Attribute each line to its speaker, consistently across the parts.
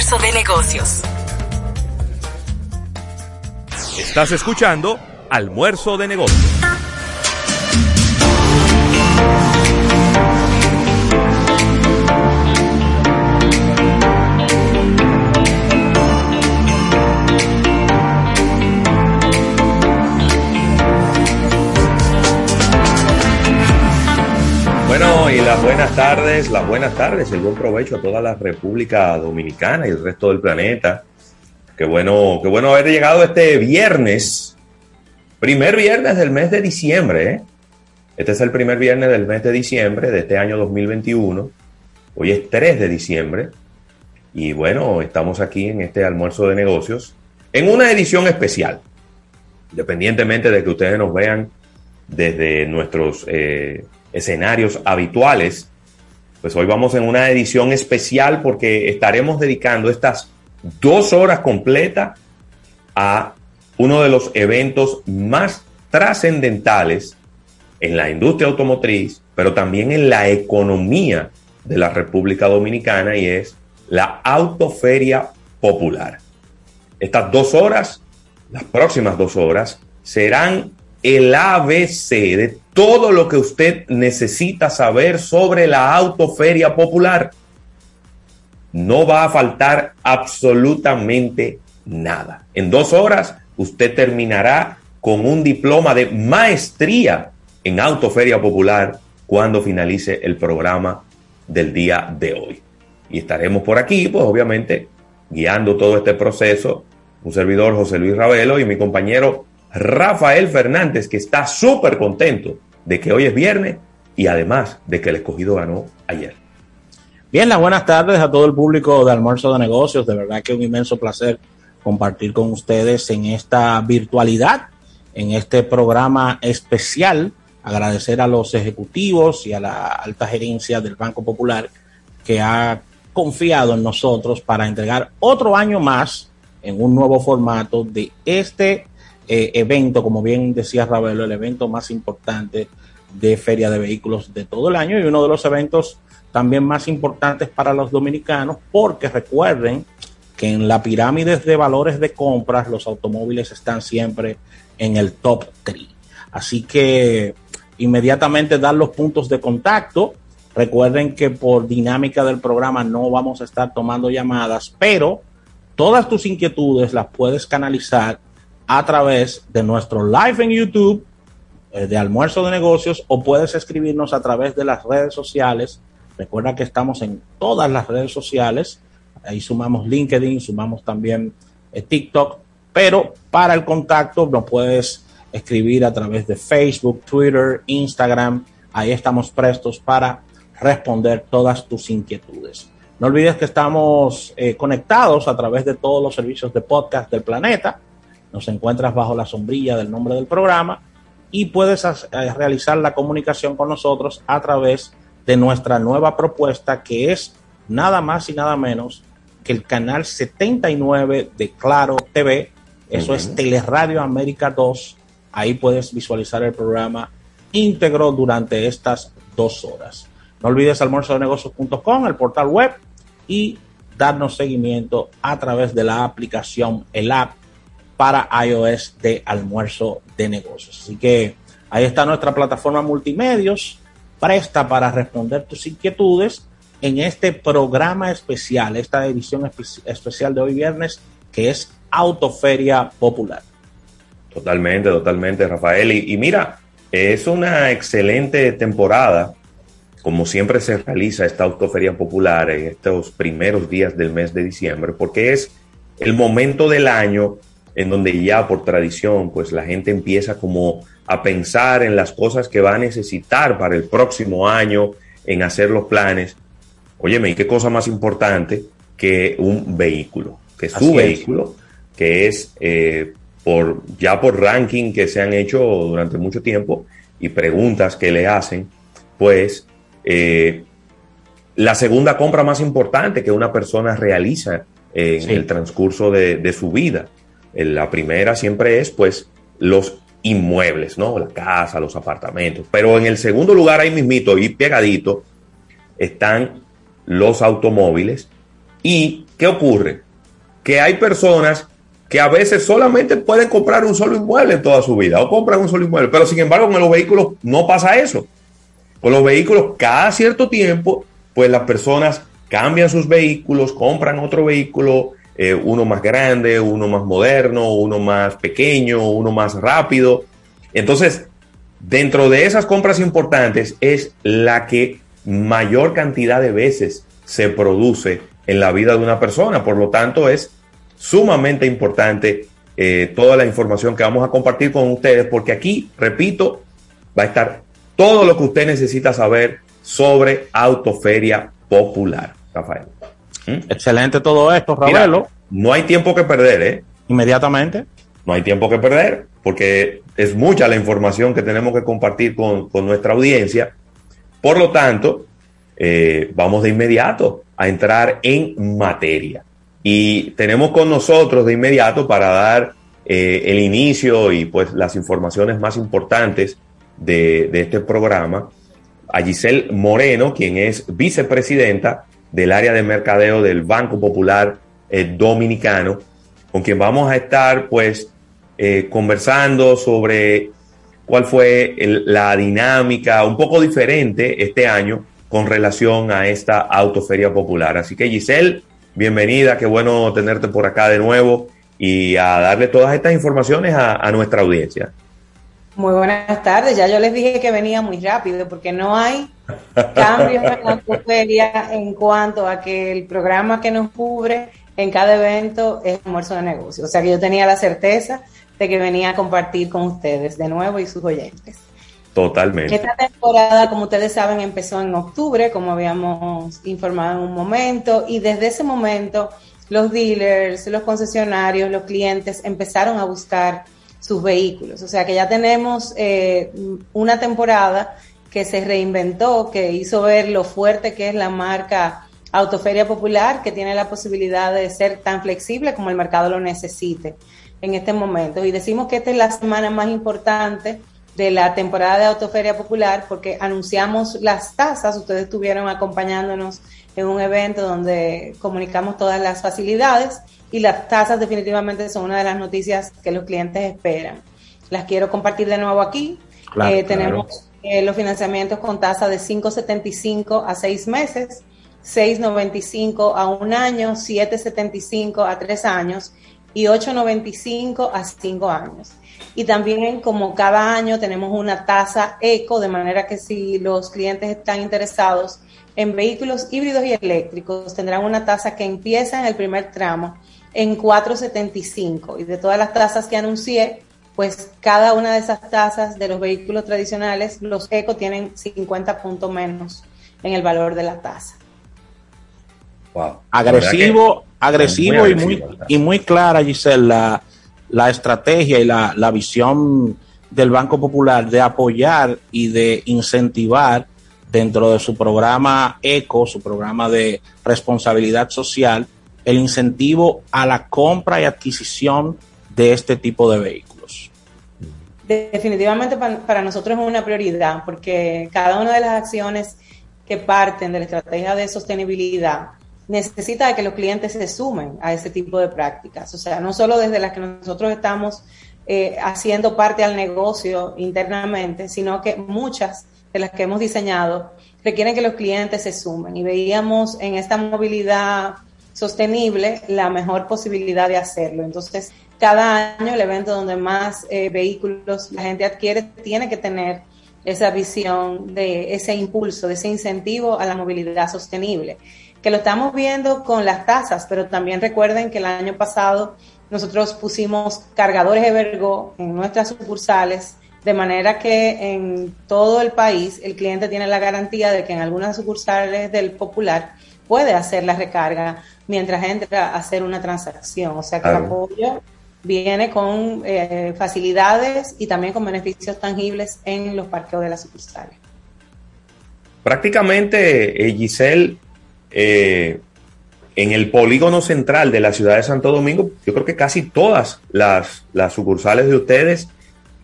Speaker 1: Almuerzo de negocios.
Speaker 2: Estás escuchando Almuerzo de negocios. Bueno, y las buenas tardes, las buenas tardes, el buen provecho a toda la República Dominicana y el resto del planeta. Qué bueno, qué bueno haber llegado este viernes, primer viernes del mes de diciembre. ¿eh? Este es el primer viernes del mes de diciembre de este año 2021. Hoy es 3 de diciembre. Y bueno, estamos aquí en este almuerzo de negocios en una edición especial. Independientemente de que ustedes nos vean desde nuestros eh, escenarios habituales, pues hoy vamos en una edición especial porque estaremos dedicando estas dos horas completas a uno de los eventos más trascendentales en la industria automotriz, pero también en la economía de la República Dominicana y es la Autoferia Popular. Estas dos horas, las próximas dos horas, serán el ABC de todo lo que usted necesita saber sobre la Autoferia Popular. No va a faltar absolutamente nada. En dos horas usted terminará con un diploma de maestría en Autoferia Popular cuando finalice el programa del día de hoy. Y estaremos por aquí, pues obviamente, guiando todo este proceso, un servidor José Luis Ravelo y mi compañero Rafael Fernández, que está súper contento de que hoy es viernes y además de que el escogido ganó ayer.
Speaker 3: Bien, las buenas tardes a todo el público de Almuerzo de Negocios. De verdad que un inmenso placer compartir con ustedes en esta virtualidad, en este programa especial. Agradecer a los ejecutivos y a la alta gerencia del Banco Popular que ha confiado en nosotros para entregar otro año más en un nuevo formato de este eh, evento, como bien decía Ravelo, el evento más importante de feria de vehículos de todo el año y uno de los eventos también más importantes para los dominicanos, porque recuerden que en la pirámide de valores de compras los automóviles están siempre en el top 3. Así que inmediatamente dar los puntos de contacto. Recuerden que por dinámica del programa no vamos a estar tomando llamadas, pero todas tus inquietudes las puedes canalizar a través de nuestro live en YouTube eh, de almuerzo de negocios o puedes escribirnos a través de las redes sociales. Recuerda que estamos en todas las redes sociales. Ahí sumamos LinkedIn, sumamos también eh, TikTok, pero para el contacto nos puedes escribir a través de Facebook, Twitter, Instagram. Ahí estamos prestos para responder todas tus inquietudes. No olvides que estamos eh, conectados a través de todos los servicios de podcast del planeta nos encuentras bajo la sombrilla del nombre del programa y puedes eh, realizar la comunicación con nosotros a través de nuestra nueva propuesta que es nada más y nada menos que el canal 79 de Claro TV. Eso es Teleradio América 2. Ahí puedes visualizar el programa íntegro durante estas dos horas. No olvides almuerzodenegocios.com, el portal web, y darnos seguimiento a través de la aplicación, el app para iOS de almuerzo de negocios. Así que ahí está nuestra plataforma multimedios, presta para responder tus inquietudes en este programa especial, esta edición especial de hoy viernes, que es Autoferia Popular.
Speaker 2: Totalmente, totalmente, Rafael. Y, y mira, es una excelente temporada, como siempre se realiza esta Autoferia Popular en estos primeros días del mes de diciembre, porque es el momento del año en donde ya por tradición, pues la gente empieza como a pensar en las cosas que va a necesitar para el próximo año, en hacer los planes. Óyeme, ¿y qué cosa más importante que un vehículo? Que su vehículo, que es eh, por ya por ranking que se han hecho durante mucho tiempo y preguntas que le hacen, pues eh, la segunda compra más importante que una persona realiza en el transcurso de, su vida. La primera siempre es, pues, los inmuebles, ¿no? La casa, los apartamentos. Pero en el segundo lugar, ahí mismito y pegadito, están los automóviles. ¿Y qué ocurre? Que hay personas que a veces solamente pueden comprar un solo inmueble en toda su vida o compran un solo inmueble, pero sin embargo con los vehículos no pasa eso. Con los vehículos cada cierto tiempo, pues las personas cambian sus vehículos, compran otro vehículo, eh, uno más grande, uno más moderno, uno más pequeño, uno más rápido. Entonces, dentro de esas compras importantes es la que mayor cantidad de veces se produce en la vida de una persona. Por lo tanto, es sumamente importante eh, toda la información que vamos a compartir con ustedes, porque aquí, repito, va a estar todo lo que usted necesita saber sobre Autoferia Popular. Rafael.
Speaker 3: ¿Mm? Excelente todo esto, Ravelo.
Speaker 2: no hay tiempo que perder, ¿eh?
Speaker 3: Inmediatamente.
Speaker 2: No hay tiempo que perder, porque es mucha la información que tenemos que compartir con, nuestra audiencia. Por lo tanto, eh, vamos de inmediato a entrar en materia. Y tenemos con nosotros de inmediato para dar eh, el inicio y pues las informaciones más importantes de, de, este programa a Giselle Moreno, quien es vicepresidenta del área de mercadeo del Banco Popular eh, Dominicano, con quien vamos a estar pues eh, conversando sobre cuál fue la dinámica un poco diferente este año con relación a esta autoferia popular. Así que Giselle, bienvenida, qué bueno tenerte por acá de nuevo y a darle todas estas informaciones a, nuestra audiencia.
Speaker 4: Muy buenas tardes, ya yo les dije que venía muy rápido porque no hay cambios en la autoferia en cuanto a que el programa que nos cubre en cada evento es almuerzo de negocio. O sea que yo tenía la certeza de que venía a compartir con ustedes de nuevo y sus oyentes.
Speaker 2: Totalmente.
Speaker 4: Esta temporada, como ustedes saben, empezó en octubre, como habíamos informado en un momento, y desde ese momento los dealers, los concesionarios, los clientes empezaron a buscar sus vehículos. O sea que ya tenemos eh, una temporada que se reinventó, que hizo ver lo fuerte que es la marca Autoferia Popular, que tiene la posibilidad de ser tan flexible como el mercado lo necesite en este momento. Y decimos que esta es la semana más importante de la temporada de Autoferia Popular porque anunciamos las tasas, ustedes estuvieron acompañándonos en un evento donde comunicamos todas las facilidades y las tasas definitivamente son una de las noticias que los clientes esperan. Las quiero compartir de nuevo aquí. Eh, tenemos eh, los financiamientos con tasa de 5.75 a 6 meses, 6.95 a un año, 7.75 a 3 años y 8.95 a 5 años. Y también como cada año tenemos una tasa eco, de manera que si los clientes están interesados en vehículos híbridos y eléctricos, tendrán una tasa que empieza en el primer tramo en 4.75. Y de todas las tasas que anuncié, pues cada una de esas tasas de los vehículos tradicionales, los eco tienen 50 puntos menos en el valor de la tasa.
Speaker 3: Agresivo, agresivo y muy, y muy clara, Giselle, la, estrategia y la, la visión del Banco Popular de apoyar y de incentivar dentro de su programa ECO, su programa de responsabilidad social, el incentivo a la compra y adquisición de este tipo de vehículos.
Speaker 4: Definitivamente para nosotros es una prioridad porque cada una de las acciones que parten de la estrategia de sostenibilidad necesita que los clientes se sumen a ese tipo de prácticas. O sea, no solo desde las que nosotros estamos eh, haciendo parte al negocio internamente, sino que muchas de las que hemos diseñado requieren que los clientes se sumen. Y veíamos en esta movilidad sostenible la mejor posibilidad de hacerlo. Entonces, cada año el evento donde más eh, vehículos la gente adquiere tiene que tener esa visión de ese impulso, de ese incentivo a la movilidad sostenible que lo estamos viendo con las tasas, pero también recuerden que el año pasado nosotros pusimos cargadores de Vergo en nuestras sucursales, de manera que en todo el país el cliente tiene la garantía de que en algunas sucursales del Popular puede hacer la recarga mientras entra a hacer una transacción. O sea que el apoyo viene con eh, facilidades y también con beneficios tangibles en los parqueos de las sucursales.
Speaker 2: Prácticamente, eh, Giselle, eh, en el polígono central de la ciudad de Santo Domingo, yo creo que casi todas las, las sucursales de ustedes,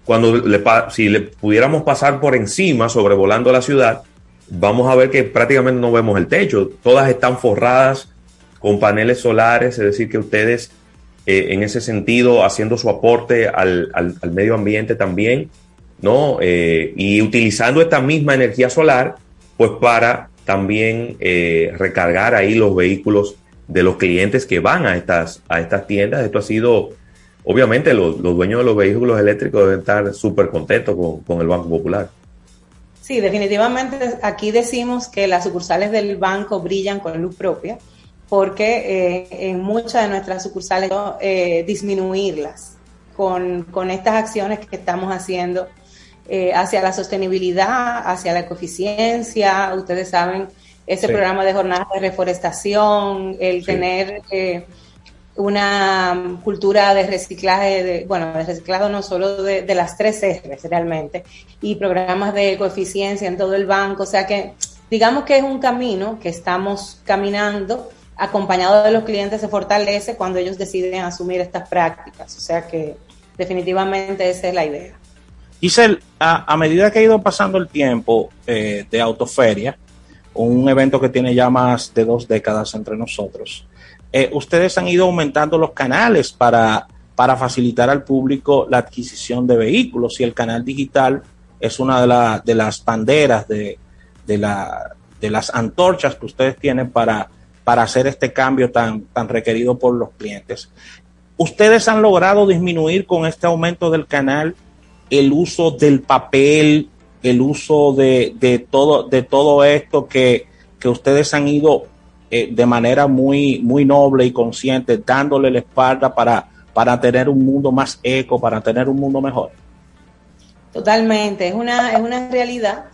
Speaker 2: cuando le, si le pudiéramos pasar por encima, sobrevolando la ciudad, vamos a ver que prácticamente no vemos el techo. Todas están forradas con paneles solares, es decir, que ustedes eh, en ese sentido haciendo su aporte al, al, medio ambiente también, ¿no? Eh, y utilizando esta misma energía solar, pues para también eh, recargar ahí los vehículos de los clientes que van a estas, a estas tiendas. Esto ha sido, obviamente, los, dueños de los vehículos eléctricos deben estar súper contentos con, con el Banco Popular.
Speaker 4: Sí, definitivamente aquí decimos que las sucursales del banco brillan con luz propia porque eh, en muchas de nuestras sucursales eh, disminuirlas con, con, estas acciones que estamos haciendo eh, hacia la sostenibilidad, hacia la eficiencia. Ustedes saben, ese programa de jornadas de reforestación, el tener eh, una cultura de reciclaje, de, bueno, de reciclado no solo de, las tres R's realmente, y programas de coeficiencia en todo el banco. O sea que digamos que es un camino que estamos caminando acompañado de los clientes se fortalece cuando ellos deciden asumir estas prácticas. O sea que definitivamente esa es la idea.
Speaker 3: Giselle, a, a medida que ha ido pasando el tiempo eh, de Autoferia, un evento que tiene ya más de dos décadas entre nosotros, eh, ustedes han ido aumentando los canales para, para facilitar al público la adquisición de vehículos y el canal digital es una de, la, de las banderas de, de, la, de las antorchas que ustedes tienen para para hacer este cambio tan, tan requerido por los clientes. ¿Ustedes han logrado disminuir con este aumento del canal el uso del papel, el uso de, todo, de todo esto que, ustedes han ido eh, de manera muy, muy noble y consciente dándole la espalda para, para tener un mundo más eco, para tener un mundo mejor?
Speaker 4: Totalmente, es una, es una realidad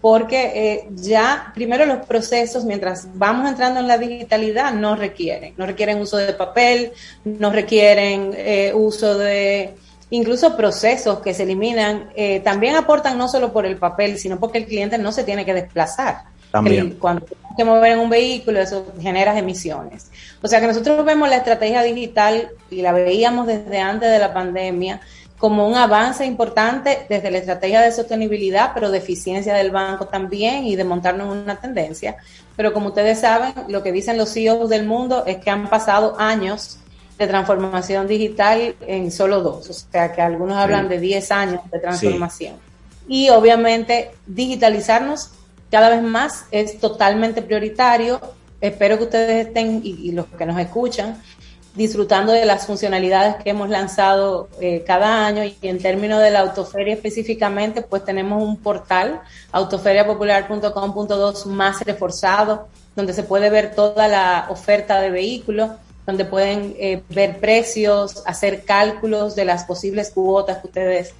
Speaker 4: porque eh, ya primero los procesos, mientras vamos entrando en la digitalidad, no requieren, no requieren uso de papel, no requieren eh, uso de incluso procesos que se eliminan, eh, también aportan no solo por el papel, sino porque el cliente no se tiene que desplazar. También. cuando tenemos que mover en un vehículo, eso genera emisiones. O sea que nosotros vemos la estrategia digital y la veíamos desde antes de la pandemia como un avance importante desde la estrategia de sostenibilidad, pero de eficiencia del banco también y de montarnos una tendencia. Pero como ustedes saben, lo que dicen los CEOs del mundo es que han pasado años de transformación digital en solo dos, o sea que algunos hablan de 10 años de transformación. Y obviamente digitalizarnos cada vez más es totalmente prioritario. Espero que ustedes estén y los que nos escuchan disfrutando de las funcionalidades que hemos lanzado eh, cada año y en términos de la autoferia específicamente, pues tenemos un portal, autoferiapopular.com.dos más reforzado, donde se puede ver toda la oferta de vehículos, donde pueden eh, ver precios, hacer cálculos de las posibles cuotas que ustedes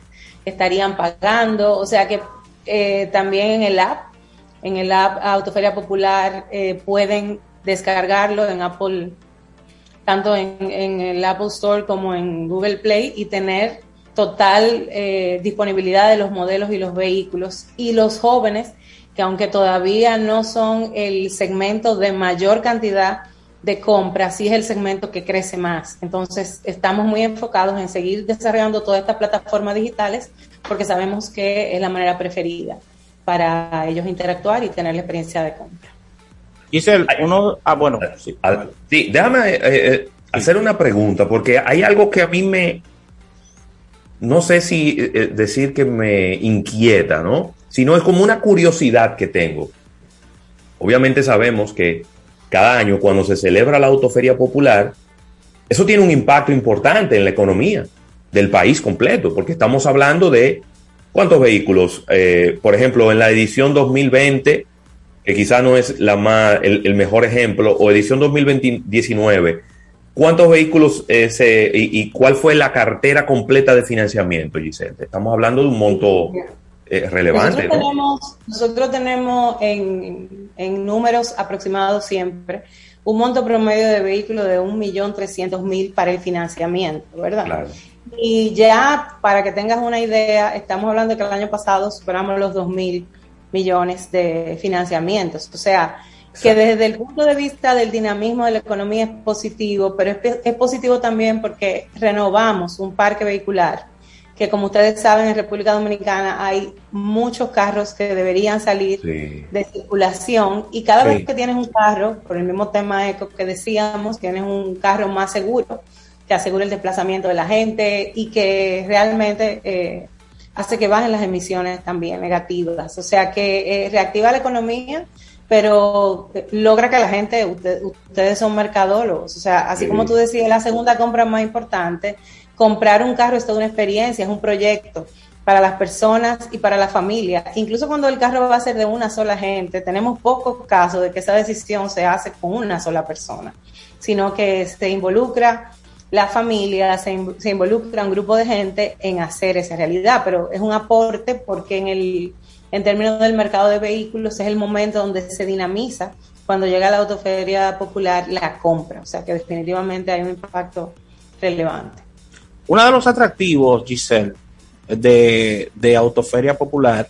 Speaker 4: estarían pagando, o sea que eh, también en el app, en el app Autoferia Popular pueden descargarlo en Apple tanto en, el Apple Store como en Google Play y tener total eh, disponibilidad de los modelos y los vehículos. Y los jóvenes, que aunque todavía no son el segmento de mayor cantidad de compras, sí es el segmento que crece más. Entonces, estamos muy enfocados en seguir desarrollando todas estas plataformas digitales porque sabemos que es la manera preferida para ellos interactuar y tener la experiencia de compra.
Speaker 3: Giselle, uno. Ah, bueno.
Speaker 2: Sí, sí déjame eh, eh, hacer una pregunta, porque hay algo que a mí me. No sé si eh, decir que me inquieta, ¿no? Sino es como una curiosidad que tengo. Obviamente sabemos que cada año, cuando se celebra la Autoferia Popular, eso tiene un impacto importante en la economía del país completo, porque estamos hablando de cuántos vehículos, por ejemplo, en la edición 2020 que quizá no es la más, el, mejor ejemplo, o edición 2019, ¿cuántos vehículos eh, y, cuál fue la cartera completa de financiamiento, Giselle? Estamos hablando de un monto eh, relevante.
Speaker 4: Nosotros tenemos, nosotros tenemos en, en, números aproximados siempre un monto promedio de vehículos de 1.300.000 para el financiamiento, ¿verdad? Claro. Y ya, para que tengas una idea, estamos hablando de que el año pasado superamos los 2.000 millones de financiamientos. O sea, que desde el punto de vista del dinamismo de la economía es positivo, pero es, positivo también porque renovamos un parque vehicular que como ustedes saben en República Dominicana hay muchos carros que deberían salir de circulación y cada vez que tienes un carro, por el mismo tema eco que decíamos, tienes un carro más seguro, que asegura el desplazamiento de la gente y que realmente eh, hace que bajen las emisiones también negativas. O sea que eh, reactiva la economía pero logra que la gente, ustedes son mercadólogos, o sea, así como tú decías, la segunda compra más importante, comprar un carro es toda una experiencia, es un proyecto para las personas y para la familia. Incluso cuando el carro va a ser de una sola gente, tenemos pocos casos de que esa decisión se hace con una sola persona, sino que se involucra la familia, se, se involucra un grupo de gente en hacer esa realidad, pero es un aporte porque en el en términos del mercado de vehículos, es el momento donde se dinamiza cuando llega la autoferia popular la compra. O sea que definitivamente hay un impacto relevante.
Speaker 3: Uno de los atractivos, Giselle, de, de Autoferia Popular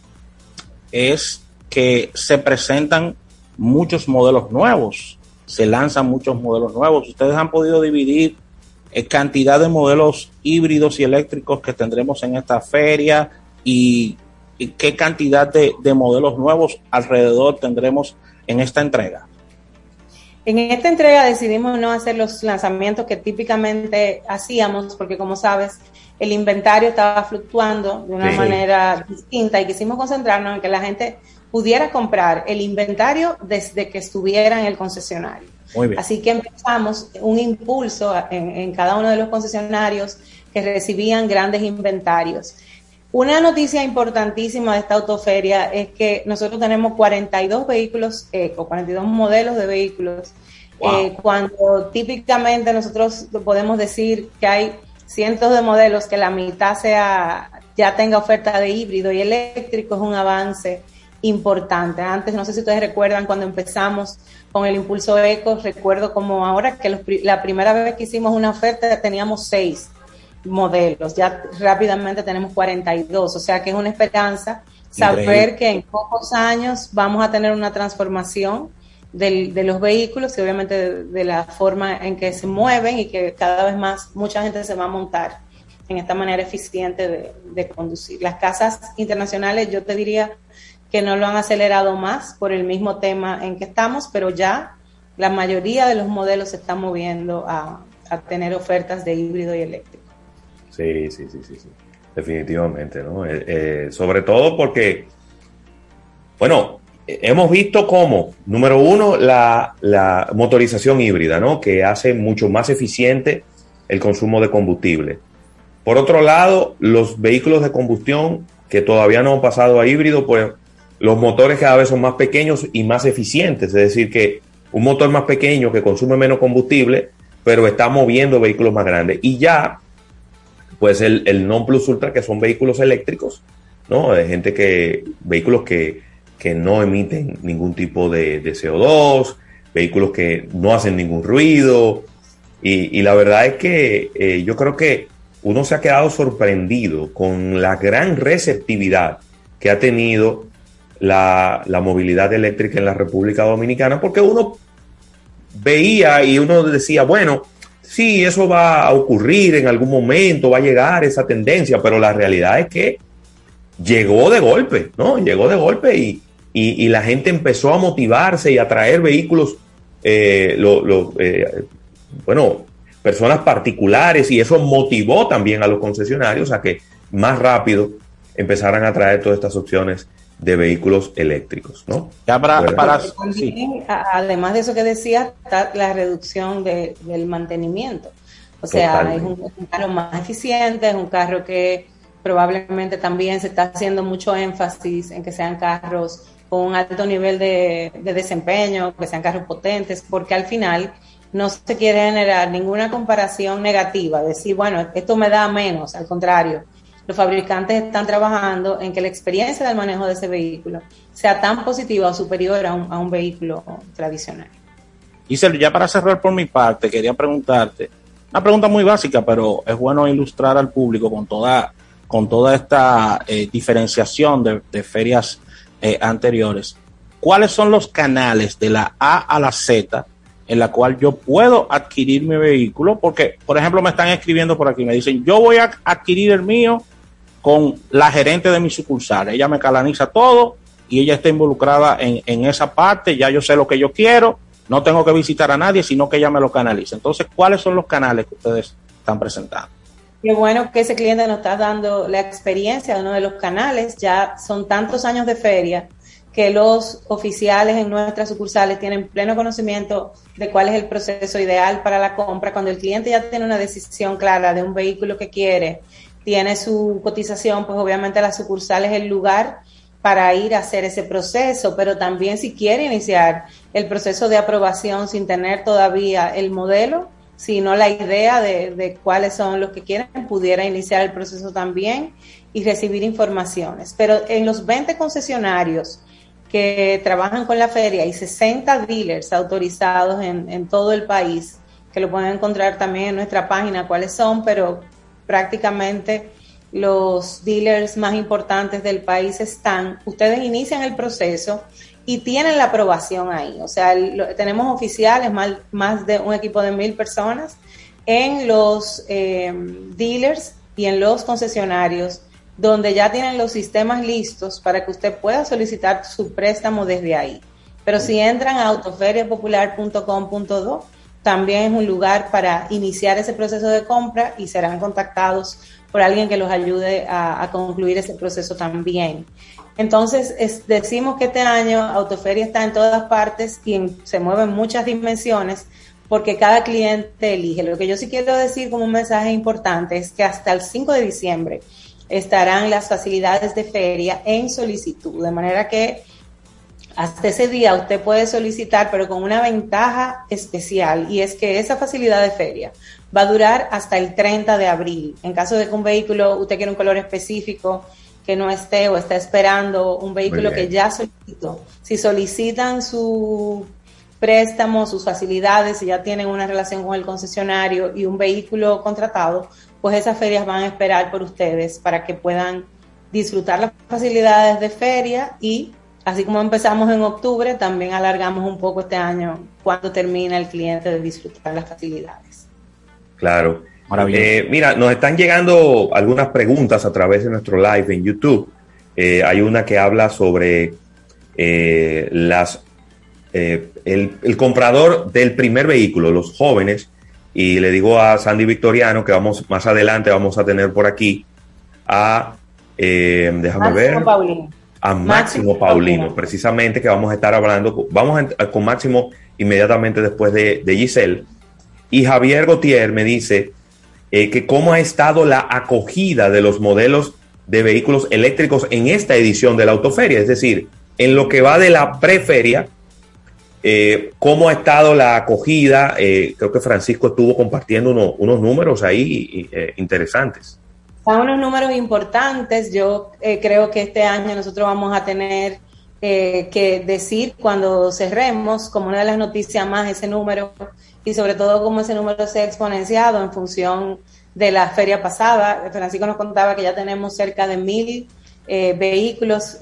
Speaker 3: es que se presentan muchos modelos nuevos, se lanzan muchos modelos nuevos. Ustedes han podido dividir cantidad de modelos híbridos y eléctricos que tendremos en esta feria y qué cantidad de, modelos nuevos alrededor tendremos en esta entrega?
Speaker 4: En esta entrega decidimos no hacer los lanzamientos que típicamente hacíamos, porque como sabes, el inventario estaba fluctuando de una manera distinta y quisimos concentrarnos en que la gente pudiera comprar el inventario desde que estuviera en el concesionario. Así que empezamos un impulso en, en cada uno de los concesionarios que recibían grandes inventarios. Una noticia importantísima de esta autoferia es que nosotros tenemos 42 vehículos eco, 42 modelos de vehículos, eh, cuando típicamente nosotros podemos decir que hay cientos de modelos que la mitad sea ya tenga oferta de híbrido y eléctrico es un avance importante. Antes, no sé si ustedes recuerdan cuando empezamos con el impulso eco, recuerdo como ahora que la primera vez que hicimos una oferta teníamos seis modelos. Ya rápidamente tenemos 42, o sea que es una esperanza saber que en pocos años vamos a tener una transformación de los vehículos y obviamente de, la forma en que se mueven y que cada vez más mucha gente se va a montar en esta manera eficiente de, de conducir. Las casas internacionales yo te diría que no lo han acelerado más por el mismo tema en que estamos, pero ya la mayoría de los modelos se están moviendo a, a tener ofertas de híbrido y eléctrico.
Speaker 2: Sí, sí, sí, sí, sí. definitivamente, ¿no? Eh, eh, sobre todo porque, bueno, hemos visto cómo, número uno, la, motorización híbrida, ¿no? Que hace mucho más eficiente el consumo de combustible. Por otro lado, los vehículos de combustión que todavía no han pasado a híbrido, pues los motores cada vez son más pequeños y más eficientes. Es decir, que un motor más pequeño que consume menos combustible, pero está moviendo vehículos más grandes. Y ya pues el, el non plus ultra, que son vehículos eléctricos, ¿no? De gente que, vehículos que, no emiten ningún tipo de, CO2, vehículos que no hacen ningún ruido. Y, la verdad es que eh, yo creo que uno se ha quedado sorprendido con la gran receptividad que ha tenido la, la, movilidad eléctrica en la República Dominicana, porque uno veía y uno decía, bueno, sí, eso va a ocurrir en algún momento, va a llegar esa tendencia, pero la realidad es que llegó de golpe, ¿no? Llegó de golpe y, la gente empezó a motivarse y a traer vehículos, eh, eh, bueno, personas particulares y eso motivó también a los concesionarios a que más rápido empezaran a traer todas estas opciones de vehículos eléctricos, ¿no?
Speaker 4: Ya para, Además de eso que decía, está la reducción del mantenimiento. O sea, es un, carro más eficiente, es un carro que probablemente también se está haciendo mucho énfasis en que sean carros con un alto nivel de, de desempeño, que sean carros potentes, porque al final no se quiere generar ninguna comparación negativa, decir, bueno, esto me da menos, al contrario, los fabricantes están trabajando en que la experiencia del manejo de ese vehículo sea tan positiva o superior a un, a un vehículo tradicional.
Speaker 3: Giselle, ya para cerrar por mi parte, quería preguntarte, una pregunta muy básica, pero es bueno ilustrar al público con toda, con toda esta eh, diferenciación de, ferias eh, anteriores. ¿Cuáles son los canales de la A a la Z en la cual yo puedo adquirir mi vehículo? Porque, por ejemplo, me están escribiendo por aquí, me dicen, yo voy a adquirir el mío con la gerente de mi sucursal. Ella me calaniza todo y ella está involucrada en, en esa parte, ya yo sé lo que yo quiero, no tengo que visitar a nadie, sino que ella me lo canaliza. Entonces, ¿cuáles son los canales que ustedes están presentando?
Speaker 4: Qué bueno que ese cliente nos está dando la experiencia de uno de los canales. Ya son tantos años de feria que los oficiales en nuestras sucursales tienen pleno conocimiento de cuál es el proceso ideal para la compra. Cuando el cliente ya tiene una decisión clara de un vehículo que quiere, tiene su cotización, pues obviamente la sucursal es el lugar para ir a hacer ese proceso, pero también si quiere iniciar el proceso de aprobación sin tener todavía el modelo, sino la idea de, de, cuáles son los que quieren, pudiera iniciar el proceso también y recibir informaciones. Pero en los 20 concesionarios que trabajan con la feria y 60 dealers autorizados en, en todo el país, que lo pueden encontrar también en nuestra página cuáles son, pero prácticamente los dealers más importantes del país están, ustedes inician el proceso y tienen la aprobación ahí. O sea, tenemos oficiales, más, de un equipo de mil personas en los eh, dealers y en los concesionarios donde ya tienen los sistemas listos para que usted pueda solicitar su préstamo desde ahí. Pero si entran a autoferiapopular.com.do, también es un lugar para iniciar ese proceso de compra y serán contactados por alguien que los ayude a, concluir ese proceso también. Entonces, decimos que este año Autoferia está en todas partes y se mueve en muchas dimensiones porque cada cliente elige. Lo que yo sí quiero decir como un mensaje importante es que hasta el 5 de diciembre estarán las facilidades de feria en solicitud, de manera que hasta ese día usted puede solicitar, pero con una ventaja especial, y es que esa facilidad de feria va a durar hasta el 30 de abril. En caso de que un vehículo, usted quiere un color específico, que no esté o está esperando un vehículo que ya solicitó. Si solicitan su préstamo, sus facilidades, si ya tienen una relación con el concesionario y un vehículo contratado, pues esas ferias van a esperar por ustedes para que puedan disfrutar las facilidades de feria y así como empezamos en octubre, también alargamos un poco este año cuando termina el cliente de disfrutar las facilidades.
Speaker 2: Claro. Eh, mira, nos están llegando algunas preguntas a través de nuestro live en YouTube. Eh, hay una que habla sobre eh, las el, el, comprador del primer vehículo, los jóvenes, y le digo a Sandy Victoriano que vamos más adelante vamos a tener por aquí a déjame ver a Máximo, Paulino, precisamente que vamos a estar hablando, vamos con Máximo inmediatamente después de, de Giselle. Y Javier Gautier me dice eh, que cómo ha estado la acogida de los modelos de vehículos eléctricos en esta edición de la autoferia, es decir, en lo que va de la preferia, eh, cómo ha estado la acogida. Eh, creo que Francisco estuvo compartiendo unos números ahí interesantes.
Speaker 4: Son unos números importantes. Yo eh, creo que este año nosotros vamos a tener eh, que decir cuando cerremos como una de las noticias más ese número y sobre todo cómo ese número se ha exponenciado en función de la feria pasada. Francisco nos contaba que ya tenemos cerca de mil eh, vehículos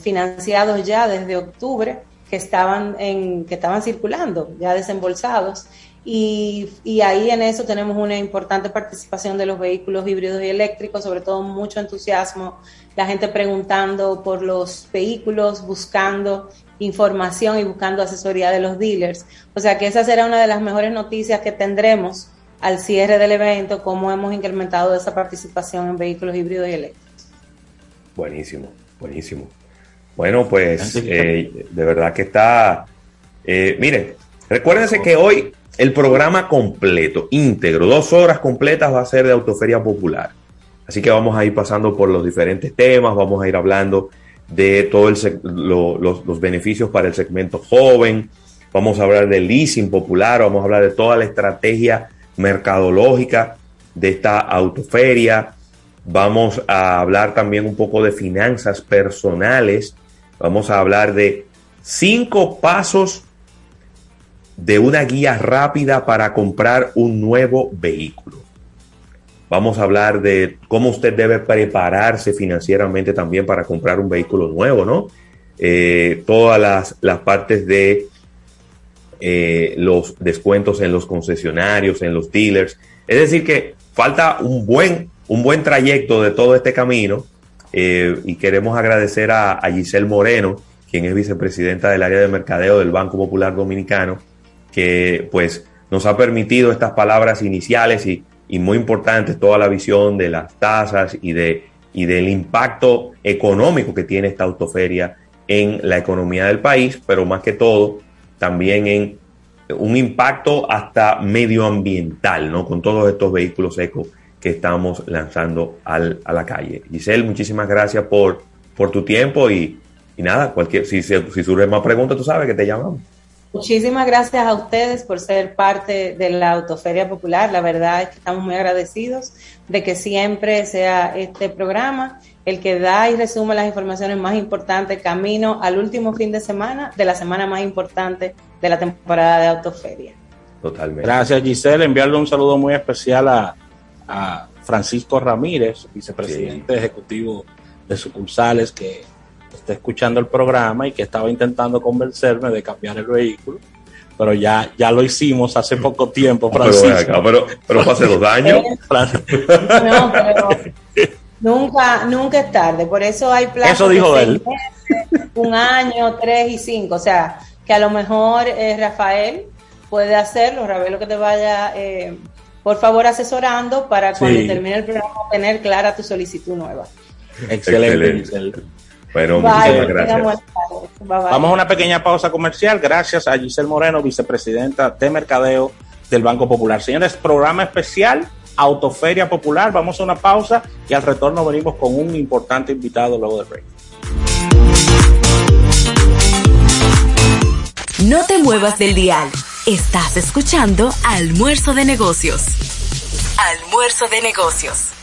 Speaker 4: financiados ya desde octubre que estaban en que estaban circulando ya desembolsados y, y, ahí en eso tenemos una importante participación de los vehículos híbridos y eléctricos, sobre todo mucho entusiasmo, la gente preguntando por los vehículos, buscando información y buscando asesoría de los dealers. O sea que esa será una de las mejores noticias que tendremos al cierre del evento, cómo hemos incrementado esa participación en vehículos híbridos y eléctricos.
Speaker 2: Buenísimo, buenísimo. Bueno, pues eh, de verdad que está... Eh, miren, recuérdense que hoy el programa completo, íntegro, dos horas completas va a ser de Autoferia Popular. Así que vamos a ir pasando por los diferentes temas, vamos a ir hablando de todos los, beneficios para el segmento joven, vamos a hablar del leasing popular, vamos a hablar de toda la estrategia mercadológica de esta autoferia. Vamos a hablar también un poco de finanzas personales. Vamos a hablar de cinco pasos de una guía rápida para comprar un nuevo vehículo. Vamos a hablar de cómo usted debe prepararse financieramente también para comprar un vehículo nuevo, ¿no? Eh, todas las, las, partes de eh, los descuentos en los concesionarios, en los dealers. Es decir, que falta un buen, un buen trayecto de todo este camino eh, y queremos agradecer a, a Giselle Moreno, quien es vicepresidenta del área de mercadeo del Banco Popular Dominicano, que pues nos ha permitido estas palabras iniciales y, y muy importantes, toda la visión de las tasas y, de, y del impacto económico que tiene esta autoferia en la economía del país, pero más que todo también en un impacto hasta medioambiental, ¿no? Con todos estos vehículos ecos que estamos lanzando al, a la calle. Giselle, muchísimas gracias por, por tu tiempo y, y nada, cualquier, si, si, si surge más preguntas, tú sabes que te llamamos.
Speaker 4: Muchísimas gracias a ustedes por ser parte de la Autoferia Popular. La verdad es que estamos muy agradecidos de que siempre sea este programa el que da y resume las informaciones más importantes camino al último fin de semana de la semana más importante de la temporada de Autoferia.
Speaker 3: Totalmente. Gracias Giselle. Enviarle un saludo muy especial a, a Francisco Ramírez, vicepresidente sí. ejecutivo de sucursales, que está escuchando el programa y que estaba intentando convencerme de cambiar el vehículo. Pero ya, ya lo hicimos hace poco tiempo,
Speaker 2: Francisco. Pero, pero, pero hace dos años.
Speaker 4: no, pero nunca, nunca es tarde. Por eso hay plazos.
Speaker 3: Eso dijo él.
Speaker 4: Meses, un año, tres y cinco. O sea, que a lo mejor eh, Rafael puede hacerlo, Ravelo que te vaya, eh, por favor, asesorando para cuando sí. termine el programa tener clara tu solicitud nueva.
Speaker 3: Excelente. Excelente.
Speaker 2: Bueno, bye, muchísimas gracias.
Speaker 3: Bye, bye. Vamos a una pequeña pausa comercial. Gracias a Giselle Moreno, vicepresidenta de Mercadeo del Banco Popular. Señores, programa especial, Autoferia Popular. Vamos a una pausa y al retorno venimos con un importante invitado luego del break.
Speaker 1: No te muevas del dial. Estás escuchando Almuerzo de Negocios. Almuerzo de Negocios.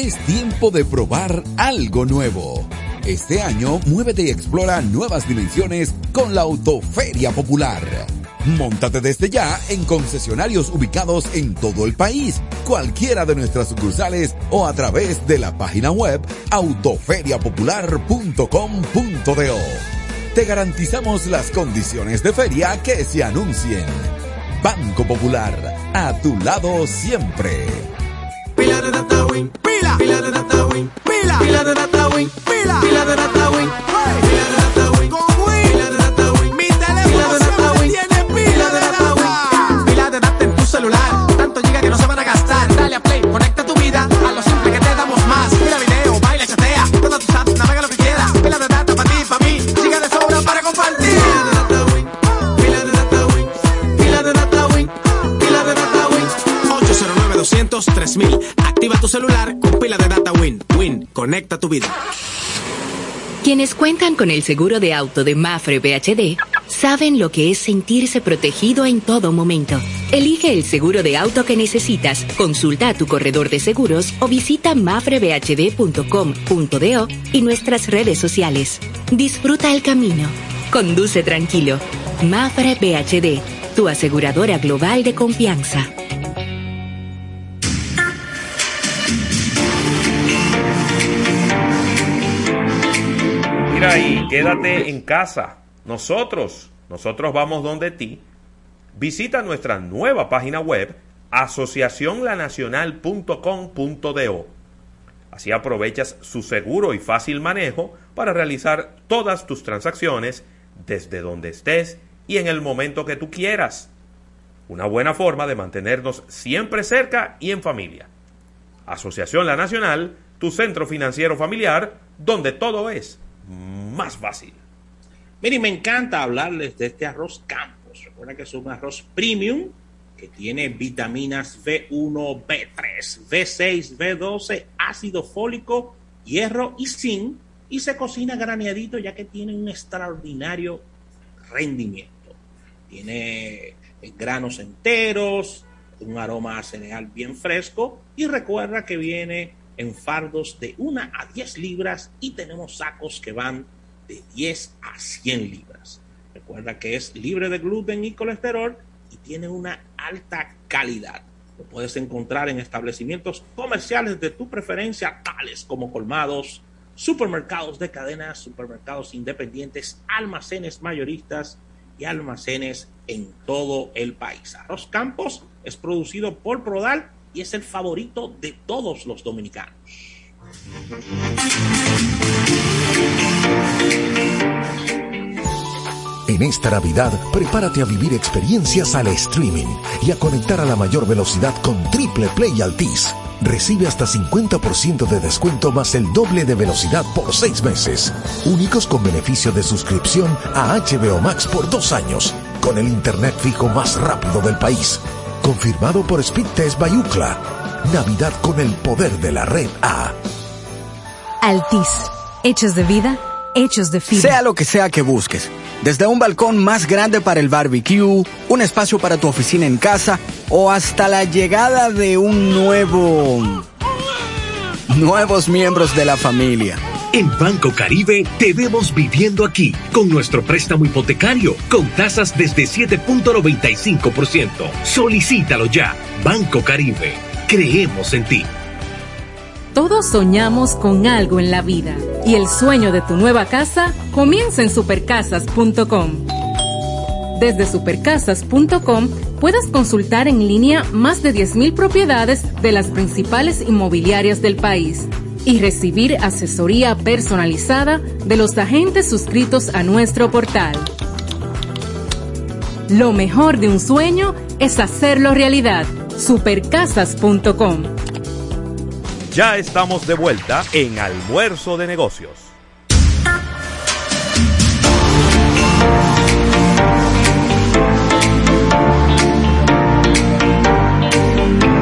Speaker 5: Es tiempo de probar algo nuevo. Este año, muévete y explora nuevas dimensiones con la Autoferia Popular. Móntate desde ya en concesionarios ubicados en todo el país, cualquiera de nuestras sucursales o a través de la página web autoferiapopular.com.do. Te garantizamos las condiciones de feria que se anuncien. Banco Popular, a tu lado siempre.
Speaker 6: Pila de pila, pila de data win, pila, pila de data win, pila, pila de data win, pila de data win, con win, pila de data win, mi teléfono siempre tiene pila de data win, pila de data en tu celular, tanto giga que no se van a gastar, dale a play, conecta tu vida a lo simple que te damos más, mira video, baila, chatea, todas tus apps, navega lo que quieras, pila de data para ti, para mí, giga de sobra para compartir. Pila de data win, pila de data win, pila de data win, pila de data win, 809 200 3000 Activa tu celular conecta tu vida.
Speaker 7: Quienes cuentan con el seguro de auto de Mafre BHD saben lo que es sentirse protegido en todo momento. Elige el seguro de auto que necesitas, consulta a tu corredor de seguros o visita mafrebhd.com.do y nuestras redes sociales. Disfruta el camino. Conduce tranquilo. Mafre BHD, tu aseguradora global de confianza.
Speaker 2: Quédate en casa. Nosotros, nosotros vamos donde ti. Visita nuestra nueva página web asociacionlanacional.com.do. Así aprovechas su seguro y fácil manejo para realizar todas tus transacciones desde donde estés y en el momento que tú quieras. Una buena forma de mantenernos siempre cerca y en familia. Asociación La Nacional, tu centro financiero familiar, donde todo es más fácil.
Speaker 3: Miren, me encanta hablarles de este arroz Campos. Recuerda que es un arroz premium que tiene vitaminas B1, B3, B6, B12, ácido fólico, hierro y zinc y se cocina graneadito ya que tiene un extraordinario rendimiento. Tiene granos enteros, un aroma cereal bien fresco y recuerda que viene en fardos de 1 a 10 libras y tenemos sacos que van de 10 a 100 libras. Recuerda que es libre de gluten y colesterol y tiene una alta calidad. Lo puedes encontrar en establecimientos comerciales de tu preferencia, tales como colmados, supermercados de cadenas, supermercados independientes, almacenes mayoristas y almacenes en todo el país. Arroz Campos es producido por Prodal y es el favorito de todos los dominicanos.
Speaker 8: En esta Navidad, prepárate a vivir experiencias al streaming y a conectar a la mayor velocidad con Triple Play Altis. Recibe hasta 50% de descuento más el doble de velocidad por seis meses. Únicos con beneficio de suscripción a HBO Max por dos años, con el internet fijo más rápido del país. Confirmado por Speedtest Bayucla. Navidad con el poder de la red A.
Speaker 9: Altis. Hechos de vida, hechos de fibra.
Speaker 10: Sea lo que sea que busques. Desde un balcón más grande para el barbecue, un espacio para tu oficina en casa o hasta la llegada de un nuevo... nuevos miembros de la familia.
Speaker 11: En Banco Caribe te vemos viviendo aquí con nuestro préstamo hipotecario con tasas desde 7.95%. Solicítalo ya. Banco Caribe. Creemos en ti.
Speaker 12: Todos soñamos con algo en la vida y el sueño de tu nueva casa comienza en supercasas.com. Desde supercasas.com puedes consultar en línea más de 10.000 propiedades de las principales inmobiliarias del país y recibir asesoría personalizada de los agentes suscritos a nuestro portal. Lo mejor de un sueño es hacerlo realidad. Supercasas.com
Speaker 2: Ya estamos de vuelta en Almuerzo de Negocios.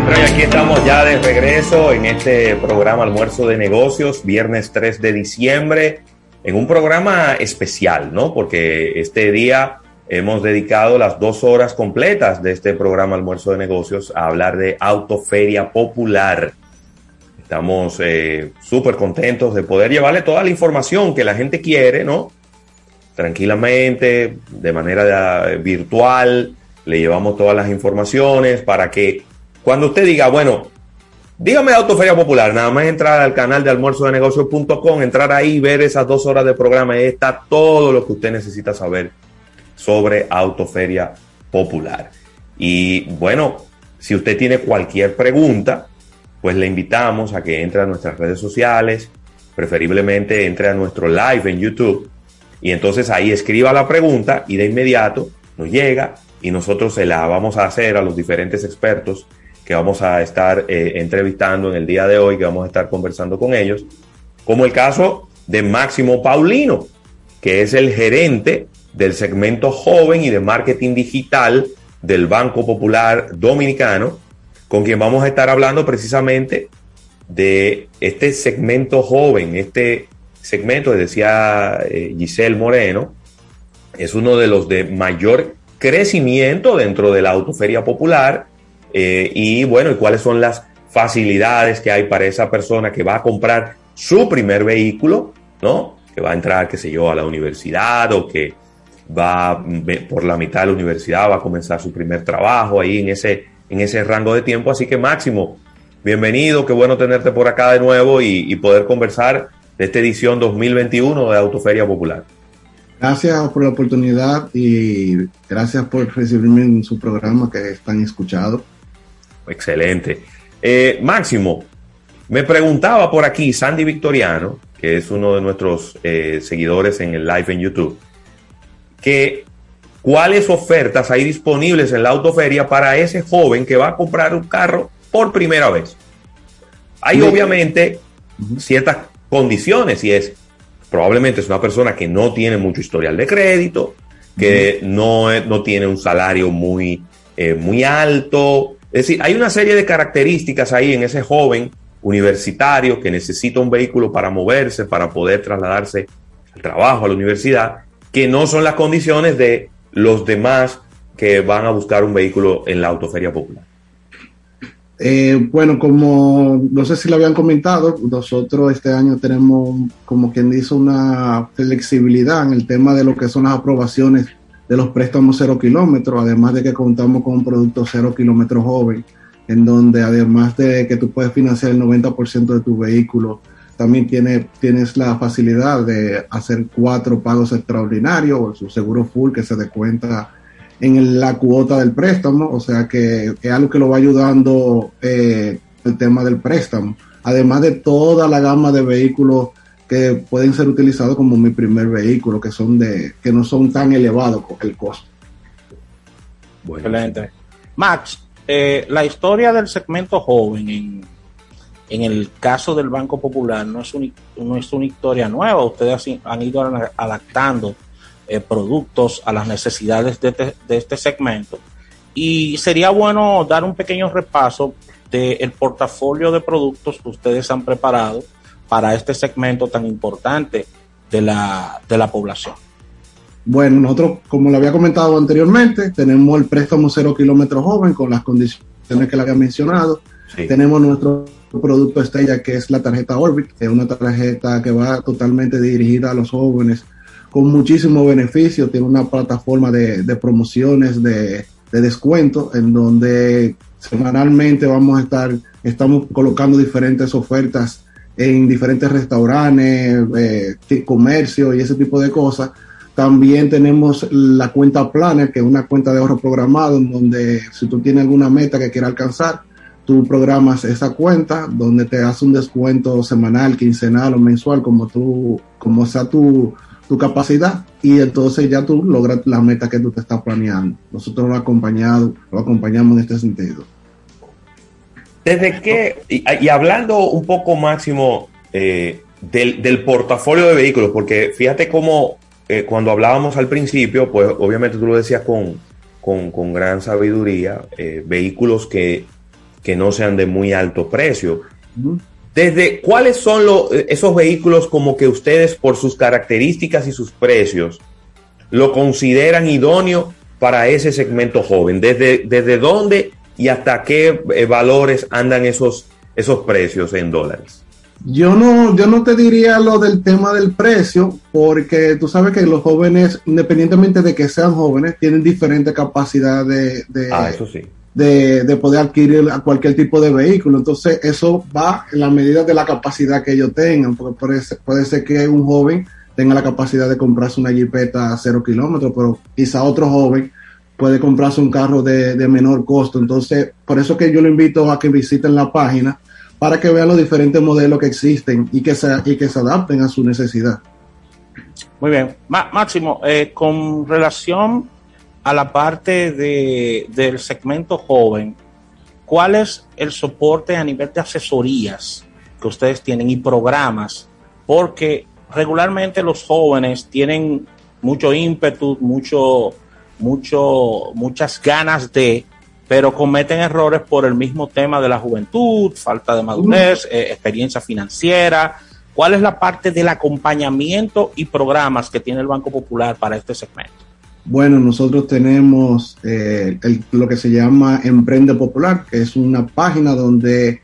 Speaker 2: Pero aquí estamos ya de regreso en este programa Almuerzo de Negocios, viernes 3 de diciembre, en un programa especial, ¿no? Porque este día hemos dedicado las dos horas completas de este programa Almuerzo de Negocios a hablar de Autoferia Popular. Estamos eh, súper contentos de poder llevarle toda la información que la gente quiere, ¿no? Tranquilamente, de manera eh, virtual, le llevamos todas las informaciones para que cuando usted diga, bueno, dígame Autoferia Popular, nada más entrar al canal de almuerzo de negocios.com, entrar ahí, ver esas dos horas de programa, ahí está todo lo que usted necesita saber sobre Autoferia Popular. Y bueno, si usted tiene cualquier pregunta, pues le invitamos a que entre a nuestras redes sociales, preferiblemente entre a nuestro live en YouTube y entonces ahí escriba la pregunta y de inmediato nos llega y nosotros se la vamos a hacer a los diferentes expertos que vamos a estar eh, entrevistando en el día de hoy, que vamos a estar conversando con ellos, como el caso de Máximo Paulino, que es el gerente del segmento joven y de marketing digital del Banco Popular Dominicano, con quien vamos a estar hablando precisamente de este segmento joven, este segmento, decía eh, Giselle Moreno, es uno de los de mayor crecimiento dentro de la autoferia popular eh, y bueno, y cuáles son las facilidades que hay para esa persona que va a comprar su primer vehículo, ¿no? Que va a entrar, qué sé yo, a la universidad o que va por la mitad de la universidad, va a comenzar su primer trabajo ahí en ese, en ese rango de tiempo. Así que Máximo, bienvenido, qué bueno tenerte por acá de nuevo y, y poder conversar de esta edición 2021 de Autoferia Popular.
Speaker 13: Gracias por la oportunidad y gracias por recibirme en su programa que es tan escuchado.
Speaker 2: Excelente. Eh, Máximo, me preguntaba por aquí Sandy Victoriano, que es uno de nuestros eh, seguidores en el live en YouTube, que cuáles ofertas hay disponibles en la autoferia para ese joven que va a comprar un carro por primera vez. Hay obviamente ciertas condiciones y es probablemente es una persona que no tiene mucho historial de crédito, que no, no tiene un salario muy, eh, muy alto. Es decir, hay una serie de características ahí en ese joven universitario que necesita un vehículo para moverse, para poder trasladarse al trabajo, a la universidad, que no son las condiciones de los demás que van a buscar un vehículo en la autoferia popular.
Speaker 13: Eh, bueno, como no sé si lo habían comentado, nosotros este año tenemos, como quien dice, una flexibilidad en el tema de lo que son las aprobaciones de los préstamos cero kilómetros, además de que contamos con un producto cero kilómetros joven, en donde además de que tú puedes financiar el 90% de tu vehículo, también tiene, tienes la facilidad de hacer cuatro pagos extraordinarios o su seguro full que se descuenta en la cuota del préstamo, o sea que es algo que lo va ayudando eh, el tema del préstamo, además de toda la gama de vehículos que pueden ser utilizados como mi primer vehículo, que son de que no son tan elevados el costo.
Speaker 3: Excelente. Max, eh, la historia del segmento joven en, en el caso del Banco Popular no es, no es una historia nueva, ustedes han ido adaptando eh, productos a las necesidades de, este segmento. Y sería bueno dar un pequeño repaso del portafolio de productos que ustedes han preparado para este segmento tan importante de la, de la población.
Speaker 13: Bueno, nosotros, como le había comentado anteriormente, tenemos el préstamo cero kilómetros joven con las condiciones que le había mencionado. Tenemos nuestro producto estrella que es la tarjeta Orbit, que es una tarjeta que va totalmente dirigida a los jóvenes con muchísimo beneficio, tiene una plataforma de, promociones, de, descuento, en donde semanalmente vamos a estar, estamos colocando diferentes ofertas en diferentes restaurantes, eh, comercio y ese tipo de cosas. También tenemos la cuenta Planner, que es una cuenta de ahorro programado, en donde si tú tienes alguna meta que quieras alcanzar, tú programas esa cuenta, donde te hace un descuento semanal, quincenal o mensual, como tú, como sea tu, tu capacidad y entonces ya tú logras la meta que tú te estás planeando. Nosotros lo, acompañado, lo acompañamos en este sentido.
Speaker 2: Desde que, y, hablando un poco máximo eh, del, portafolio de vehículos, porque fíjate cómo eh, cuando hablábamos al principio, pues obviamente tú lo decías con, con, gran sabiduría, eh, vehículos que, que no sean de muy alto precio. Desde cuáles son esos vehículos como que ustedes por sus características y sus precios lo consideran idóneo para ese segmento joven. Desde, desde dónde y hasta qué eh, valores andan esos, esos precios en dólares.
Speaker 13: Yo no, yo no te diría lo del tema del precio, porque tú sabes que los jóvenes, independientemente de que sean jóvenes, tienen diferente capacidad de, de,
Speaker 2: ah, eso sí
Speaker 13: de, poder adquirir cualquier tipo de vehículo. Entonces, eso va en la medida de la capacidad que ellos tengan, porque puede ser, puede ser que un joven tenga la capacidad de comprarse una jipeta a cero kilómetros, pero quizá otro joven puede comprarse un carro de, menor costo. Entonces, por eso que yo lo invito a que visiten la página para que vean los diferentes modelos que existen y que se, y que se adapten a su necesidad.
Speaker 3: Muy bien. Máximo, eh, con relación a la parte de, del segmento joven, ¿cuál es el soporte a nivel de asesorías que ustedes tienen y programas? Porque regularmente los jóvenes tienen mucho ímpetu, mucho, mucho, muchas ganas de, pero cometen errores por el mismo tema de la juventud, falta de madurez, eh, experiencia financiera. ¿Cuál es la parte del acompañamiento y programas que tiene el Banco Popular para este segmento?
Speaker 13: Bueno, nosotros tenemos eh, lo que se llama Emprende Popular, que es una página donde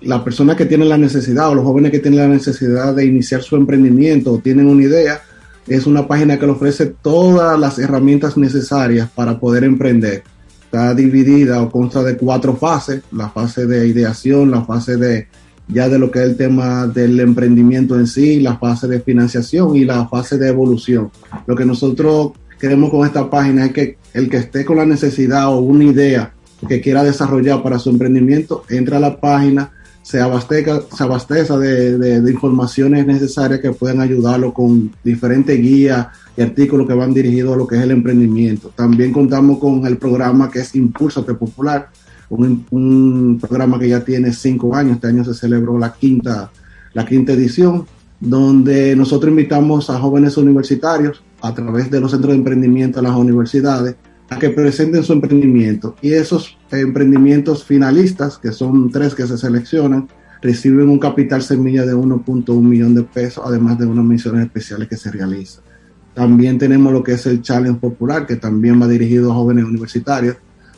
Speaker 13: la persona que tiene la necesidad o los jóvenes que tienen la necesidad de iniciar su emprendimiento o tienen una idea, es una página que le ofrece todas las herramientas necesarias para poder emprender. Está dividida o consta de cuatro fases, la fase de ideación, la fase de ya de lo que es el tema del emprendimiento en sí, la fase de financiación y la fase de evolución. Lo que nosotros queremos con esta página es que el que esté con la necesidad o una idea que quiera desarrollar para su emprendimiento, entra a la página, se abastezca, se abasteza de, de, informaciones necesarias que puedan ayudarlo con diferentes guías y artículos que van dirigidos a lo que es el emprendimiento. También contamos con el programa que es Impulsate Popular, un, un programa que ya tiene cinco años, este año se celebró la quinta, la quinta edición, donde nosotros invitamos a jóvenes universitarios a través de los centros de emprendimiento de las universidades a que presenten su emprendimiento y esos emprendimientos finalistas, que son tres que se seleccionan, reciben un capital semilla de 1.1 millón de pesos, además de unas misiones especiales que se realizan. También tenemos lo que es el Challenge Popular, que también va dirigido a jóvenes universitarios,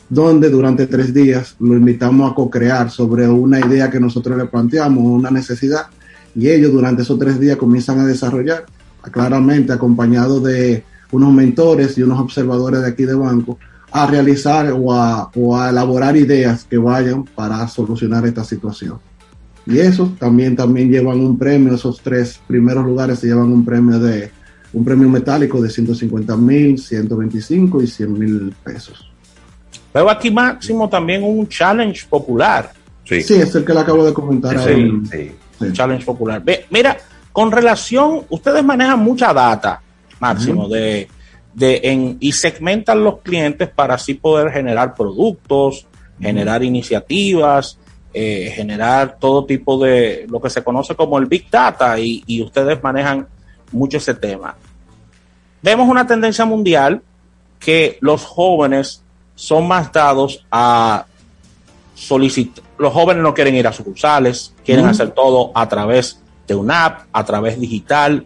Speaker 13: donde durante tres días lo invitamos a co-crear sobre una idea que nosotros le planteamos, una necesidad, y ellos durante esos tres días comienzan a desarrollar, claramente acompañados de unos mentores y unos observadores de aquí de banco, a realizar o a, o a elaborar ideas que vayan para solucionar esta situación. Y eso también, también llevan un premio, esos tres primeros lugares se llevan un premio de un premio metálico de 150 mil, 125 y 100 mil pesos.
Speaker 3: Veo aquí máximo también un challenge popular.
Speaker 13: Sí, sí es el que le acabo de comentar.
Speaker 3: Sí,
Speaker 13: ahora.
Speaker 3: sí. Un challenge popular. Ve, mira, con relación, ustedes manejan mucha data, máximo, de, de en, y segmentan los clientes para así poder generar productos, generar iniciativas, eh, generar todo tipo de lo que se conoce como el Big Data y, y ustedes manejan mucho ese tema. Vemos una tendencia mundial que los jóvenes son más dados a solicitar. Los jóvenes no quieren ir a sucursales, quieren hacer todo a través de una app, a través digital.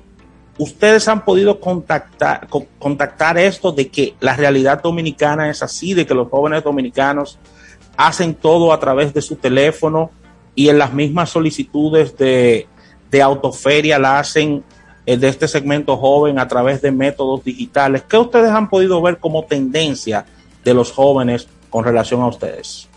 Speaker 3: Ustedes han podido contactar, co- contactar esto de que la realidad dominicana es así, de que los jóvenes dominicanos hacen todo a través de su teléfono y en las mismas solicitudes de, de autoferia la hacen eh, de este segmento joven a través de métodos digitales. ¿Qué ustedes han podido ver como tendencia de los jóvenes con relación a ustedes?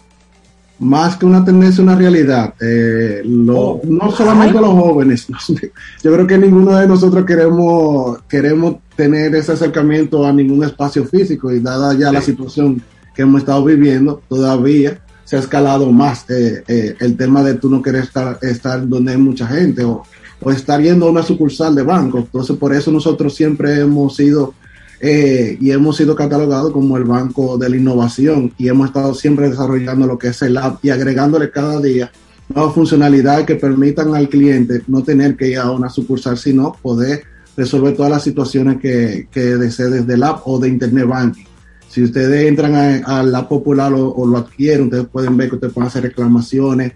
Speaker 13: Más que una tendencia, una realidad. Eh, lo-
Speaker 3: Oh.
Speaker 13: no solamente los jóvenes. Yo creo que ninguno de nosotros queremos, queremos tener ese acercamiento a ningún espacio físico y dada ya la situación que hemos estado viviendo, todavía se ha escalado más eh, eh, el tema de tú no querer estar, estar donde hay mucha gente o, o estar yendo a una sucursal de banco. Entonces, por eso nosotros siempre hemos sido eh, y hemos sido catalogados como el banco de la innovación y hemos estado siempre desarrollando lo que es el app y agregándole cada día nuevas funcionalidades que permitan al cliente no tener que ir a una sucursal, sino poder resolver todas las situaciones que, desee desde el app o de internet banking. Si ustedes entran a, a la popular o lo adquieren, ustedes pueden ver que ustedes pueden hacer reclamaciones.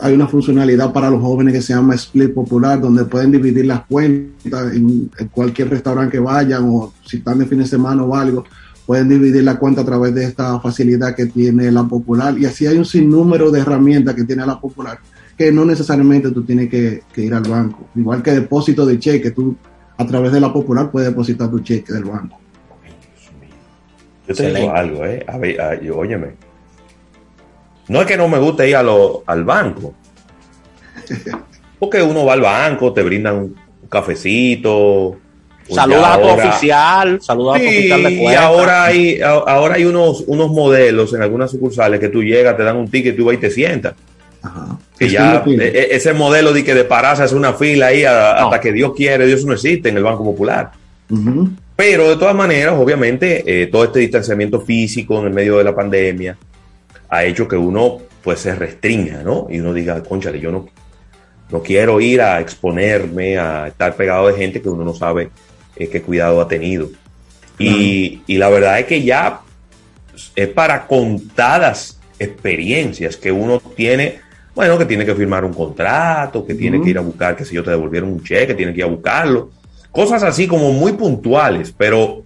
Speaker 13: Hay una funcionalidad para los jóvenes que se llama Split Popular, donde pueden dividir las cuentas en, en cualquier restaurante que vayan o si están de fin de semana o algo, pueden dividir la cuenta a través de esta facilidad que tiene la Popular. Y así hay un sinnúmero de herramientas que tiene la Popular, que no necesariamente tú tienes que, que ir al banco. Igual que depósito de cheque, tú a través de la Popular puedes depositar tu cheque del banco.
Speaker 2: Yo te digo
Speaker 3: Excelente.
Speaker 2: algo, ¿eh? A ver, a- yo- óyeme. No es que no me guste ir a lo- al banco. Porque uno va al banco, te brindan un cafecito.
Speaker 3: Saludas a tu oficial, saludas a tu oficial de
Speaker 2: y ahora hay, ahora hay unos, unos modelos en algunas sucursales que tú llegas, te dan un ticket, tú vas y te sientas. Que
Speaker 13: Es
Speaker 2: ya e- e- ese modelo de que de pararse hacer una fila ahí a- hasta que Dios quiere, Dios no existe en el Banco Popular. Pero de todas maneras, obviamente, eh, todo este distanciamiento físico en el medio de la pandemia ha hecho que uno pues se restrinja, ¿no? Y uno diga, conchale, yo no, no quiero ir a exponerme a estar pegado de gente que uno no sabe eh, qué cuidado ha tenido. Y, y la verdad es que ya es para contadas experiencias que uno tiene, bueno, que tiene que firmar un contrato, que tiene que ir a buscar, que si yo te devolvieron un cheque, tiene que ir a buscarlo. Cosas así como muy puntuales, pero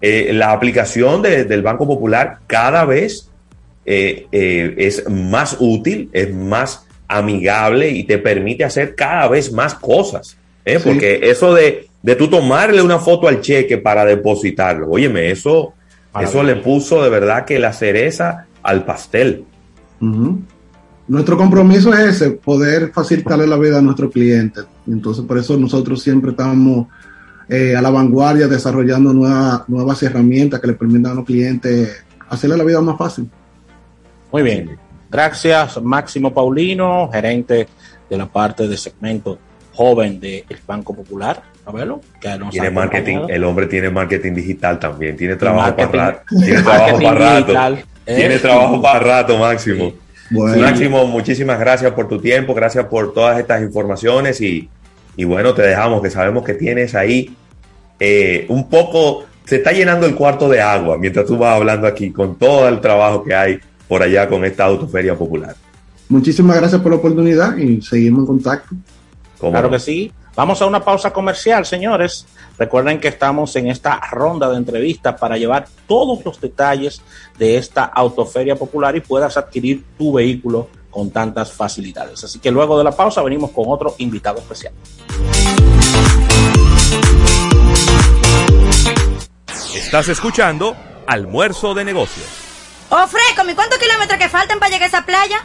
Speaker 2: eh, la aplicación de- del Banco Popular cada vez eh, eh, es más útil, es más amigable y te permite hacer cada vez más cosas. ¿eh?
Speaker 13: Sí.
Speaker 2: Porque eso de, de tú tomarle una foto al cheque para depositarlo, óyeme, eso, eso le puso de verdad que la cereza al pastel.
Speaker 13: Nuestro compromiso es ese, poder facilitarle la vida a nuestros clientes. Entonces, por eso nosotros siempre estamos eh, a la vanguardia desarrollando nueva- nuevas herramientas que le permitan a los clientes hacerle la vida más fácil.
Speaker 3: Muy bien. Gracias, Máximo Paulino, gerente de la parte de segmento joven del Banco Popular. A verlo, que
Speaker 2: Tiene marketing,
Speaker 3: acompañado.
Speaker 2: el hombre tiene marketing digital también, tiene trabajo para rato. Tiene trabajo para rato.
Speaker 3: ¿eh?
Speaker 2: Tiene trabajo para rato, Máximo.
Speaker 13: Bueno.
Speaker 2: Máximo, muchísimas gracias por tu tiempo, gracias por todas estas informaciones y, y bueno, te dejamos que sabemos que tienes ahí eh, un poco, se está llenando el cuarto de agua mientras tú vas hablando aquí con todo el trabajo que hay por allá con esta autoferia popular.
Speaker 13: Muchísimas gracias por la oportunidad y seguimos en contacto.
Speaker 2: ¿Cómo
Speaker 3: Claro
Speaker 2: no?
Speaker 3: que sí. Vamos a una pausa comercial, señores. Recuerden que estamos en esta ronda de entrevistas para llevar todos los detalles de esta autoferia popular y puedas adquirir tu vehículo con tantas facilidades. Así que luego de la pausa venimos con otro invitado especial.
Speaker 14: Estás escuchando Almuerzo de Negocios.
Speaker 15: Ofreco, ¿y cuántos kilómetros que faltan para llegar a esa playa?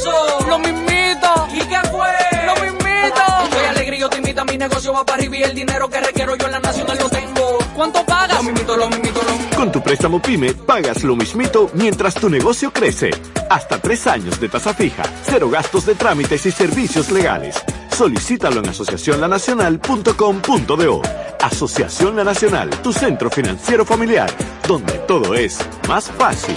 Speaker 16: pasó? Lo mismito. ¿Y qué fue? Lo mismito. Soy alegre te invito a mi negocio va para arriba y el dinero que requiero yo en la nacional lo tengo. ¿Cuánto pagas? Lo mismito, lo mismito, lo mismito.
Speaker 14: Con tu préstamo PYME pagas lo mismito mientras tu negocio crece. Hasta tres años de tasa fija, cero gastos de trámites y servicios legales. Solicítalo en asociacionlanacional.com.do. Asociación La Nacional, tu centro financiero familiar, donde todo es más fácil.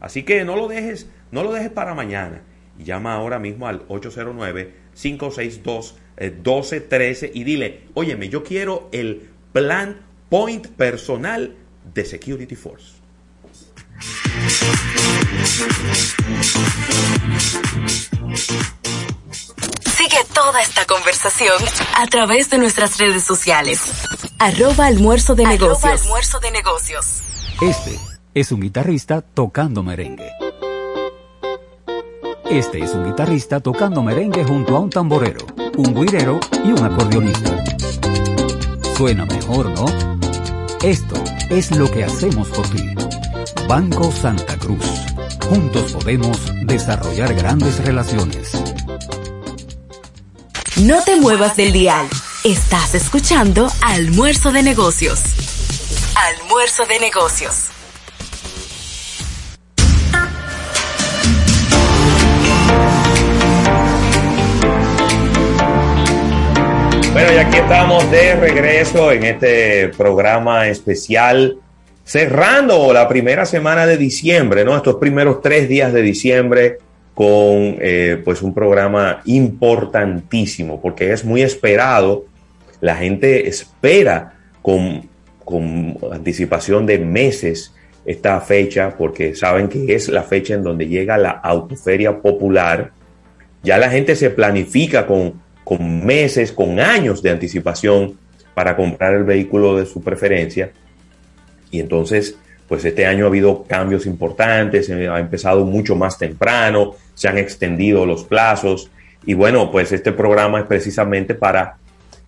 Speaker 2: así que no lo dejes, no lo dejes para mañana. Llama ahora mismo al 809-562-1213 y dile, óyeme, yo quiero el plan Point personal de Security Force.
Speaker 1: Sigue toda esta conversación a través de nuestras redes sociales. Arroba almuerzo de negocios. almuerzo de negocios.
Speaker 17: Este es un guitarrista tocando merengue. Este es un guitarrista tocando merengue junto a un tamborero, un guirero y un acordeonista. Suena mejor, ¿no? Esto es lo que hacemos por ti. Banco Santa Cruz. Juntos podemos desarrollar grandes relaciones.
Speaker 1: No te muevas del dial. Estás escuchando Almuerzo de Negocios. Almuerzo de Negocios.
Speaker 2: Bueno, y aquí estamos de regreso en este programa especial, cerrando la primera semana de diciembre, ¿no? Estos primeros tres días de diciembre con eh, pues un programa importantísimo, porque es muy esperado, la gente espera con, con anticipación de meses esta fecha, porque saben que es la fecha en donde llega la autoferia popular, ya la gente se planifica con con meses, con años de anticipación para comprar el vehículo de su preferencia. Y entonces, pues este año ha habido cambios importantes, ha empezado mucho más temprano, se han extendido los plazos. Y bueno, pues este programa es precisamente para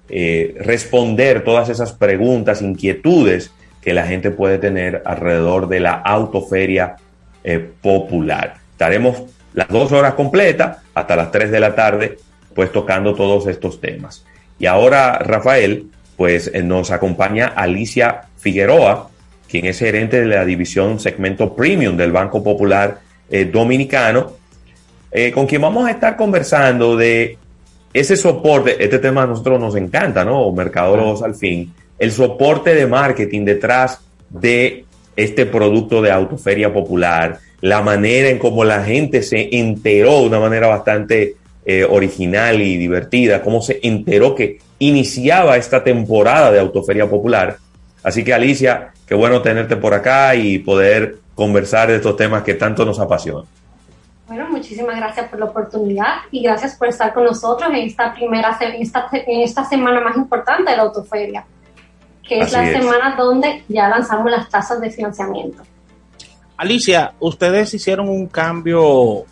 Speaker 2: eh, responder todas esas preguntas, inquietudes que la gente puede tener alrededor de la autoferia eh, popular. Estaremos las dos horas completas hasta las 3 de la tarde pues tocando todos estos temas. Y ahora, Rafael, pues eh, nos acompaña Alicia Figueroa, quien es gerente de la división segmento premium del Banco Popular eh, Dominicano, eh, con quien vamos a estar conversando de ese soporte, este tema a nosotros nos encanta, ¿no? Mercadólogos al fin, el soporte de marketing detrás de este producto de Autoferia Popular, la manera en cómo la gente se enteró de una manera bastante eh, original y divertida, cómo se enteró que iniciaba esta temporada de Autoferia Popular. Así que Alicia, qué bueno tenerte por acá y poder conversar de estos temas que tanto nos apasionan.
Speaker 18: Bueno, muchísimas gracias por la oportunidad y gracias por estar con nosotros en esta primera en esta, en esta semana más importante de la autoferia, que es
Speaker 2: Así
Speaker 18: la
Speaker 2: es.
Speaker 18: semana donde ya lanzamos las tasas de financiamiento.
Speaker 3: Alicia, ustedes hicieron un cambio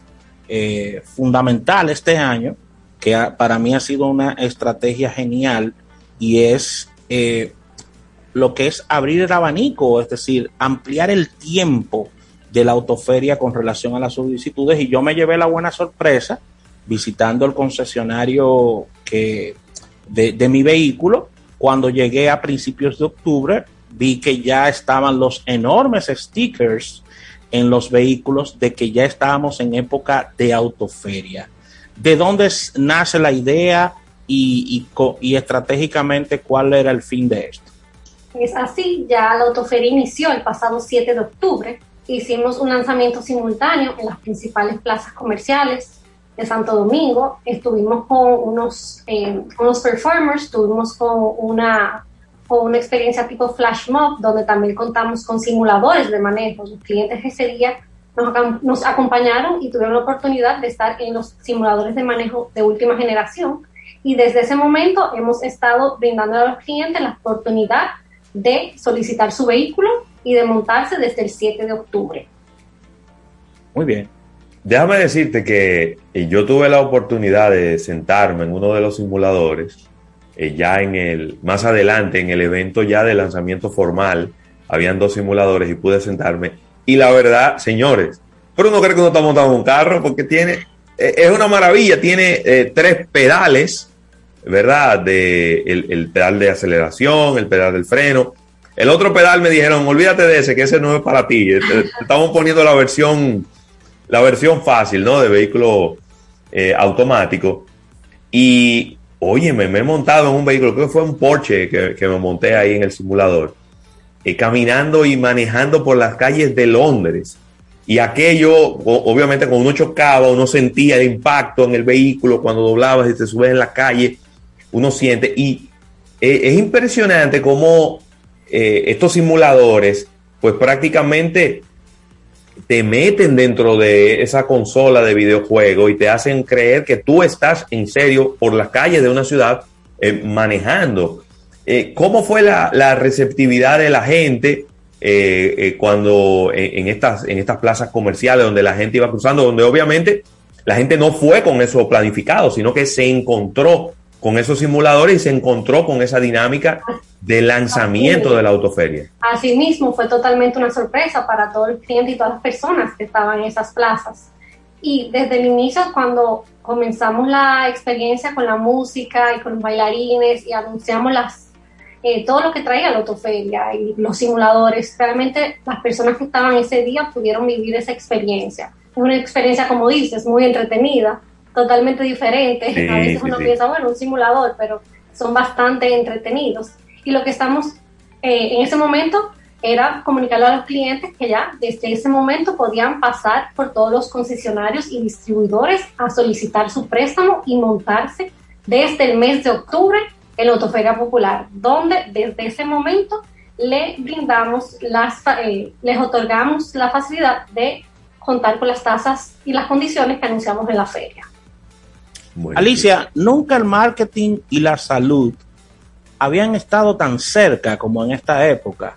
Speaker 3: eh, fundamental este año, que para mí ha sido una estrategia genial, y es eh, lo que es abrir el abanico, es decir, ampliar el tiempo de la autoferia con relación a las solicitudes. Y yo me llevé la buena sorpresa visitando el concesionario que, de, de mi vehículo. Cuando llegué a principios de octubre, vi que ya estaban los enormes stickers en los vehículos de que ya estábamos en época de autoferia. ¿De dónde nace la idea y estratégicamente cuál era el fin de esto?
Speaker 18: Es así, ya la autoferia inició el pasado 7 de octubre. Hicimos un lanzamiento simultáneo en las principales plazas comerciales de Santo Domingo. Estuvimos con unos, eh, unos performers, estuvimos con una, con una experiencia tipo flash mob, donde también contamos con simuladores de manejo. Los clientes ese día nos, nos acompañaron y tuvieron la oportunidad de estar en los simuladores de manejo de última generación. Y desde ese momento hemos estado brindando a los clientes la oportunidad de solicitar su vehículo y de montarse desde el 7 de octubre.
Speaker 3: Muy bien.
Speaker 2: Déjame decirte que eh, yo tuve la oportunidad de sentarme en uno de los simuladores, eh, ya en el, más adelante, en el evento ya de lanzamiento formal, habían dos simuladores y pude sentarme. Y la verdad, señores, pero uno cree que uno está montando un carro porque tiene, eh, es una maravilla, tiene eh, tres pedales, ¿verdad? De, el, el pedal de aceleración, el pedal del freno. El otro pedal me dijeron, olvídate de ese, que ese no es para ti. Estamos poniendo la versión la versión fácil, ¿no? De vehículo eh, automático. Y, oye, me, he montado en un vehículo, creo que fue un Porsche que, que me monté ahí en el simulador, eh, caminando y manejando por las calles de Londres. Y aquello, obviamente, cuando uno chocaba, uno sentía el impacto en el vehículo, cuando doblabas y te subes en la calle, uno siente. Y eh, es impresionante cómo eh, estos simuladores, pues prácticamente te meten dentro de esa consola de videojuego y te hacen creer que tú estás en serio por las calles de una ciudad eh, manejando. Eh, ¿Cómo fue la, receptividad de la gente eh, cuando en estas, en estas plazas comerciales donde la gente iba cruzando, donde obviamente la gente no fue con eso planificado, sino que se encontró con esos simuladores y se encontró con esa dinámica de lanzamiento de la autoferia?
Speaker 18: Asimismo, fue totalmente una sorpresa para todo el cliente y todas las personas que estaban en esas plazas. Y desde el inicio, cuando comenzamos la experiencia con la música y con los bailarines y anunciamos las, eh, todo lo que traía la autoferia y los simuladores, realmente las personas que estaban ese día pudieron vivir esa experiencia. Es una experiencia, como dices, muy entretenida, totalmente diferente.
Speaker 2: Sí,
Speaker 18: A veces
Speaker 2: sí,
Speaker 18: uno
Speaker 2: sí.
Speaker 18: piensa, bueno, un simulador, pero son bastante entretenidos. Y lo que estamos eh, en ese momento era comunicarle a los clientes que ya desde ese momento podían pasar por todos los concesionarios y distribuidores a solicitar su préstamo y montarse desde el mes de octubre en la Autoferia Popular, donde desde ese momento le brindamos las, eh, les otorgamos la facilidad de contar con las tasas y las condiciones que anunciamos en la feria.
Speaker 3: Alicia, nunca el marketing y la salud habían estado tan cerca como en esta época.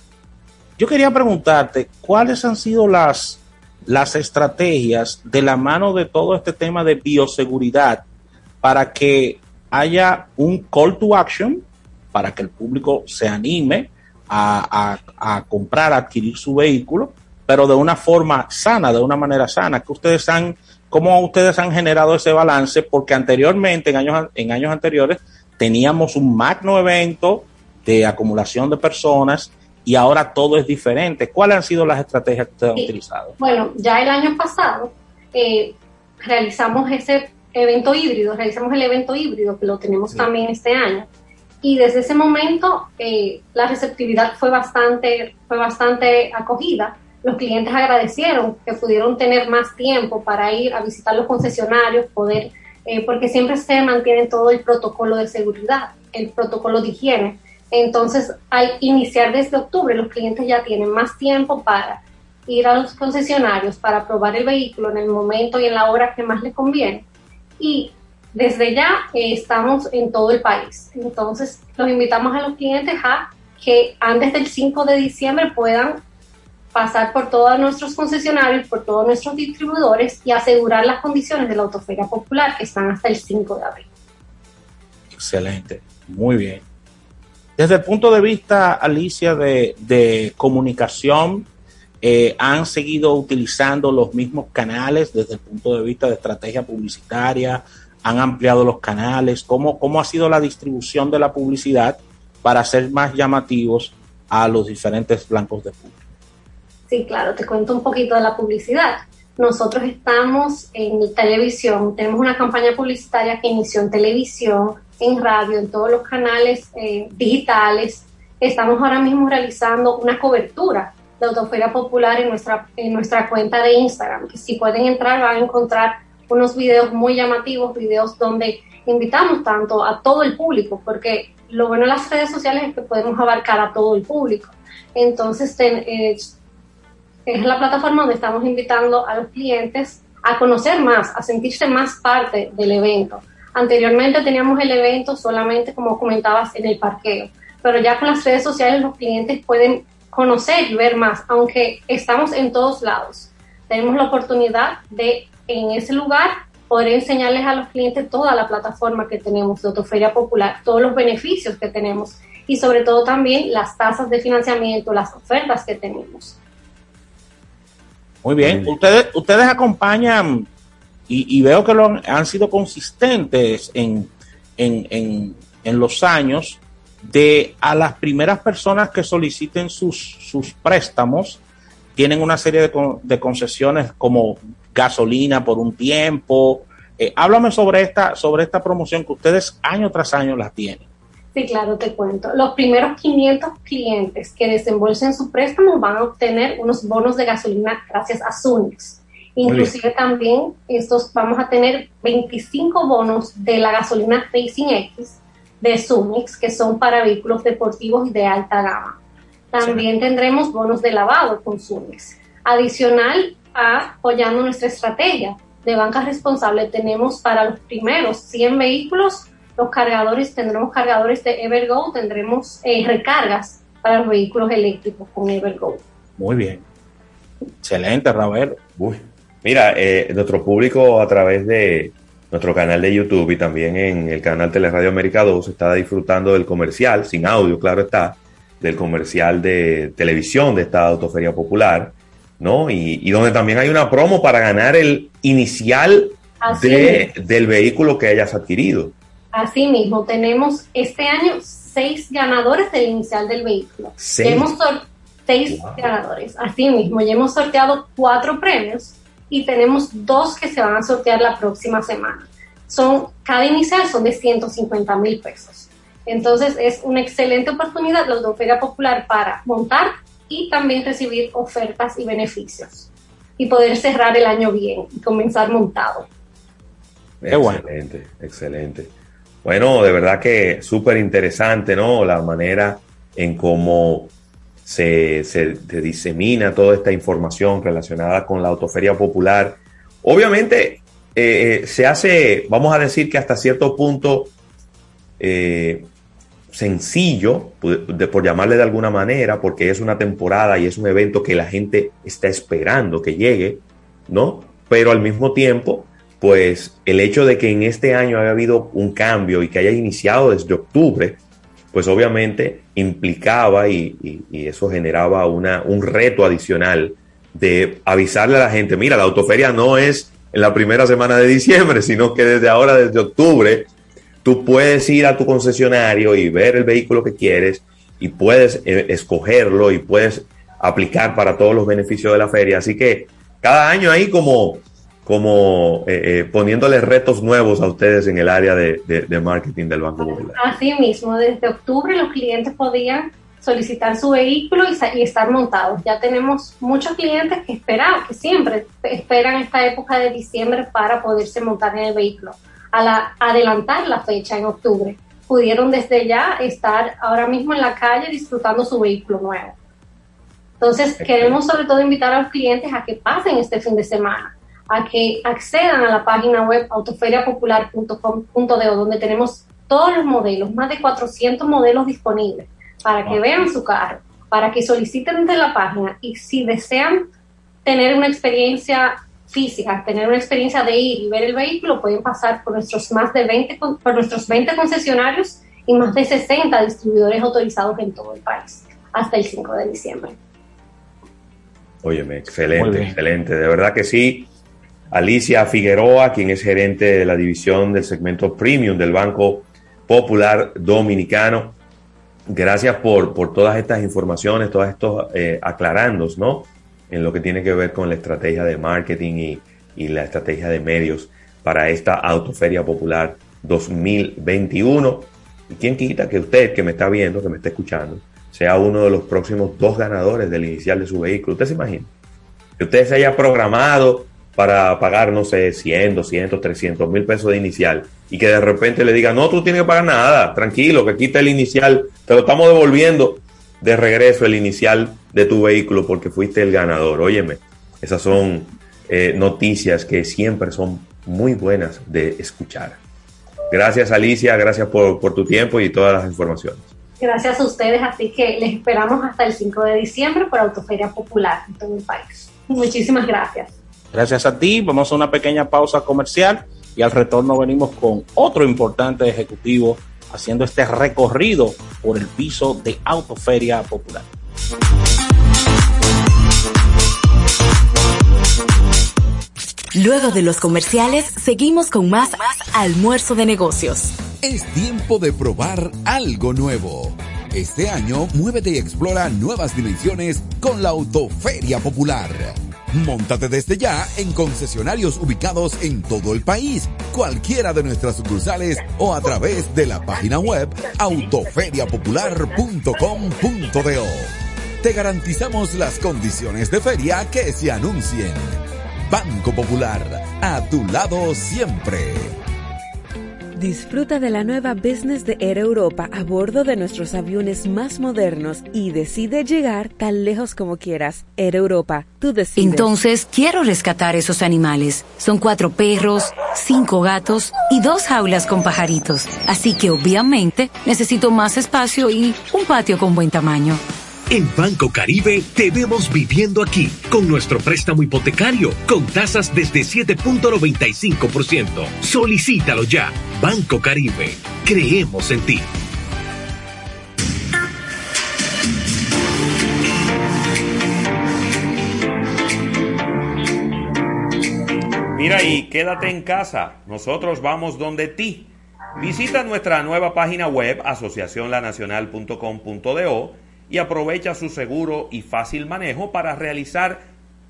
Speaker 3: Yo quería preguntarte, ¿cuáles han sido las, las estrategias de la mano de todo este tema de bioseguridad para que haya un call to action, para que el público se anime a, a- a comprar, a adquirir su vehículo, pero de una forma sana, de una manera sana, que ustedes han, cómo ustedes han generado ese balance, porque anteriormente, en años, en años anteriores, teníamos un magno evento de acumulación de personas y ahora todo es diferente. ¿Cuáles han sido las estrategias que ustedes han
Speaker 18: Sí.
Speaker 3: utilizado?
Speaker 18: Bueno, ya el año pasado eh, realizamos ese evento híbrido, realizamos el evento híbrido que lo tenemos también este año. y desde ese momento eh, la receptividad fue bastante, fue bastante acogida. Los clientes agradecieron que pudieron tener más tiempo para ir a visitar los concesionarios, poder, eh, porque siempre se mantiene todo el protocolo de seguridad, el protocolo de higiene. Entonces, al iniciar desde octubre, los clientes ya tienen más tiempo para ir a los concesionarios, para probar el vehículo en el momento y en la hora que más les conviene. Y desde ya eh, estamos en todo el país. Entonces, los invitamos a los clientes a que antes del 5 de diciembre puedan pasar por todos nuestros concesionarios, por todos nuestros distribuidores y asegurar las condiciones de la autoferia popular que están hasta el 5 de abril.
Speaker 3: Excelente, muy bien. Desde el punto de vista, Alicia, de, comunicación, eh, han seguido utilizando los mismos canales desde el punto de vista de estrategia publicitaria, han ampliado los canales, cómo, cómo ha sido la distribución de la publicidad para ser más llamativos a los diferentes blancos de público.
Speaker 18: Sí, claro, te cuento un poquito de la publicidad. Nosotros estamos en televisión, tenemos una campaña publicitaria que inició en televisión, en radio, en todos los canales eh, digitales. Estamos ahora mismo realizando una cobertura de Autoferia Popular en nuestra, en nuestra cuenta de Instagram, que si pueden entrar van a encontrar unos videos muy llamativos, videos donde invitamos tanto a todo el público, porque lo bueno de las redes sociales es que podemos abarcar a todo el público. Entonces, eh, es la plataforma donde estamos invitando a los clientes a conocer más, a sentirse más parte del evento. Anteriormente teníamos el evento solamente, como comentabas, en el parqueo, pero ya con las redes sociales los clientes pueden conocer y ver más, aunque estamos en todos lados. Tenemos la oportunidad de en ese lugar poder enseñarles a los clientes toda la plataforma que tenemos de Autoferia Popular, todos los beneficios que tenemos y sobre todo también las tasas de financiamiento, las ofertas que tenemos.
Speaker 3: Muy bien, ustedes, ustedes acompañan y, veo que lo han, sido consistentes en, en, en, los años de a las primeras personas que soliciten sus, sus préstamos, tienen una serie de, de concesiones como gasolina por un tiempo. Eh, háblame sobre esta, sobre esta promoción que ustedes año tras año la tienen.
Speaker 18: Sí, claro, te cuento. Los primeros 500 clientes que desembolsen su préstamo van a obtener unos bonos de gasolina gracias a Sunix. Inclusive también estos vamos a tener 25 bonos de la gasolina Racing X de Sunix, que son para vehículos deportivos y de alta gama. También tendremos bonos de lavado con Sunix. Adicional, apoyando nuestra estrategia de banca responsable, tenemos para los primeros 100 vehículos los cargadores, tendremos cargadores de Evergo, tendremos eh, recargas para los vehículos eléctricos con Evergo.
Speaker 3: Muy bien. Excelente, Raúl.
Speaker 2: Mira, eh, nuestro público a través de nuestro canal de YouTube y también en el canal Teleradio América 2 está disfrutando del comercial, sin audio, claro está, del comercial de televisión de esta autoferia popular, ¿no? Y, donde también hay una promo para ganar el inicial de, del vehículo que hayas adquirido.
Speaker 18: Así mismo, tenemos este año seis ganadores del inicial del vehículo. Seis, hemos seis ganadores, así mismo, ya hemos sorteado cuatro premios y tenemos dos que se van a sortear la próxima semana. Son, cada inicial son de 150 mil pesos. Entonces es una excelente oportunidad la Autoferia Popular para montar y también recibir ofertas y beneficios y poder cerrar el año bien y comenzar montado.
Speaker 2: Excelente, excelente. Bueno, de verdad que súper interesante, ¿no? La manera en cómo se, se, disemina toda esta información relacionada con la autoferia popular. Obviamente, eh, eh, se hace, vamos a decir que hasta cierto punto eh, sencillo, por llamarle de alguna manera, porque es una temporada y es un evento que la gente está esperando que llegue, ¿no? Pero al mismo tiempo, pues el hecho de que en este año haya habido un cambio y que haya iniciado desde octubre, pues obviamente implicaba y, eso generaba una, un reto adicional de avisarle a la gente, mira, la autoferia no es en la primera semana de diciembre, sino que desde ahora, desde octubre, tú puedes ir a tu concesionario y ver el vehículo que quieres y puedes eh, escogerlo y puedes aplicar para todos los beneficios de la feria. Así que cada año hay como como eh, eh, poniéndole retos nuevos a ustedes en el área de, de- de marketing del Banco Popular.
Speaker 18: Así mismo, desde octubre los clientes podían solicitar su vehículo y, y estar montados. Ya tenemos muchos clientes que esperan, que siempre esperan esta época de diciembre para poderse montar en el vehículo. Al adelantar la fecha en octubre, pudieron desde ya estar ahora mismo en la calle disfrutando su vehículo nuevo. Entonces, queremos sobre todo invitar a los clientes a que pasen este fin de semana, a que accedan a la página web autoferiapopular.com.do, donde tenemos todos los modelos, más de 400 modelos disponibles, para que vean su carro, para que soliciten de la página y si desean tener una experiencia física, tener una experiencia de ir y ver el vehículo, pueden pasar por nuestros más de 20, con- por nuestros 20 concesionarios y más de 60 distribuidores autorizados en todo el país, hasta el 5 de diciembre.
Speaker 2: Óyeme, excelente, excelente. De verdad que sí. Alicia Figueroa, quien es gerente de la división del segmento premium del Banco Popular Dominicano. Gracias por, por todas estas informaciones, todas estos eh, ¿no? En lo que tiene que ver con la estrategia de marketing y, y la estrategia de medios para esta Autoferia Popular 2021. Y quién quita que usted, que me está viendo, que me está escuchando, sea uno de los próximos dos ganadores del inicial de su vehículo. ¿Usted se imagina? Que usted se haya programado para pagar, no sé, 100, 200, 300 mil pesos de inicial y que de repente le diga, no, tú tienes que pagar nada, tranquilo, que quita el inicial, te lo estamos devolviendo de regreso el inicial de tu vehículo porque fuiste el ganador. Óyeme, esas son eh, noticias que siempre son muy buenas de escuchar. Gracias Alicia, gracias por, por tu tiempo y todas las informaciones.
Speaker 18: Gracias a ustedes, así que les esperamos hasta el 5 de diciembre por Autoferia Popular en todo el país. Muchísimas gracias.
Speaker 3: Gracias a ti. Vamos a una pequeña pausa comercial y al retorno venimos con otro importante ejecutivo haciendo este recorrido por el piso de Autoferia Popular.
Speaker 1: Luego de los comerciales, seguimos con más almuerzo de negocios.
Speaker 5: Es tiempo de probar algo nuevo. Este año, muévete y explora nuevas dimensiones con la Autoferia Popular. Móntate desde ya en concesionarios ubicados en todo el país, cualquiera de nuestras sucursales o a través de la página web autoferiapopular.com.do. Te garantizamos las condiciones de feria que se anuncien. Banco Popular, a tu lado siempre.
Speaker 19: Disfruta de la nueva business de Air Europa a bordo de nuestros aviones más modernos y decide llegar tan lejos como quieras. Air Europa, tú decides.
Speaker 7: Entonces, quiero rescatar esos animales. Son cuatro perros, cinco gatos y dos jaulas con pajaritos. Así que obviamente necesito más espacio y un patio con buen tamaño.
Speaker 11: En Banco Caribe te vemos viviendo aquí con nuestro préstamo hipotecario con tasas desde 7.95%. Solicítalo ya. Banco Caribe. Creemos en ti.
Speaker 2: Mira y quédate en casa. Nosotros vamos donde ti. Visita nuestra nueva página web asociacionlanacional.com.do y aprovecha su seguro y fácil manejo para realizar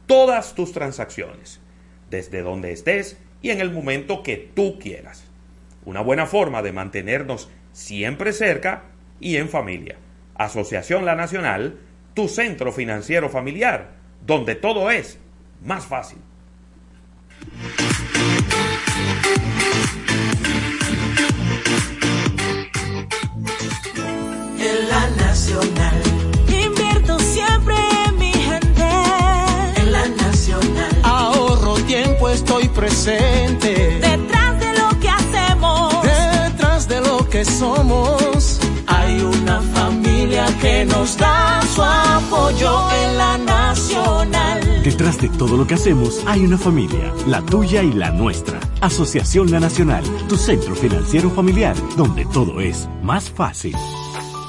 Speaker 2: todas tus transacciones, desde donde estés y en el momento que tú quieras. Una buena forma de mantenernos siempre cerca y en familia. Asociación La Nacional, tu centro financiero familiar, donde todo es más fácil.
Speaker 20: Presente.
Speaker 21: Detrás de lo que hacemos.
Speaker 20: Detrás de lo que somos.
Speaker 21: Hay una familia que nos da su apoyo en la nacional.
Speaker 14: Detrás de todo lo que hacemos hay una familia, la tuya y la nuestra. Asociación La Nacional, tu centro financiero familiar, donde todo es más fácil.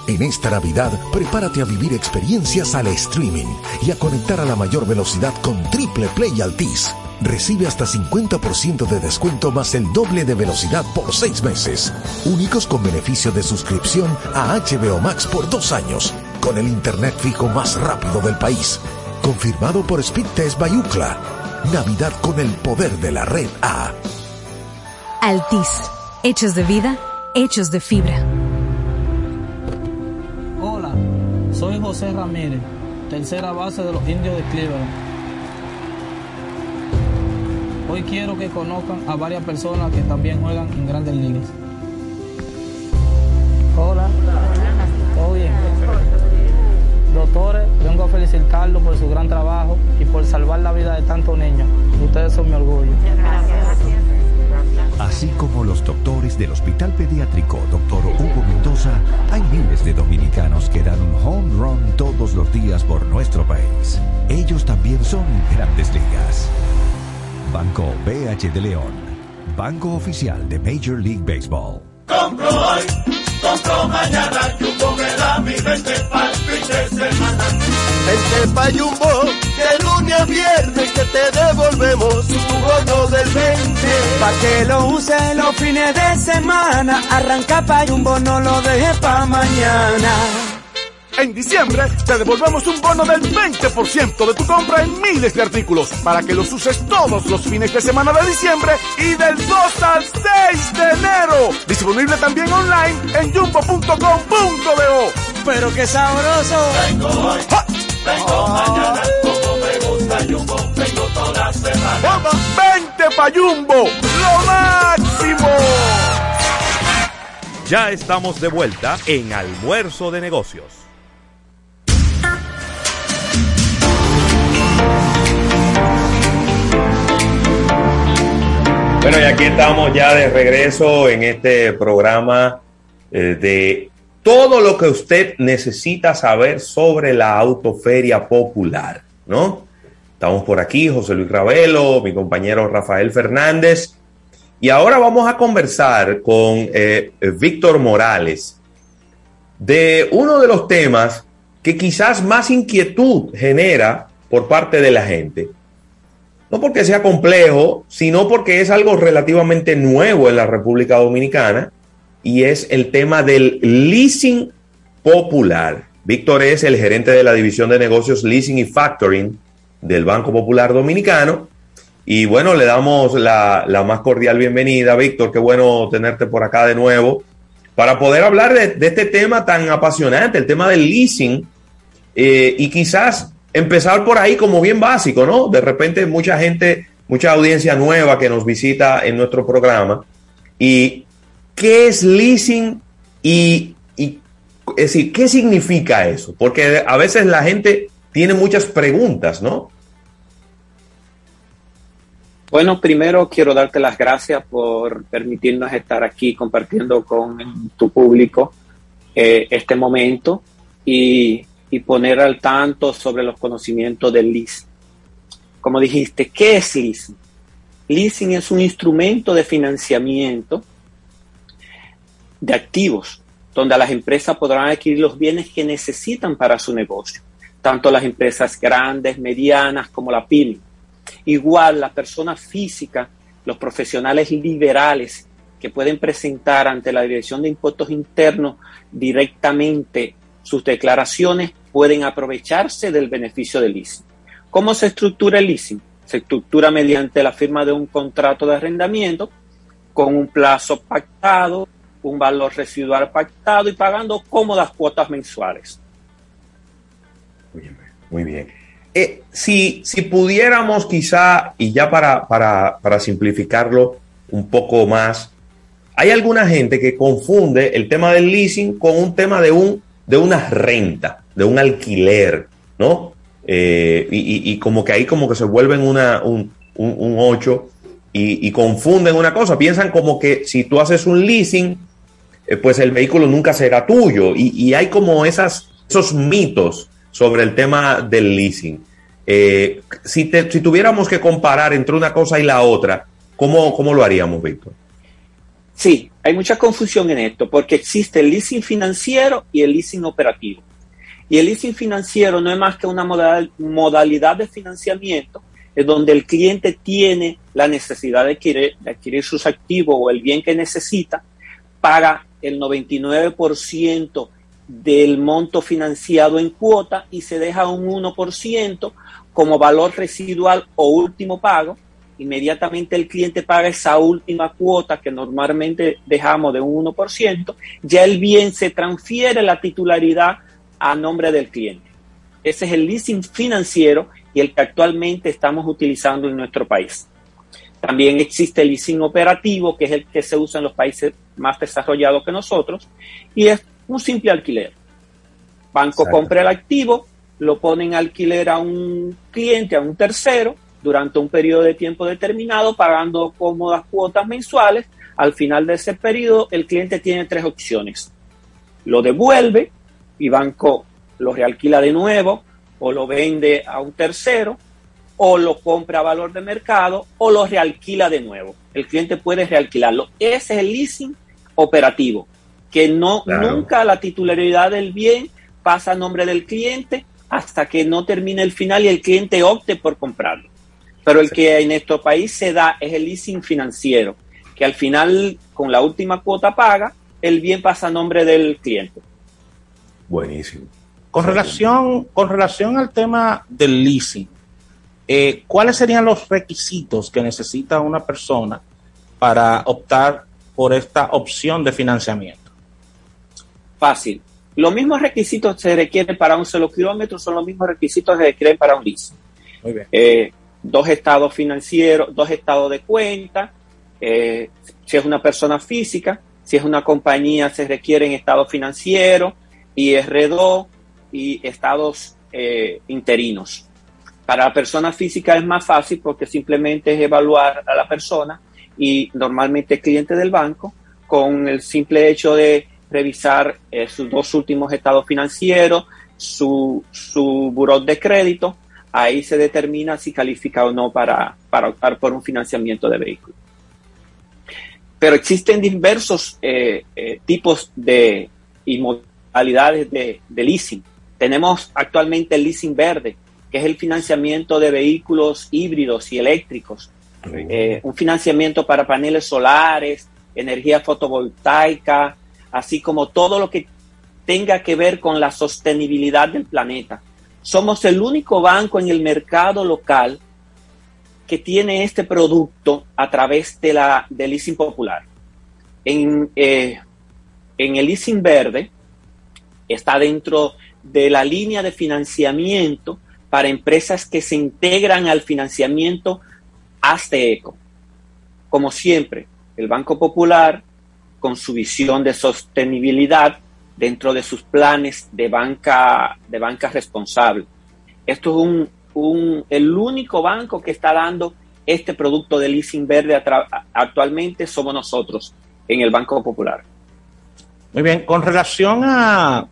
Speaker 8: En esta Navidad, prepárate a vivir experiencias al streaming y a conectar a la mayor velocidad con Triple Play Altis. Recibe hasta 50% de descuento más el doble de velocidad por seis meses. Únicos con beneficio de suscripción a HBO Max por dos años, con el internet fijo más rápido del país. Confirmado por Speedtest Bayucla. Navidad con el poder de la red A.
Speaker 22: Altis. Hechos de vida, hechos de fibra.
Speaker 23: Hola, soy José Ramírez, tercera base de los indios de Cleveland. Hoy quiero que conozcan a varias personas que también juegan en grandes ligas. Hola, ¿todo bien? Doctores, vengo a felicitarlos por su gran trabajo y por salvar la vida de tantos niños. Ustedes son mi orgullo.
Speaker 24: Así como los doctores del Hospital Pediátrico Dr. Hugo Mendoza, hay miles de dominicanos que dan un home run todos los días por nuestro país. Ellos también son grandes ligas. Banco BH de León, banco oficial de Major League Baseball.
Speaker 6: Compro hoy, compro mañana, Jumbo me da mi 20 pa'l fin de semana.
Speaker 25: Vente pa' Jumbo, de lunes a viernes que te devolvemos tu bono del 20.
Speaker 26: Pa' que lo use los fines de semana, arranca pa' Jumbo, no lo dejes pa' mañana.
Speaker 27: En diciembre te devolvemos un bono del 20% de tu compra en miles de artículos para que los uses todos los fines de semana de diciembre y del 2 al 6 de enero. Disponible también online en jumbo.com.do.
Speaker 26: Pero qué sabroso.
Speaker 6: Vengo hoy, vengo mañana, como me gusta Jumbo, vengo toda semana.
Speaker 27: ¡Vamos! ¡Vente pa' Jumbo! ¡Lo máximo!
Speaker 2: Ya estamos de vuelta en Almuerzo de Negocios. Bueno, y aquí estamos ya de regreso en este programa eh, de todo lo que usted necesita saber sobre la autoferia popular, ¿no? Estamos por aquí, José Luis Ravelo, mi compañero Rafael Fernández, y ahora vamos a conversar con eh, Víctor Morales de uno de los temas que quizás más inquietud genera por parte de la gente no porque sea complejo, sino porque es algo relativamente nuevo en la República Dominicana y es el tema del leasing popular. Víctor es el gerente de la división de negocios leasing y factoring del Banco Popular Dominicano. Y bueno, le damos la, la más cordial bienvenida, Víctor. Qué bueno tenerte por acá de nuevo para poder hablar de, este tema tan apasionante, el tema del leasing. Eh, y quizás empezar por ahí como bien básico, ¿no? De repente mucha gente, mucha audiencia nueva que nos visita en nuestro programa. ¿Y qué es leasing? Y, y es decir, ¿qué significa eso? Porque a veces la gente tiene muchas preguntas, ¿no?
Speaker 28: Bueno, primero quiero darte las gracias por permitirnos estar aquí compartiendo con tu público eh, este momento y y poner al tanto sobre los conocimientos del leasing. Como dijiste, ¿qué es leasing? Leasing es un instrumento de financiamiento de activos, donde las empresas podrán adquirir los bienes que necesitan para su negocio, tanto las empresas grandes, medianas como la pyme. Igual la persona física, los profesionales liberales que pueden presentar ante la Dirección de Impuestos Internos directamente sus declaraciones pueden aprovecharse del beneficio del leasing. ¿Cómo se estructura el leasing? Se estructura mediante la firma de un contrato de arrendamiento con un plazo pactado, un valor residual pactado y pagando cómodas cuotas mensuales.
Speaker 2: Muy bien. Muy bien. Eh, si, si pudiéramos quizá, y ya para, para, para simplificarlo un poco más, hay alguna gente que confunde el tema del leasing con un tema de, un, de una renta, de un alquiler, ¿no? Eh, y, como que ahí como que se vuelven una, un, un, un ocho y, y confunden una cosa, piensan como que si tú haces un leasing, eh, pues el vehículo nunca será tuyo. Y, hay como esas, esos mitos sobre el tema del leasing. Eh, si, si tuviéramos que comparar entre una cosa y la otra, ¿cómo, cómo lo haríamos, Víctor?
Speaker 28: Sí, hay mucha confusión en esto porque existe el leasing financiero y el leasing operativo. Y el leasing financiero no es más que una modal- modalidad de financiamiento en donde el cliente tiene la necesidad de adquirir, de adquirir sus activos o el bien que necesita, paga el 99% del monto financiado en cuota y se deja un 1% como valor residual o último pago. Inmediatamente el cliente paga esa última cuota que normalmente dejamos de un 1%, ya el bien se transfiere la titularidad a nombre del cliente. Ese es el leasing financiero y el que actualmente estamos utilizando en nuestro país. También existe el leasing operativo, que es el que se usa en los países más desarrollados que nosotros, y es un simple alquiler. Banco compra el activo, lo pone en alquiler a un cliente, a un tercero, durante un periodo de tiempo determinado, pagando cómodas cuotas mensuales. Al final de ese periodo, el cliente tiene tres opciones. Lo devuelve y banco lo realquila de nuevo o lo vende a un tercero o lo compra a valor de mercado o lo realquila de nuevo. El cliente puede realquilarlo. Ese es el leasing operativo, que no nunca la titularidad del bien pasa a nombre del cliente hasta que no termine el final y el cliente opte por comprarlo. Pero el que en nuestro país se da es el leasing financiero, que al final, con la última cuota paga, el bien pasa a nombre del cliente.
Speaker 2: Buenísimo.
Speaker 3: Con relación, con relación al tema del leasing, eh, ¿cuáles serían los requisitos que necesita una persona para optar por esta opción de financiamiento?
Speaker 28: Fácil. Los mismos requisitos se requieren para un solo kilómetro, son los mismos requisitos que se requieren para un leasing.
Speaker 3: Muy bien.
Speaker 28: Eh, dos estados financieros, dos estados de cuenta, eh, si es una persona física, si es una compañía se requieren estados financieros, IR2, y estados eh, interinos. Para la persona física es más fácil porque simplemente es evaluar a la persona y normalmente cliente del banco con el simple hecho de revisar eh, sus dos últimos estados financieros, su, su buró de crédito, ahí se determina si califica o no para, para optar por un financiamiento de vehículo. Pero existen diversos eh, tipos de y modalidades de, de leasing. Tenemos actualmente el leasing verde, que es el financiamiento de vehículos híbridos y eléctricos. Eh, un financiamiento para paneles solares, energía fotovoltaica, así como todo lo que tenga que ver con la sostenibilidad del planeta. Somos el único banco en el mercado local que tiene este producto a través de la del leasing popular. En, eh, en el leasing verde está dentro de la línea de financiamiento para empresas que se integran al financiamiento Eco. Como siempre, el Banco Popular, con su visión de sostenibilidad dentro de sus planes de banca, de banca responsable. Esto es un, un, el único banco que está dando este producto de leasing verde actualmente somos nosotros en el Banco Popular.
Speaker 3: Muy bien, con relación a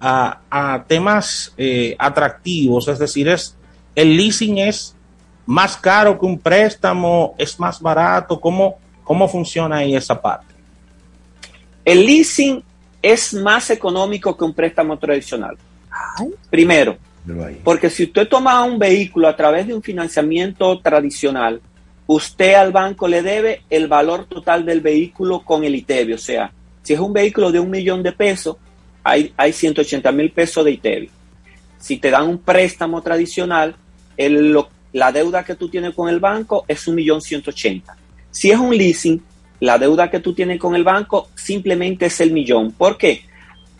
Speaker 3: a, temas eh, atractivos, es decir, es el leasing es más caro que un préstamo, es más barato, ¿cómo, cómo funciona ahí esa parte?
Speaker 28: El leasing es más económico que un préstamo tradicional. Primero, porque si usted toma un vehículo a través de un financiamiento tradicional, usted al banco le debe el valor total del vehículo con el ITEVI. O sea, si es un vehículo de un millón de pesos, hay, hay 180 mil pesos de ITEVI. Si te dan un préstamo tradicional, la deuda que tú tienes con el banco es un millón ochenta. Si es un leasing, la deuda que tú tienes con el banco simplemente es el millón. ¿Por qué?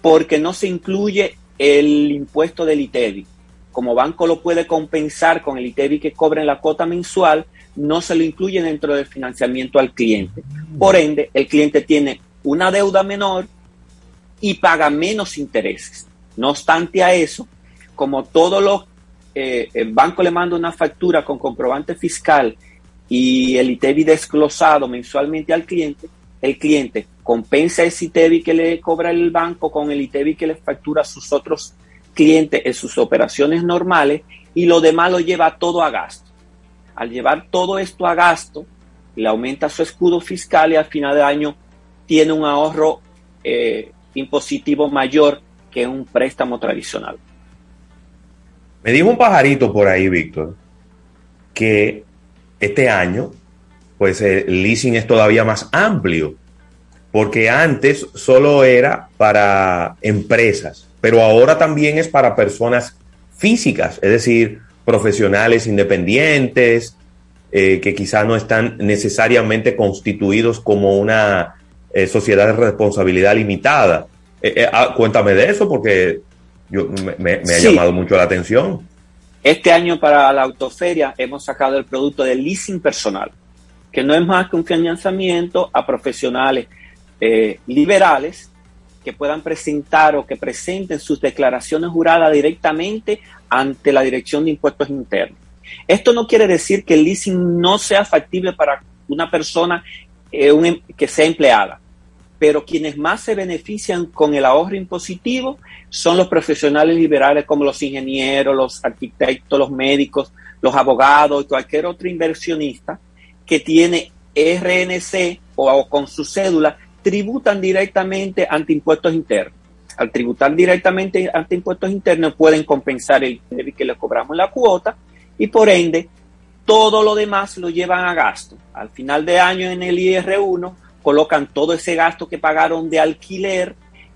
Speaker 28: Porque no se incluye el impuesto del ITEVI. Como banco lo puede compensar con el ITEVI que cobra la cuota mensual, no se lo incluye dentro del financiamiento al cliente. Por ende, el cliente tiene una deuda menor y paga menos intereses. No obstante a eso, como todo lo, eh, el banco le manda una factura con comprobante fiscal y el ITEVI desglosado mensualmente al cliente, el cliente compensa ese ITEVI que le cobra el banco con el ITEVI que le factura a sus otros clientes en sus operaciones normales y lo demás lo lleva todo a gasto. Al llevar todo esto a gasto, le aumenta su escudo fiscal y al final de año tiene un ahorro eh, impositivo mayor que un préstamo tradicional.
Speaker 2: Me dijo un pajarito por ahí, Víctor, que este año, pues el leasing es todavía más amplio porque antes solo era para empresas, pero ahora también es para personas físicas, es decir, profesionales independientes, eh, que quizá no están necesariamente constituidos como una eh, sociedad de responsabilidad limitada. Eh, ah, cuéntame de eso porque yo, me, ha llamado mucho la atención.
Speaker 28: Este año para la autoferia hemos sacado el producto de leasing personal, que no es más que un financiamiento a profesionales liberales que puedan presentar o que presenten sus declaraciones juradas directamente ante la Dirección de Impuestos Internos. Esto no quiere decir que el leasing no sea factible para una persona eh, em, que sea empleada, pero quienes más se benefician con el ahorro impositivo son los profesionales liberales como los ingenieros, los arquitectos, los médicos, los abogados y cualquier otro inversionista que tiene RNC o, con su cédula tributan directamente ante impuestos internos. Al tributar directamente ante impuestos internos pueden compensar el que le cobramos la cuota y por ende todo lo demás lo llevan a gasto. Al final de año en el IR1 colocan todo ese gasto que pagaron de alquiler,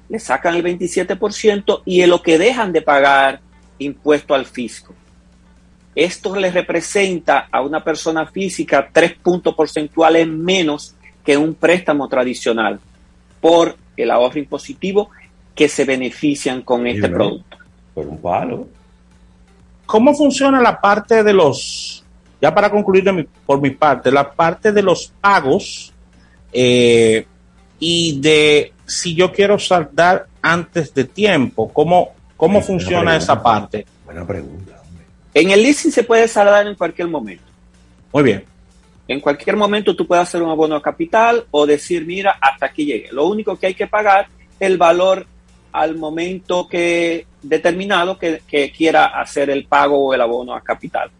Speaker 28: le sacan el 27% y en lo que dejan de pagar impuesto al fisco. Esto le representa a una persona física tres puntos porcentuales menos que un préstamo tradicional por el ahorro impositivo que se benefician con este producto.
Speaker 2: Por un palo.
Speaker 3: ¿Cómo funciona la parte de los, ya para concluir por mi parte, la parte de los pagos eh, y de si yo quiero saldar antes de tiempo? ¿Cómo, cómo funciona esa parte?
Speaker 2: Buena pregunta.
Speaker 28: En el leasing se puede saldar en cualquier momento.
Speaker 3: Muy bien.
Speaker 28: En cualquier momento tú puedes hacer un abono a capital o decir, mira, hasta aquí llegué. Lo único que hay que pagar es el valor al momento que determinado que, quiera hacer el pago o el abono a capital.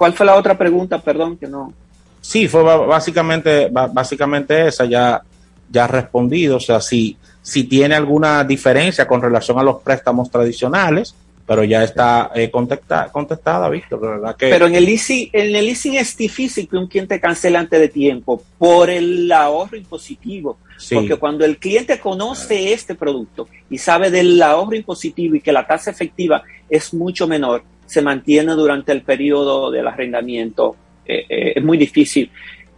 Speaker 28: ¿Cuál fue la otra pregunta? Perdón, que no.
Speaker 3: Sí, fue básicamente, básicamente esa, ya, ya respondido. O sea, si, si tiene alguna diferencia con relación a los préstamos tradicionales, pero ya está eh, contestada, Víctor, ¿verdad? Que...
Speaker 28: Pero en el, leasing, en el leasing es difícil que un cliente cancele antes de tiempo por el ahorro impositivo. Porque cuando el cliente conoce este producto y sabe del ahorro impositivo y que la tasa efectiva es mucho menor, se mantiene durante el periodo del arrendamiento. Eh, eh, es muy difícil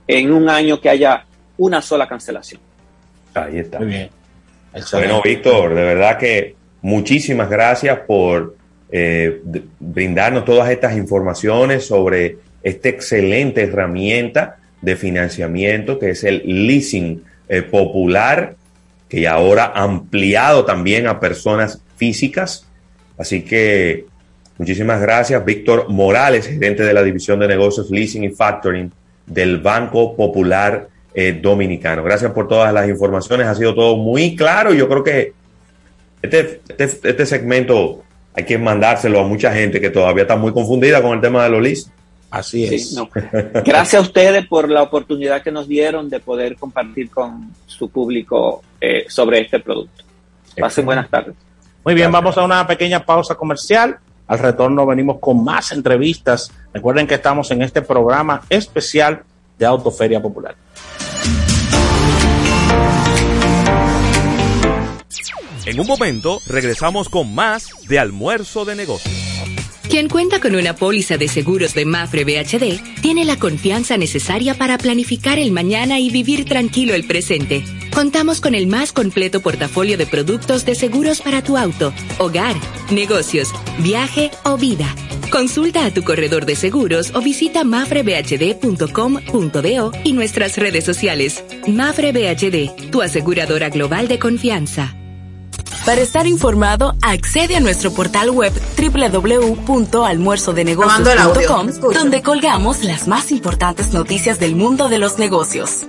Speaker 28: en un año que haya una sola cancelación.
Speaker 2: Ahí está. Muy bien. Bueno, Víctor, de verdad que muchísimas gracias por eh, brindarnos todas estas informaciones sobre esta excelente herramienta de financiamiento que es el leasing eh, popular, que ahora ampliado también a personas físicas. Así que muchísimas gracias, Víctor Morales, gerente de la División de Negocios Leasing y Factoring del Banco Popular eh, Dominicano. Gracias por todas las informaciones, ha sido todo muy claro. Yo creo que este, este, este segmento hay que mandárselo a mucha gente que todavía está muy confundida con el tema de los leads.
Speaker 3: Así es.
Speaker 28: Gracias a ustedes por la oportunidad que nos dieron de poder compartir con su público eh, sobre este producto. Pasen buenas tardes.
Speaker 3: Muy bien, vamos a una pequeña pausa comercial. Al retorno venimos con más entrevistas. Recuerden que estamos en este programa especial de Autoferia Popular.
Speaker 29: En un momento regresamos con más de almuerzo de negocios.
Speaker 7: Quien cuenta con una póliza de seguros de Mafre BHD tiene la confianza necesaria para planificar el mañana y vivir tranquilo el presente. Contamos con el más completo portafolio de productos de seguros para tu auto, hogar, negocios, viaje o vida. Consulta a tu corredor de seguros o visita mafrebhd.com.do y nuestras redes sociales. Mafre BHD, tu aseguradora global de confianza.
Speaker 1: Para estar informado, accede a nuestro portal web www.almuerzodenegocios.com, donde colgamos las más importantes noticias del mundo de los negocios.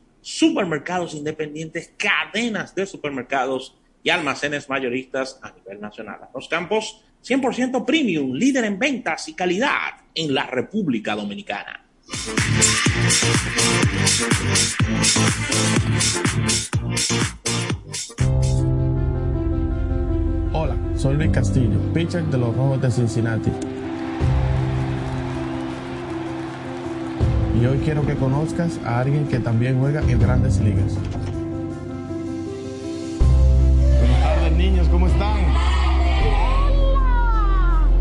Speaker 3: supermercados independientes, cadenas de supermercados y almacenes mayoristas a nivel nacional. Los campos 100% premium, líder en ventas y calidad en la República Dominicana.
Speaker 30: Hola, soy Luis Castillo, pitcher de los Rojos de Cincinnati. Y hoy quiero que conozcas a alguien que también juega en grandes ligas. Buenas tardes, niños, ¿cómo están?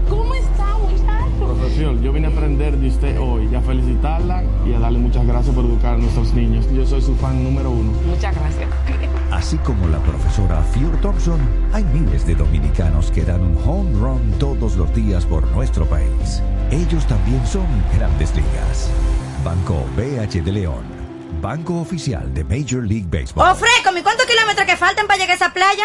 Speaker 15: ¿Cómo está, muchacho?
Speaker 30: Profesor, yo vine a aprender de usted hoy y a felicitarla y a darle muchas gracias por educar a nuestros niños. Yo soy su fan número uno.
Speaker 15: Muchas gracias.
Speaker 24: Así como la profesora Fior Thompson, hay miles de dominicanos que dan un home run todos los días por nuestro país. Ellos también son grandes ligas. Banco BH de León. Banco oficial de Major League Baseball.
Speaker 15: Oh, Freco, ¿y cuántos kilómetros que faltan para llegar a esa playa?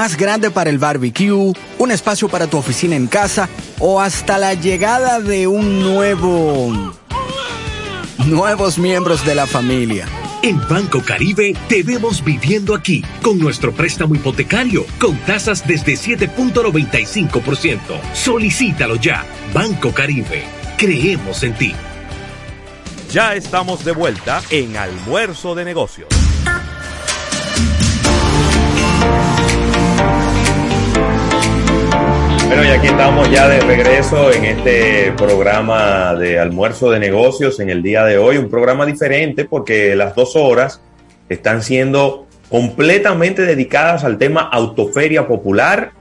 Speaker 31: grande para el barbecue, un espacio para tu oficina en casa o hasta la llegada de un nuevo... nuevos miembros de la familia.
Speaker 11: En Banco Caribe te vemos viviendo aquí con nuestro préstamo hipotecario con tasas desde 7.95%. Solicítalo ya. Banco Caribe. Creemos en ti.
Speaker 29: Ya estamos de vuelta en Almuerzo de Negocios.
Speaker 2: Bueno, y aquí estamos ya de regreso en este programa de almuerzo de negocios en el día de hoy. Un programa diferente porque las dos horas están siendo completamente dedicadas al tema autoferia popular.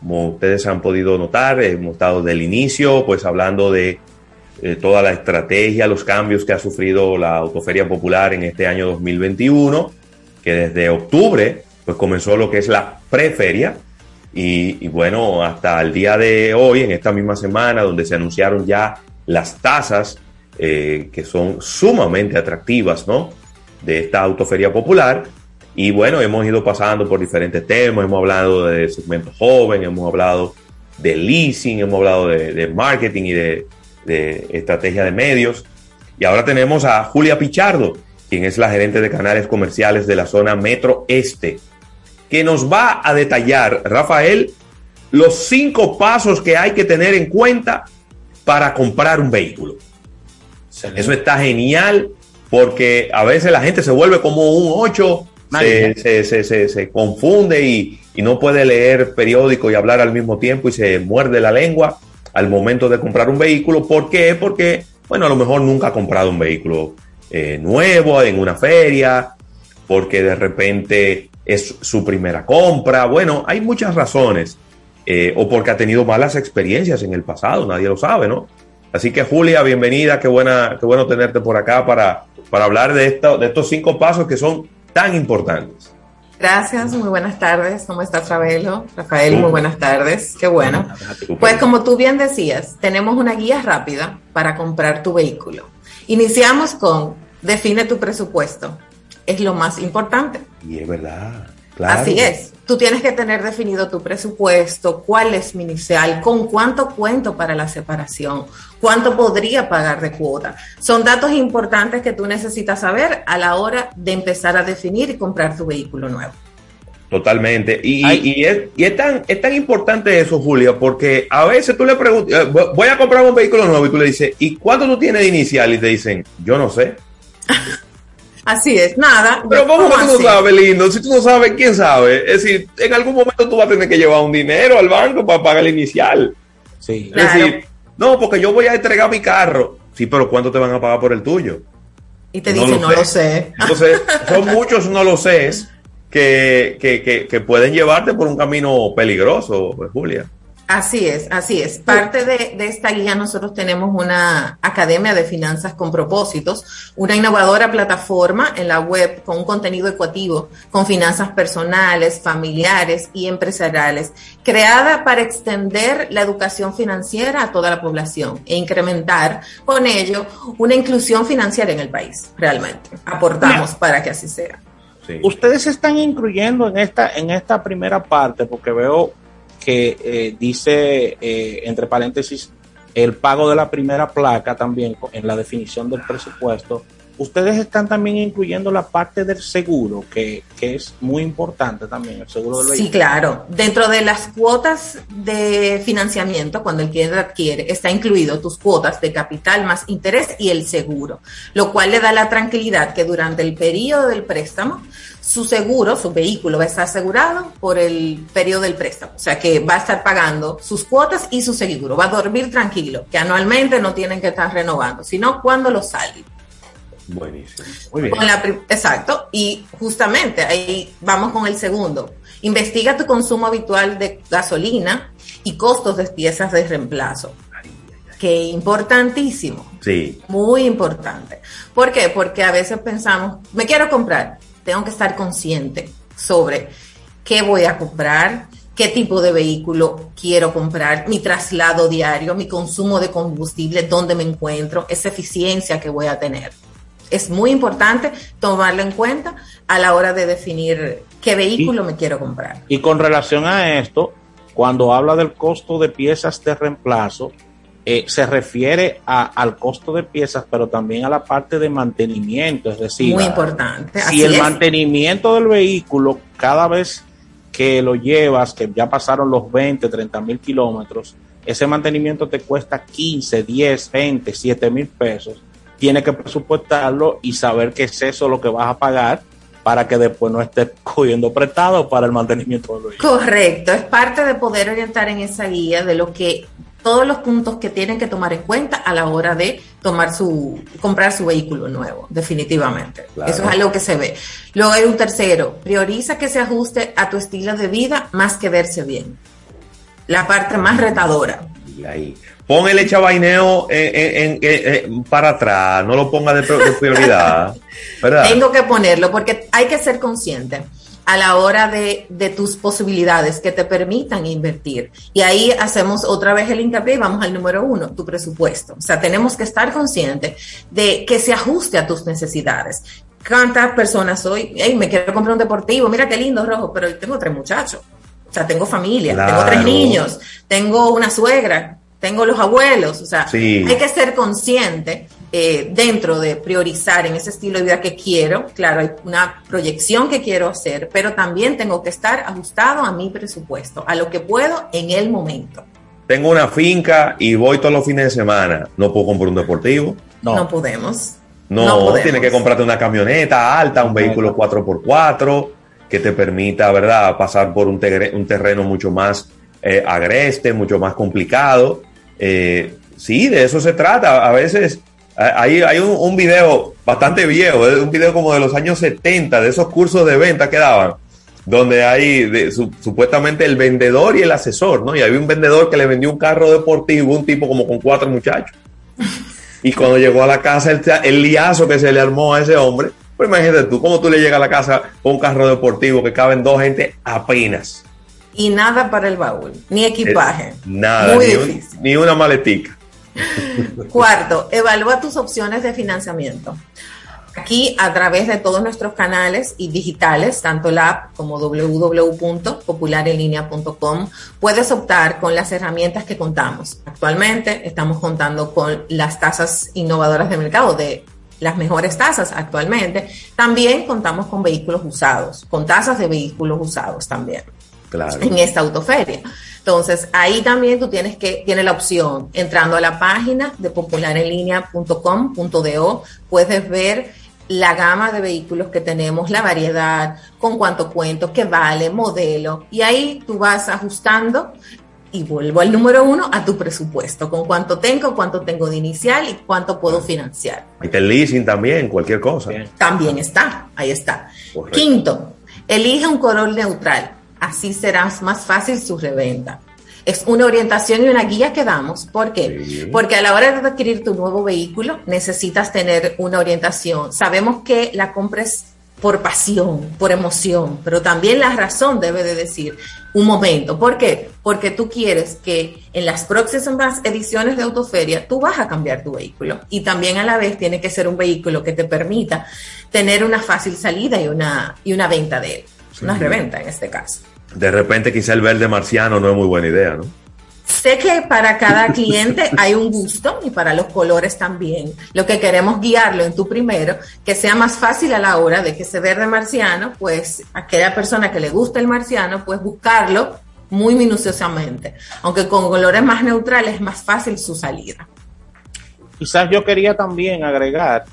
Speaker 2: Como ustedes han podido notar, hemos estado del inicio, pues hablando de eh, toda la estrategia, los cambios que ha sufrido la autoferia popular en este año 2021, que desde octubre pues comenzó lo que es la preferia y, bueno, hasta el día de hoy, en esta misma semana, donde se anunciaron ya las tasas eh, que son sumamente atractivas, ¿no? De esta autoferia popular. Y bueno, hemos ido pasando por diferentes temas, hemos hablado de segmento joven, hemos hablado de leasing, hemos hablado de, de marketing y de, de estrategia de medios. Y ahora tenemos a Julia Pichardo, quien es la gerente de canales comerciales de la zona Metro Este que nos va a detallar, Rafael, los cinco pasos que hay que tener en cuenta para comprar un vehículo. Excelente. Eso está genial porque a veces la gente se vuelve como un 8, se, se, se, se, se confunde y, y no puede leer periódico y hablar al mismo tiempo y se muerde la lengua al momento de comprar un vehículo. ¿Por qué? Porque, bueno, a lo mejor nunca ha comprado un vehículo eh, nuevo en una feria, porque de repente es su primera compra. Bueno, hay muchas razones. Eh, o porque ha tenido malas experiencias en el pasado, nadie lo sabe, ¿no? Así que Julia, bienvenida, qué, buena, qué bueno tenerte por acá para, para hablar de, esto, de estos cinco pasos que son tan importantes.
Speaker 32: Gracias, muy buenas tardes. ¿Cómo estás, Ravelo? Rafael, muy buenas tardes. Qué bueno. Pues como tú bien decías, tenemos una guía rápida para comprar tu vehículo. Iniciamos con define tu presupuesto es lo más importante.
Speaker 2: Y es verdad.
Speaker 32: Así es. Tú tienes que tener definido tu presupuesto, cuál es mi inicial, con cuánto cuento para la separación, cuánto podría pagar de cuota. Son datos importantes que tú necesitas saber a la hora de empezar a definir y comprar tu vehículo nuevo.
Speaker 2: Totalmente. Y, y, es, y es, tan, es tan importante eso, Julia, porque a veces tú le preguntas, eh, voy a comprar un vehículo nuevo y tú le dices, ¿y cuánto tú tienes de inicial? Y te dicen, yo no sé.
Speaker 32: Así es, nada.
Speaker 2: Pero ¿cómo, que tú no sabes, lindo? Si tú no sabes, ¿quién sabe? Es decir, en algún momento tú vas a tener que llevar un dinero al banco para pagar el inicial.
Speaker 3: Sí.
Speaker 2: Es decir, no, porque yo voy a entregar mi carro. Sí, pero ¿cuánto te van a pagar por el tuyo?
Speaker 32: Y te dicen, no, lo, sé.
Speaker 2: Entonces, son muchos no lo sé que, que, que, que pueden llevarte por un camino peligroso, Julia.
Speaker 32: Así es, así es. Parte de, esta guía nosotros tenemos una academia de finanzas con propósitos, una innovadora plataforma en la web con un contenido ecuativo, con finanzas personales, familiares y empresariales, creada para extender la educación financiera a toda la población e incrementar con ello una inclusión financiera en el país, realmente. Aportamos para que así sea.
Speaker 3: Ustedes están incluyendo en esta, en esta primera parte, porque veo que eh, dice, eh, entre paréntesis, el pago de la primera placa también en la definición del presupuesto. Ustedes están también incluyendo la parte del seguro, que, que es muy importante también, el seguro del vehículo.
Speaker 32: Sí, claro. Dentro de las cuotas de financiamiento, cuando el cliente adquiere, está incluido tus cuotas de capital más interés y el seguro, lo cual le da la tranquilidad que durante el periodo del préstamo su seguro, su vehículo va a estar asegurado por el periodo del préstamo. O sea que va a estar pagando sus cuotas y su seguro. Va a dormir tranquilo, que anualmente no tienen que estar renovando, sino cuando lo salen.
Speaker 2: Buenísimo.
Speaker 32: Muy bien. exacto. Y justamente ahí vamos con el segundo. Investiga tu consumo habitual de gasolina y costos de piezas de reemplazo. Que importantísimo.
Speaker 2: Sí.
Speaker 32: Muy importante. ¿Por qué? Porque a veces pensamos, me quiero comprar tengo que estar consciente sobre qué voy a comprar, qué tipo de vehículo quiero comprar, mi traslado diario, mi consumo de combustible, dónde me encuentro, esa eficiencia que voy a tener. Es muy importante tomarlo en cuenta a la hora de definir qué vehículo me quiero comprar.
Speaker 3: Y con relación a esto, cuando habla del costo de piezas de reemplazo, eh, se refiere al costo de piezas, pero también a la parte de mantenimiento, es decir,
Speaker 32: muy importante.
Speaker 3: Si el mantenimiento del vehículo cada vez que lo llevas, que ya pasaron los 20, 30 mil kilómetros, ese mantenimiento te cuesta 15, 10, 20, 7 mil pesos. Tienes que presupuestarlo y saber que es eso lo que vas a pagar para que después no estés cogiendo prestado para el mantenimiento del vehículo.
Speaker 32: Correcto, es parte de poder orientar en esa guía de lo que todos los puntos que tienen que tomar en cuenta a la hora de tomar su comprar su vehículo nuevo, definitivamente. Eso es algo que se ve. Luego hay un tercero, prioriza que se ajuste a tu estilo de vida más que verse bien. La parte más retadora.
Speaker 2: Y ahí. Pon el echabaineo en, para atrás, no lo ponga de, prioridad.
Speaker 32: Tengo que ponerlo porque hay que ser consciente a la hora de, tus posibilidades que te permitan invertir. Y ahí hacemos otra vez el hincapié y vamos al número uno, tu presupuesto. O sea, tenemos que estar conscientes de que se ajuste a tus necesidades. ¿Cuántas personas hoy? Hey, me quiero comprar un deportivo, mira qué lindo rojo, pero tengo tres muchachos. O sea, tengo familia, tengo tres niños, tengo una suegra, tengo los abuelos. O sea, hay que ser consciente eh, dentro de priorizar en ese estilo de vida que quiero, claro, hay una proyección que quiero hacer, pero también tengo que estar ajustado a mi presupuesto, a lo que puedo en el momento.
Speaker 2: Tengo una finca y voy todos los fines de semana. ¿No puedo comprar un deportivo?
Speaker 32: No, no podemos.
Speaker 2: No, tienes que comprarte una camioneta alta, un vehículo 4x4 que te permita, ¿verdad?, pasar por un, terreno mucho más eh, agreste, mucho más complicado. Eh, sí, de eso se trata. A veces hay, hay un, un, video bastante viejo, un video como de los años 70, de esos cursos de venta que daban, donde hay supuestamente el vendedor y el asesor, ¿no? Y había un vendedor que le vendió un carro deportivo, un tipo como con cuatro muchachos. Y cuando llegó a la casa, el, el liazo que se le armó a ese hombre, pues imagínate tú, ¿cómo tú le llegas a la casa con un carro deportivo que caben dos gente apenas?
Speaker 32: Y nada para el baúl, ni equipaje.
Speaker 2: nada, ni, ni una maletica.
Speaker 32: Cuarto, evalúa tus opciones de financiamiento. Aquí, a través de todos nuestros canales y digitales, tanto la app como www.popularenlinea.com, puedes optar con las herramientas que contamos. Actualmente estamos contando con las tasas innovadoras de mercado de las mejores tasas actualmente. También contamos con vehículos usados, con tasas de vehículos usados también
Speaker 2: Claro.
Speaker 32: en esta autoferia. Entonces, ahí también tú tienes que, tiene la opción, entrando a la página de popularenlinea.com.do, puedes ver la gama de vehículos que tenemos, la variedad, con cuánto cuento, qué vale, modelo, y ahí tú vas ajustando y vuelvo al número uno, a tu presupuesto, con cuánto tengo, cuánto tengo de inicial y cuánto puedo financiar.
Speaker 2: Y el leasing también, cualquier cosa.
Speaker 32: También está, ahí está.
Speaker 2: Correcto.
Speaker 32: Quinto, elige un color neutral, así será más fácil su reventa. Es una orientación y una guía que damos. ¿Por qué? Porque a la hora de adquirir tu nuevo vehículo necesitas tener una orientación. Sabemos que la compres por pasión, por emoción, pero también la razón debe de decir un momento. ¿Por qué? Porque tú quieres que en las próximas ediciones de Autoferia tú vas a cambiar tu vehículo y también a la vez tiene que ser un vehículo que te permita tener una fácil salida y una, y una venta de él, una reventa en este caso.
Speaker 2: De repente quizá el verde marciano no es muy buena idea, ¿no?
Speaker 32: Sé que para cada cliente hay un gusto y para los colores también. Lo que queremos guiarlo en tu primero, que sea más fácil a la hora de que ese verde marciano, pues aquella persona que le gusta el marciano, pues buscarlo muy minuciosamente. Aunque con colores más neutrales es más fácil su salida.
Speaker 3: Quizás yo quería también agregar,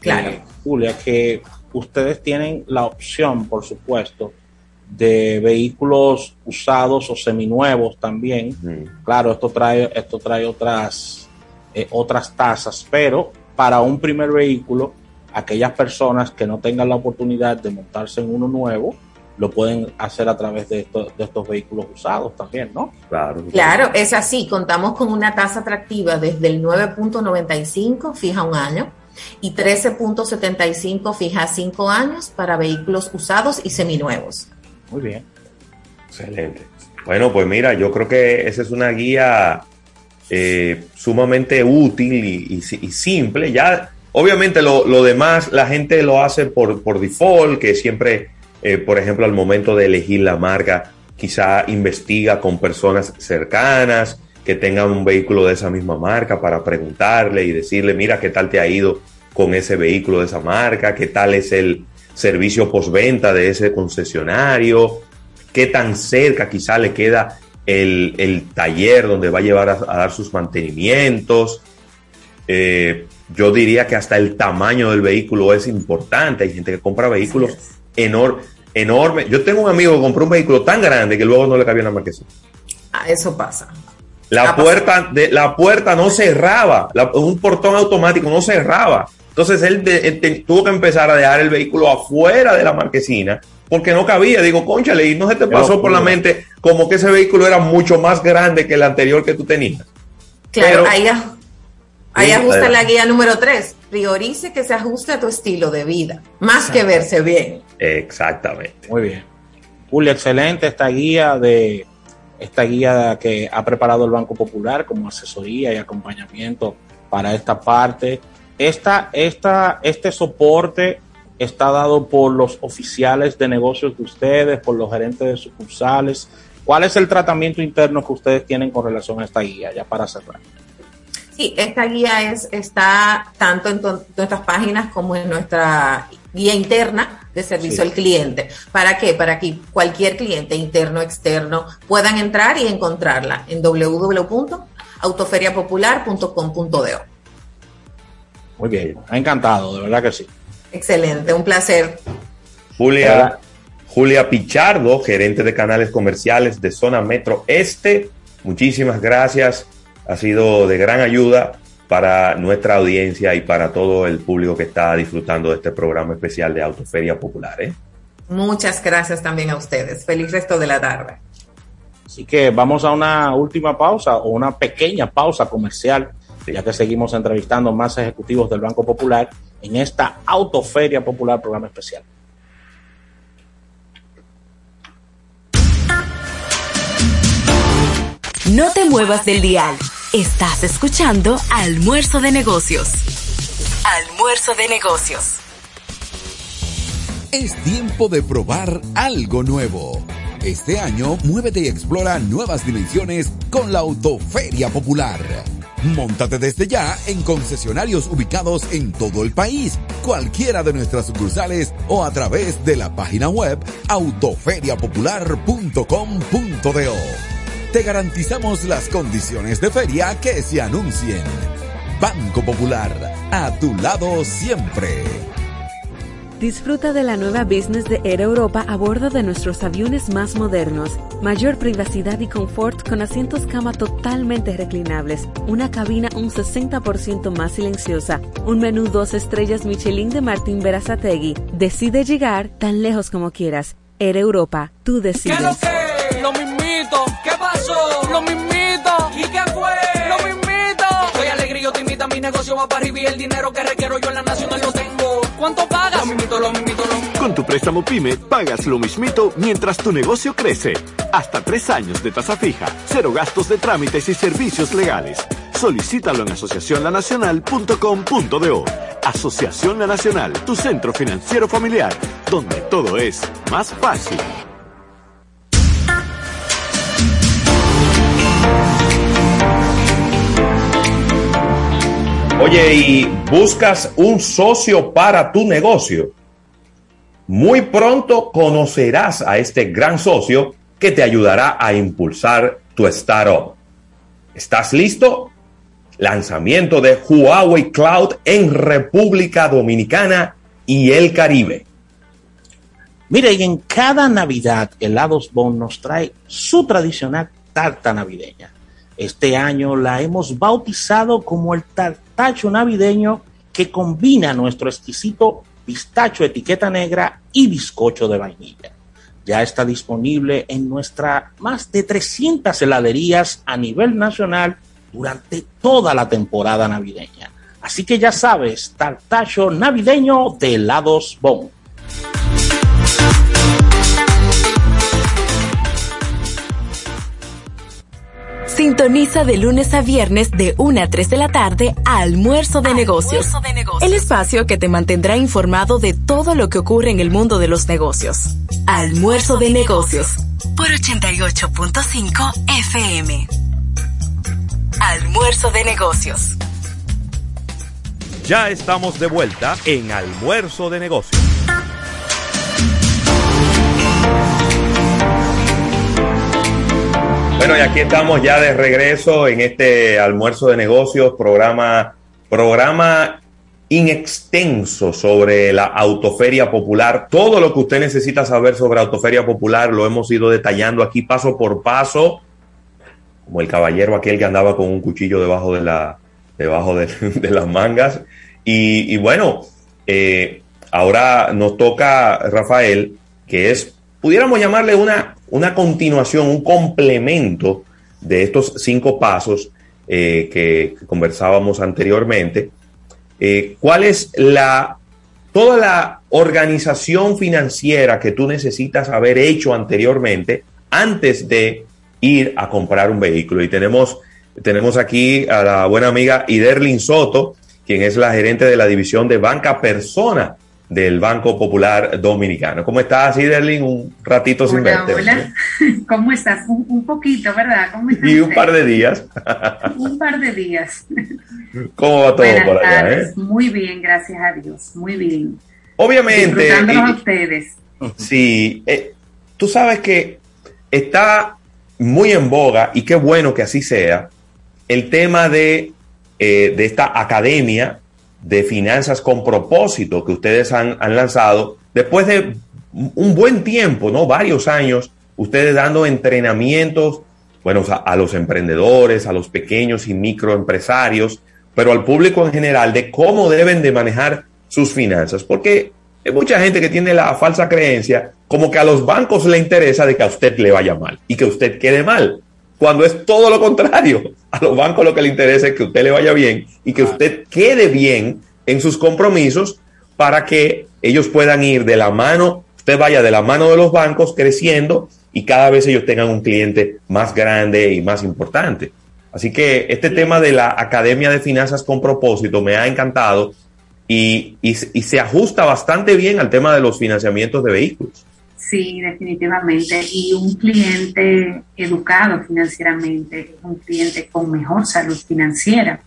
Speaker 32: Claro.
Speaker 3: eh, Julia, que ustedes tienen la opción, por supuesto, de vehículos usados o seminuevos también. Claro, esto trae, esto trae otras, eh, otras tasas, pero para un primer vehículo, aquellas personas que no tengan la oportunidad de montarse en uno nuevo, lo pueden hacer a través de, estos de estos vehículos usados también, ¿no?
Speaker 2: Claro.
Speaker 32: Claro, es así. Contamos con una tasa atractiva desde el 9.95 fija un año y 13.75 fija cinco años para vehículos usados y seminuevos.
Speaker 3: Muy bien.
Speaker 2: Excelente. Bueno, pues mira, yo creo que esa es una guía eh, sumamente útil y, y si- y simple. Ya, obviamente, lo, lo demás la gente lo hace por, por default, que siempre, eh, por ejemplo, al momento de elegir la marca, quizá investiga con personas cercanas que tengan un vehículo de esa misma marca para preguntarle y decirle, mira, ¿qué tal te ha ido con ese vehículo de esa marca? ¿Qué tal es el servicio postventa de ese concesionario? ¿Qué tan cerca quizá le queda el, el taller donde va a llevar a, a dar sus mantenimientos? Eh, yo diría que hasta el tamaño del vehículo es importante. Hay gente que compra vehículos enor- enormes. Yo tengo un amigo que compró un vehículo tan grande que luego no le cabía en la marquesina.
Speaker 32: Ah, eso pasa.
Speaker 2: La puerta, de, la puerta no cerraba, la- un portón automático no cerraba. Entonces él, de- él te- tuvo que empezar a dejar el vehículo afuera de la marquesina porque no cabía. Digo, conchale, y no se te pasó por la mente como que ese vehículo era mucho más grande que el anterior que tú tenías.
Speaker 32: Claro,
Speaker 2: Pero-
Speaker 32: ahí, ahí
Speaker 2: Sí,
Speaker 32: ajusta la
Speaker 2: adelante.
Speaker 32: guía número 3. Priorice que se ajuste a tu estilo de vida, más que verse bien.
Speaker 2: Exactamente.
Speaker 3: Muy bien. Julia, excelente esta guía de esta guía que ha preparado el Banco Popular como asesoría y acompañamiento para esta parte. Esta, esta, este soporte está dado por los oficiales de negocios de ustedes, por los gerentes de sucursales. ¿Cuál es el tratamiento interno que ustedes tienen con relación a esta guía? Ya para cerrar.
Speaker 32: Sí, esta guía es, está tanto en nuestras páginas como en nuestra guía interna de servicio
Speaker 2: Sí.
Speaker 32: al cliente. ¿Para qué? Para que cualquier cliente interno, externo, puedan entrar y encontrarla en www.autoferiapopular.com.do.
Speaker 3: Muy bien. Ha encantado, de verdad que sí.
Speaker 32: Excelente, un placer.
Speaker 2: Julia, Julia Pichardo, gerente de canales comerciales de Zona Metro Este. Muchísimas gracias. Ha sido de gran ayuda para nuestra audiencia y para todo el público que está disfrutando de este programa especial de Autoferia Popular. ¿eh?
Speaker 32: Muchas gracias también a ustedes. Feliz resto de la tarde.
Speaker 3: Así que vamos a una última pausa o una pequeña pausa comercial, ya que seguimos entrevistando más ejecutivos del Banco Popular en esta Autoferia Popular programa especial.
Speaker 1: No te muevas del dial. Estás escuchando Almuerzo de Negocios. Almuerzo de Negocios.
Speaker 33: Es tiempo de probar algo nuevo. Este año, muévete y explora nuevas dimensiones con la Autoferia Popular. Móntate desde ya en concesionarios ubicados en todo el país, cualquiera de nuestras sucursales o a través de la página web autoferiapopular.com.do. Te garantizamos las condiciones de feria que se anuncien. Banco Popular, a tu lado siempre.
Speaker 34: Disfruta de la nueva business de Air Europa a bordo de nuestros aviones más modernos. Mayor privacidad y confort con asientos cama totalmente reclinables, una cabina un 60% más silenciosa, un menú dos estrellas Michelin de Martín Berazategui. Decide llegar tan lejos como quieras. Air Europa, tú decides.
Speaker 16: ¿Qué lo que? Lo mismito. ¿Qué Lo mismito. ¿Y qué fue? Lo mismito. Soy alegre, optimista, mi negocio va para arriba y el dinero que requiero yo en la nacional lo tengo. ¿Cuánto pagas? Lo mismito, lo mismito, lo mismito.
Speaker 14: Con tu préstamo PYME pagas lo mismito mientras tu negocio crece. Hasta tres años de tasa fija, cero gastos de trámites y servicios legales. Solicítalo en asociacionlanacional.com.do. Asociación La Nacional, tu centro financiero familiar, donde todo es más fácil.
Speaker 2: Oye, ¿y buscas un socio para tu negocio? Muy pronto conocerás a este gran socio que te ayudará a impulsar tu startup. ¿Estás listo? Lanzamiento de Huawei Cloud en República Dominicana y el Caribe.
Speaker 3: Mire, y en cada Navidad, Helados Bon nos trae su tradicional tarta navideña. Este año la hemos bautizado como el tartacho navideño que combina nuestro exquisito pistacho etiqueta negra y bizcocho de vainilla. Ya está disponible en nuestra más de 300 heladerías a nivel nacional durante toda la temporada navideña. Así que ya sabes, tartacho navideño de helados Bon.
Speaker 1: Sintoniza de lunes a viernes de 1 a 3 de la tarde a Almuerzo de, negocios,
Speaker 7: de Negocios.
Speaker 1: El espacio que te mantendrá informado de todo lo que ocurre en el mundo de los negocios. Almuerzo de negocios. Por 88.5 FM. Almuerzo de negocios.
Speaker 29: Ya estamos de vuelta en Almuerzo de Negocios.
Speaker 2: Bueno, y aquí estamos ya de regreso en este almuerzo de negocios, programa, programa inextenso sobre la autoferia popular. Todo lo que usted necesita saber sobre autoferia popular lo hemos ido detallando aquí paso por paso, como el caballero aquel que andaba con un cuchillo debajo de la, debajo de, las mangas. Y, y bueno, eh, ahora nos toca Rafael, que es, pudiéramos llamarle una una continuación, un complemento de estos cinco pasos eh, que, conversábamos anteriormente. Eh, ¿Cuál es la toda la organización financiera que tú necesitas haber hecho anteriormente antes de ir a comprar un vehículo? Y tenemos, tenemos aquí a la buena amiga Iderlin Soto, quien es la gerente de la división de banca persona del Banco Popular Dominicano. ¿Cómo estás, Iderlin? Un ratito sin verte.
Speaker 35: Hola, ¿cómo estás? Un, un poquito, ¿verdad? ¿Cómo estás
Speaker 2: Y un par de días.
Speaker 35: un par de días.
Speaker 2: ¿Cómo va todo
Speaker 35: Buenas
Speaker 2: por allá?
Speaker 35: tardes.
Speaker 2: eh?
Speaker 35: Muy bien, gracias a Dios. Muy bien.
Speaker 2: Obviamente. Y-
Speaker 35: a ustedes.
Speaker 2: Sí, eh, tú sabes que está muy en boga y qué bueno que así sea el tema de, eh, de esta academia de finanzas con propósito que ustedes han, han lanzado después de un buen tiempo, ¿no? Varios años, ustedes dando entrenamientos, bueno, a los emprendedores, a los pequeños y microempresarios, pero al público en general de cómo deben de manejar sus finanzas, porque hay mucha gente que tiene la falsa creencia como que a los bancos le interesa de que a usted le vaya mal y que usted quede mal, cuando es todo lo contrario. A los bancos lo que le interesa es que usted le vaya bien y que usted quede bien en sus compromisos para que ellos puedan ir de la mano, usted vaya de la mano de los bancos creciendo y cada vez ellos tengan un cliente más grande y más importante. Así que este tema de la Academia de Finanzas con propósito me ha encantado y, y, y se ajusta bastante bien al tema de los financiamientos de vehículos.
Speaker 35: Sí, definitivamente. Y un cliente educado financieramente, un cliente con mejor salud financiera.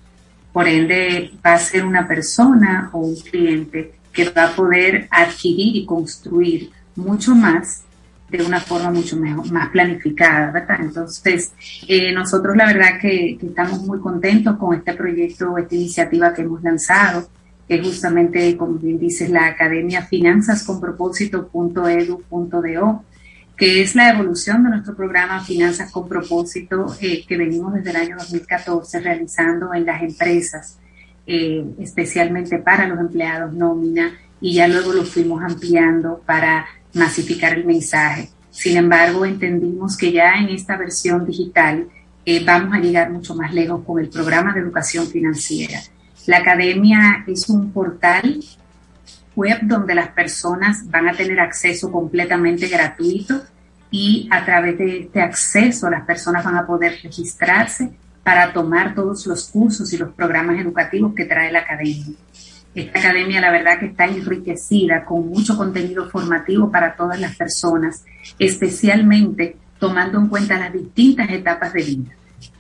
Speaker 35: Por ende, va a ser una persona o un cliente que va a poder adquirir y construir mucho más de una forma mucho mejor, más planificada, ¿verdad? Entonces, eh, nosotros la verdad que, que, estamos muy contentos con este proyecto, esta iniciativa que hemos lanzado, que justamente, como bien dices, la Academia Finanzas con Propósito.edu.do, que es la evolución de nuestro programa Finanzas con Propósito eh, que venimos desde el año 2014 realizando en las empresas, eh, especialmente para los empleados nómina, y ya luego lo fuimos ampliando para masificar el mensaje. Sin embargo, entendimos que ya en esta versión digital eh, vamos a llegar mucho más lejos con el programa de educación financiera. La academia es un portal web donde las personas van a tener acceso completamente gratuito y a través de este acceso las personas van a poder registrarse para tomar todos los cursos y los programas educativos que trae la academia. Esta academia, la verdad que está enriquecida con mucho contenido formativo para todas las personas, especialmente tomando en cuenta las distintas etapas de vida.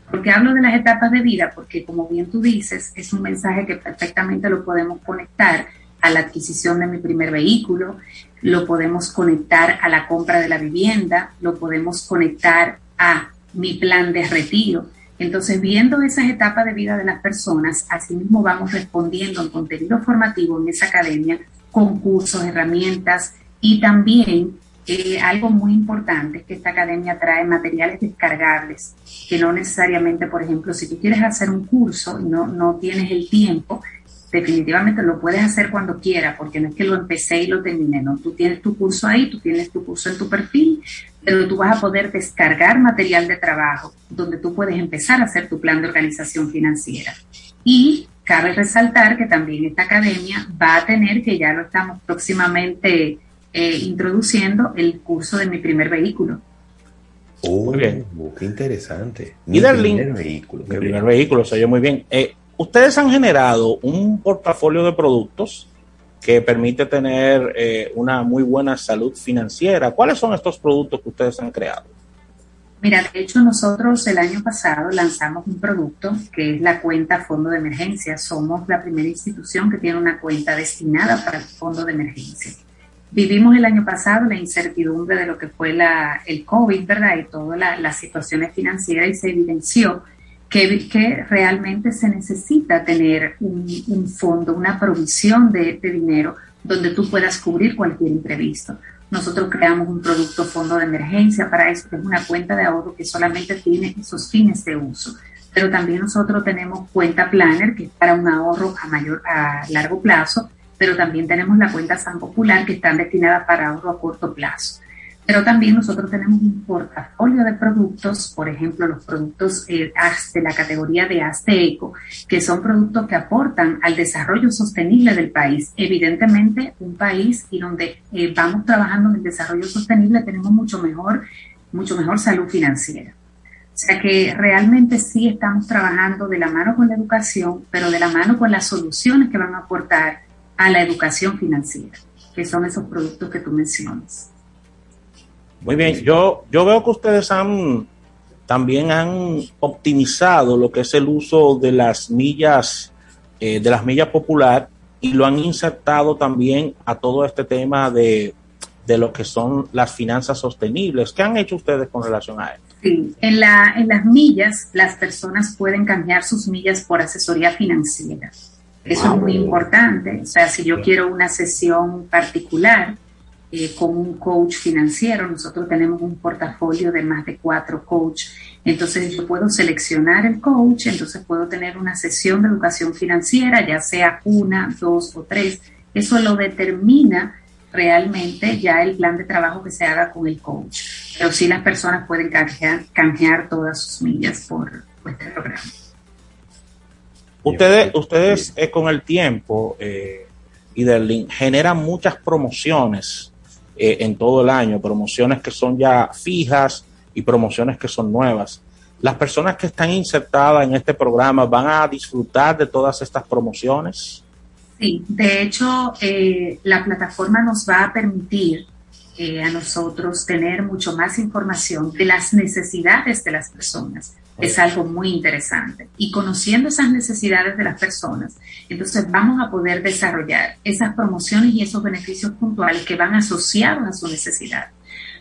Speaker 35: Porque hablo de las etapas de vida? Porque como bien tú dices, es un mensaje que perfectamente lo podemos conectar a la adquisición de mi primer vehículo, lo podemos conectar a la compra de la vivienda, lo podemos conectar a mi plan de retiro. Entonces, viendo esas etapas de vida de las personas, asimismo vamos respondiendo en contenido formativo en esa academia con cursos, herramientas y también eh, algo muy importante es que esta academia trae materiales descargables, que no necesariamente, por ejemplo, si tú quieres hacer un curso y no, no tienes el tiempo, definitivamente lo puedes hacer cuando quieras, porque no es que lo empecé y lo terminé, no, tú tienes tu curso ahí, tú tienes tu curso en tu perfil, pero tú vas a poder descargar material de trabajo donde tú puedes empezar a hacer tu plan de organización financiera. Y cabe resaltar que también esta academia va a tener, que ya lo estamos próximamente eh, introduciendo, el curso de mi primer vehículo.
Speaker 2: Oh, muy bien. qué interesante.
Speaker 3: Mi primer vehículo. Mi primer vehículo, se oye muy bien. Eh, ustedes han generado un portafolio de productos que permite tener eh, una muy buena salud financiera. ¿Cuáles son estos productos que ustedes han creado?
Speaker 35: Mira, de hecho nosotros el año pasado lanzamos un producto que es la cuenta Fondo de Emergencia. Somos la primera institución que tiene una cuenta destinada para el Fondo de Emergencia. Vivimos el año pasado la incertidumbre de lo que fue la, el COVID, ¿verdad? Y todas las situaciones financieras y se evidenció que, que realmente se necesita tener un, un fondo, una provisión de, de dinero donde tú puedas cubrir cualquier imprevisto. Nosotros creamos un producto fondo de emergencia para eso, que es una cuenta de ahorro que solamente tiene esos fines de uso. Pero también nosotros tenemos cuenta planner, que es para un ahorro a mayor, a largo plazo, pero también tenemos la cuenta San Popular, que están destinadas para ahorro a corto plazo. Pero también nosotros tenemos un portafolio de productos, por ejemplo, los productos eh, de la categoría de Eco, que son productos que aportan al desarrollo sostenible del país. Evidentemente, un país y donde eh, vamos trabajando en el desarrollo sostenible tenemos mucho mejor, mucho mejor salud financiera. O sea que realmente sí estamos trabajando de la mano con la educación, pero de la mano con las soluciones que van a aportar a la educación financiera, que son esos productos que tú mencionas.
Speaker 3: Muy bien, yo, yo veo que ustedes han también han optimizado lo que es el uso de las millas, eh, de las millas popular y lo han insertado también a todo este tema de, de lo que son las finanzas sostenibles. ¿Qué han hecho ustedes con relación a esto?
Speaker 35: Sí, en, la, en las millas las personas pueden cambiar sus millas por asesoría financiera. Eso es muy importante. O sea, si yo quiero una sesión particular, eh, con un coach financiero. Nosotros tenemos un portafolio de más de cuatro coaches. Entonces yo puedo seleccionar el coach, entonces puedo tener una sesión de educación financiera, ya sea una, dos o tres. Eso lo determina realmente ya el plan de trabajo que se haga con el coach. Pero sí las personas pueden canjear, canjear todas sus millas por, este programa.
Speaker 3: Ustedes, ustedes eh, con el tiempo eh, y del link generan muchas promociones eh, en todo el año, promociones que son ya fijas y promociones que son nuevas. Las personas que están insertadas en este programa van a disfrutar de todas estas promociones.
Speaker 35: Sí, de hecho, eh, la plataforma nos va a permitir eh, a nosotros tener mucho más información de las necesidades de las personas. Es algo muy interesante. Y conociendo esas necesidades de las personas, entonces vamos a poder desarrollar esas promociones y esos beneficios puntuales que van asociados a su necesidad.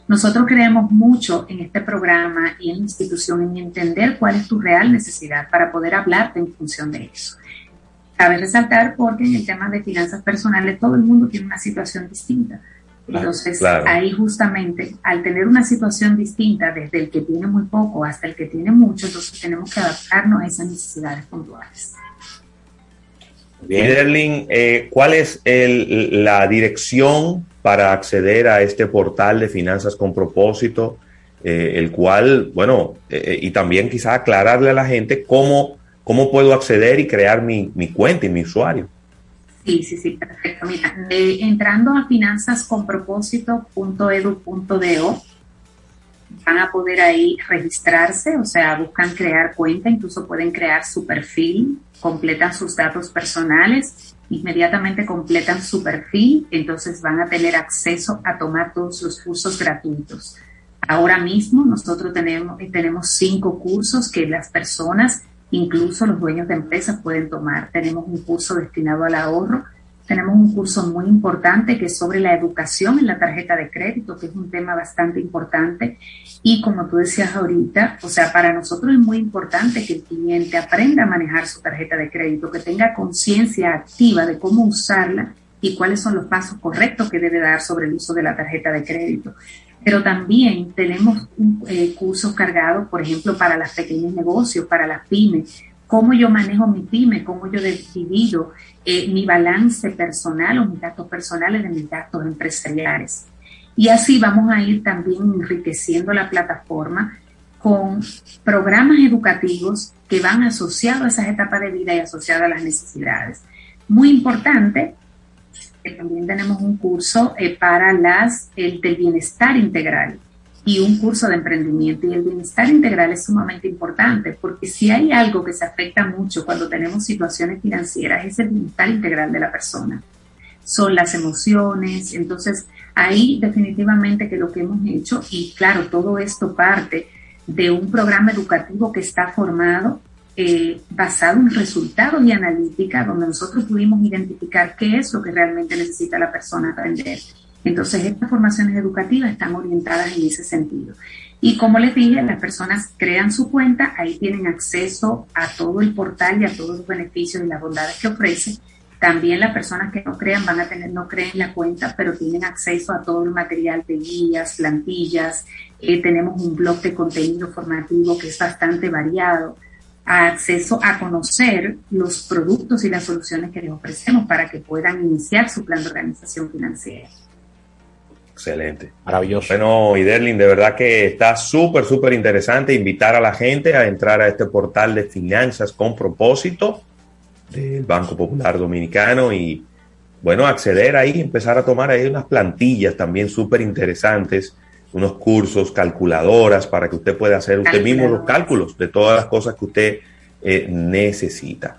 Speaker 35: Nosotros creemos mucho en este programa y en la institución en entender cuál es tu real necesidad para poder hablarte en función de eso. Cabe resaltar porque en el tema de finanzas personales todo el mundo tiene una situación distinta. Entonces, ahí justamente, al tener una situación distinta desde el que tiene muy poco hasta el que tiene mucho, entonces tenemos que adaptarnos a esas necesidades puntuales.
Speaker 2: Bien, eh, ¿cuál es el, la dirección para acceder a este portal de finanzas con propósito? Eh, el cual, bueno, eh, y también quizá aclararle a la gente cómo, cómo puedo acceder y crear mi, mi cuenta y mi usuario.
Speaker 35: Sí, sí, sí, perfecto. Mira, eh, entrando a finanzasconpropósito.edu.do, van a poder ahí registrarse, o sea, buscan crear cuenta, incluso pueden crear su perfil, completan sus datos personales, inmediatamente completan su perfil, entonces van a tener acceso a tomar todos los cursos gratuitos. Ahora mismo nosotros tenemos, tenemos cinco cursos que las personas Incluso los dueños de empresas pueden tomar. Tenemos un curso destinado al ahorro. Tenemos un curso muy importante que es sobre la educación en la tarjeta de crédito, que es un tema bastante importante. Y como tú decías ahorita, o sea, para nosotros es muy importante que el cliente aprenda a manejar su tarjeta de crédito, que tenga conciencia activa de cómo usarla y cuáles son los pasos correctos que debe dar sobre el uso de la tarjeta de crédito pero también tenemos eh, cursos cargados, por ejemplo, para los pequeños negocios, para las pymes, cómo yo manejo mi pyme, cómo yo divido eh, mi balance personal o mis gastos personales de mis gastos empresariales. Y así vamos a ir también enriqueciendo la plataforma con programas educativos que van asociados a esas etapas de vida y asociados a las necesidades. Muy importante también tenemos un curso eh, para las, el del bienestar integral y un curso de emprendimiento. Y el bienestar integral es sumamente importante porque si hay algo que se afecta mucho cuando tenemos situaciones financieras es el bienestar integral de la persona. Son las emociones. Entonces, ahí definitivamente que lo que hemos hecho, y claro, todo esto parte de un programa educativo que está formado eh, basado en resultados y analítica, donde nosotros pudimos identificar qué es lo que realmente necesita la persona aprender. Entonces, estas formaciones educativas están orientadas en ese sentido. Y como les dije, las personas crean su cuenta, ahí tienen acceso a todo el portal y a todos los beneficios y las bondades que ofrece. También las personas que no crean van a tener, no creen la cuenta, pero tienen acceso a todo el material de guías, plantillas. Eh, tenemos un blog de contenido formativo que es bastante variado acceso a conocer los productos y las soluciones que les ofrecemos para que puedan iniciar su plan de organización financiera.
Speaker 2: Excelente. Maravilloso. Bueno, Iderlin, de verdad que está súper, súper interesante invitar a la gente a entrar a este portal de finanzas con propósito del Banco Popular Dominicano y, bueno, acceder ahí, empezar a tomar ahí unas plantillas también súper interesantes unos cursos, calculadoras, para que usted pueda hacer usted mismo los cálculos de todas las cosas que usted eh, necesita.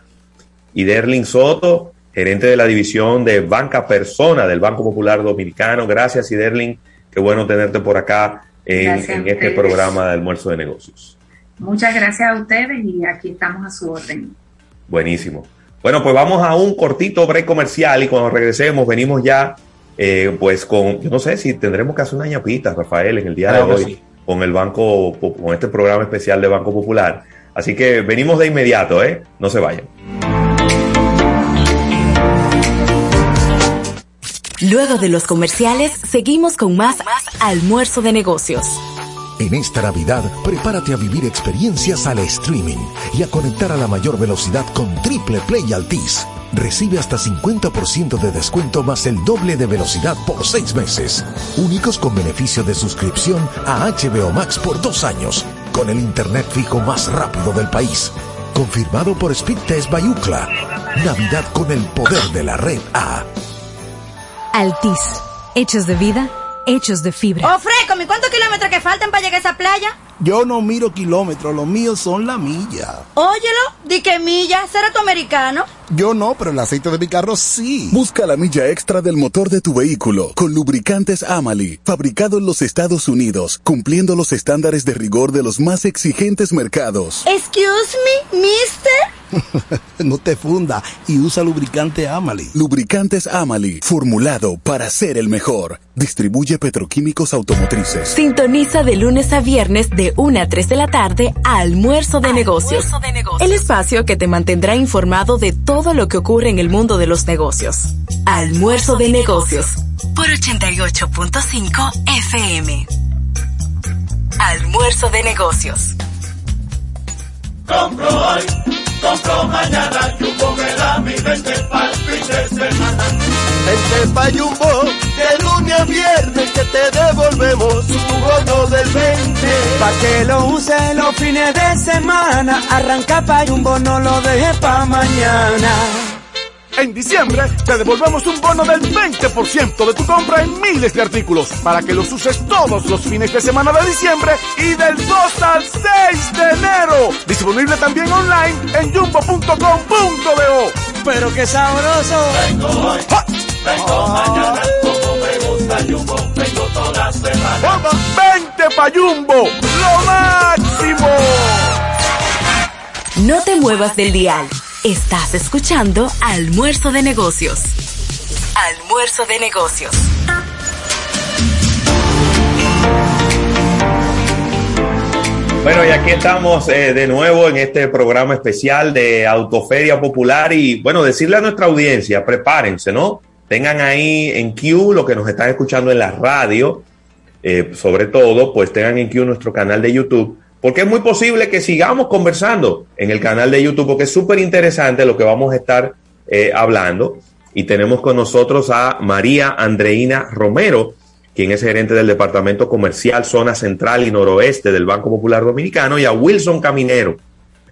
Speaker 2: Y Derlin Soto, gerente de la división de Banca Persona del Banco Popular Dominicano. Gracias, Iderlin. Qué bueno tenerte por acá en, este programa de almuerzo de negocios.
Speaker 35: Muchas gracias a ustedes y aquí estamos a su orden.
Speaker 2: Buenísimo. Bueno, pues vamos a un cortito break comercial y cuando regresemos venimos ya eh, pues con, yo no sé si tendremos que hacer una ñapita, Rafael, en el día de hoy, con el Banco, con este programa especial de Banco Popular. Así que venimos de inmediato, ¿eh? No se vayan.
Speaker 1: Luego de los comerciales, seguimos con más almuerzo de negocios.
Speaker 24: En esta Navidad, prepárate a vivir experiencias al streaming y a conectar a la mayor velocidad con Triple Play Altis recibe hasta 50% de descuento más el doble de velocidad por seis meses. Únicos con beneficio de suscripción a HBO Max por dos años, con el internet fijo más rápido del país. Confirmado por Speedtest Bayucla. Navidad con el poder de la red A.
Speaker 36: Altis. Hechos de vida, hechos de fibra.
Speaker 15: ¡Oh, Freco! cuántos kilómetros que faltan para llegar a esa playa?
Speaker 20: Yo no miro kilómetros, los míos son la milla.
Speaker 15: Óyelo, di que milla, será tu americano.
Speaker 20: Yo no, pero el aceite de mi carro sí.
Speaker 37: Busca la milla extra del motor de tu vehículo con lubricantes Amali, fabricado en los Estados Unidos, cumpliendo los estándares de rigor de los más exigentes mercados.
Speaker 15: Excuse me, mister.
Speaker 20: no te funda y usa lubricante Amali.
Speaker 37: Lubricantes Amali, formulado para ser el mejor. Distribuye petroquímicos automotrices.
Speaker 1: Sintoniza de lunes a viernes de 1 a 3 de la tarde a Almuerzo de, negocios.
Speaker 7: de Negocios.
Speaker 1: El espacio que te mantendrá informado de todo lo que ocurre en el mundo de los negocios. Almuerzo de negocios. Por 88.5 FM. Almuerzo de negocios.
Speaker 38: Compro compro mañana, Jumbo me da mi 20 pa'l fin de semana.
Speaker 39: Vente pa' Jumbo, de lunes a viernes que te devolvemos tu bono del 20.
Speaker 40: Pa' que lo use los fines de semana, arranca pa' Jumbo, no lo dejes pa' mañana.
Speaker 41: En diciembre te devolvemos un bono del 20% de tu compra en miles de artículos para que los uses todos los fines de semana de diciembre y del 2 al 6 de enero. Disponible también online en jumbo.com.do.
Speaker 40: Pero qué sabroso.
Speaker 38: Vengo hoy, vengo mañana, como me gusta Jumbo, vengo toda semana.
Speaker 41: ¡Vamos! ¡Vente pa' Jumbo! ¡Lo máximo!
Speaker 1: No te muevas del dial. Estás escuchando Almuerzo de Negocios. Almuerzo de Negocios.
Speaker 2: Bueno, y aquí estamos eh, de nuevo en este programa especial de Autoferia Popular y bueno, decirle a nuestra audiencia, prepárense, ¿no? Tengan ahí en Q lo que nos están escuchando en la radio, eh, sobre todo, pues tengan en Q nuestro canal de YouTube, porque es muy posible que sigamos conversando en el canal de YouTube, porque es súper interesante lo que vamos a estar eh, hablando. Y tenemos con nosotros a María Andreina Romero, quien es gerente del Departamento Comercial Zona Central y Noroeste del Banco Popular Dominicano, y a Wilson Caminero,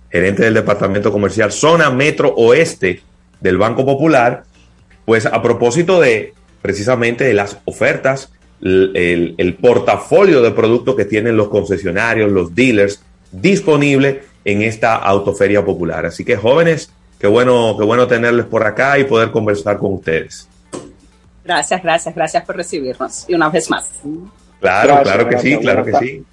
Speaker 2: gerente del Departamento Comercial Zona Metro Oeste del Banco Popular, pues a propósito de precisamente de las ofertas, el, el, portafolio de productos que tienen los concesionarios, los dealers, disponible en esta autoferia popular. Así que jóvenes, qué bueno, qué bueno tenerles por acá y poder conversar con ustedes.
Speaker 42: Gracias, gracias, gracias por recibirnos. Y una vez más.
Speaker 2: Claro,
Speaker 43: Gracias,
Speaker 2: claro que
Speaker 43: gracias,
Speaker 2: sí, claro que sí.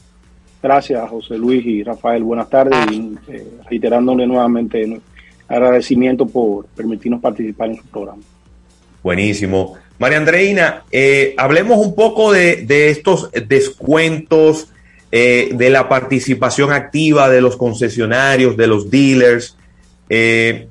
Speaker 43: Gracias, José Luis y Rafael. Buenas tardes. Y, eh, reiterándole nuevamente nu- agradecimiento por permitirnos participar en su programa.
Speaker 2: Buenísimo. María Andreina, eh, hablemos un poco de, estos descuentos, eh, de la participación activa de los concesionarios, de los dealers, eh,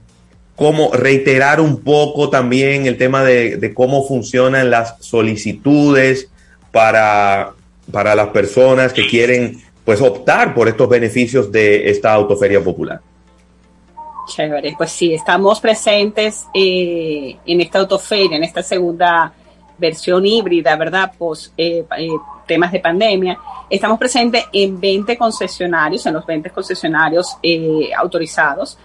Speaker 2: cómo reiterar un poco también el tema de, de cómo funcionan las solicitudes para, para las personas que quieren pues optar por estos beneficios de esta autoferia popular.
Speaker 42: Chévere, pues sí, estamos presentes eh, en esta autoferia, en esta segunda versión híbrida, ¿verdad? Pues eh, eh, temas de pandemia. Estamos presentes en 20 concesionarios, en los 20 concesionarios eh, autorizados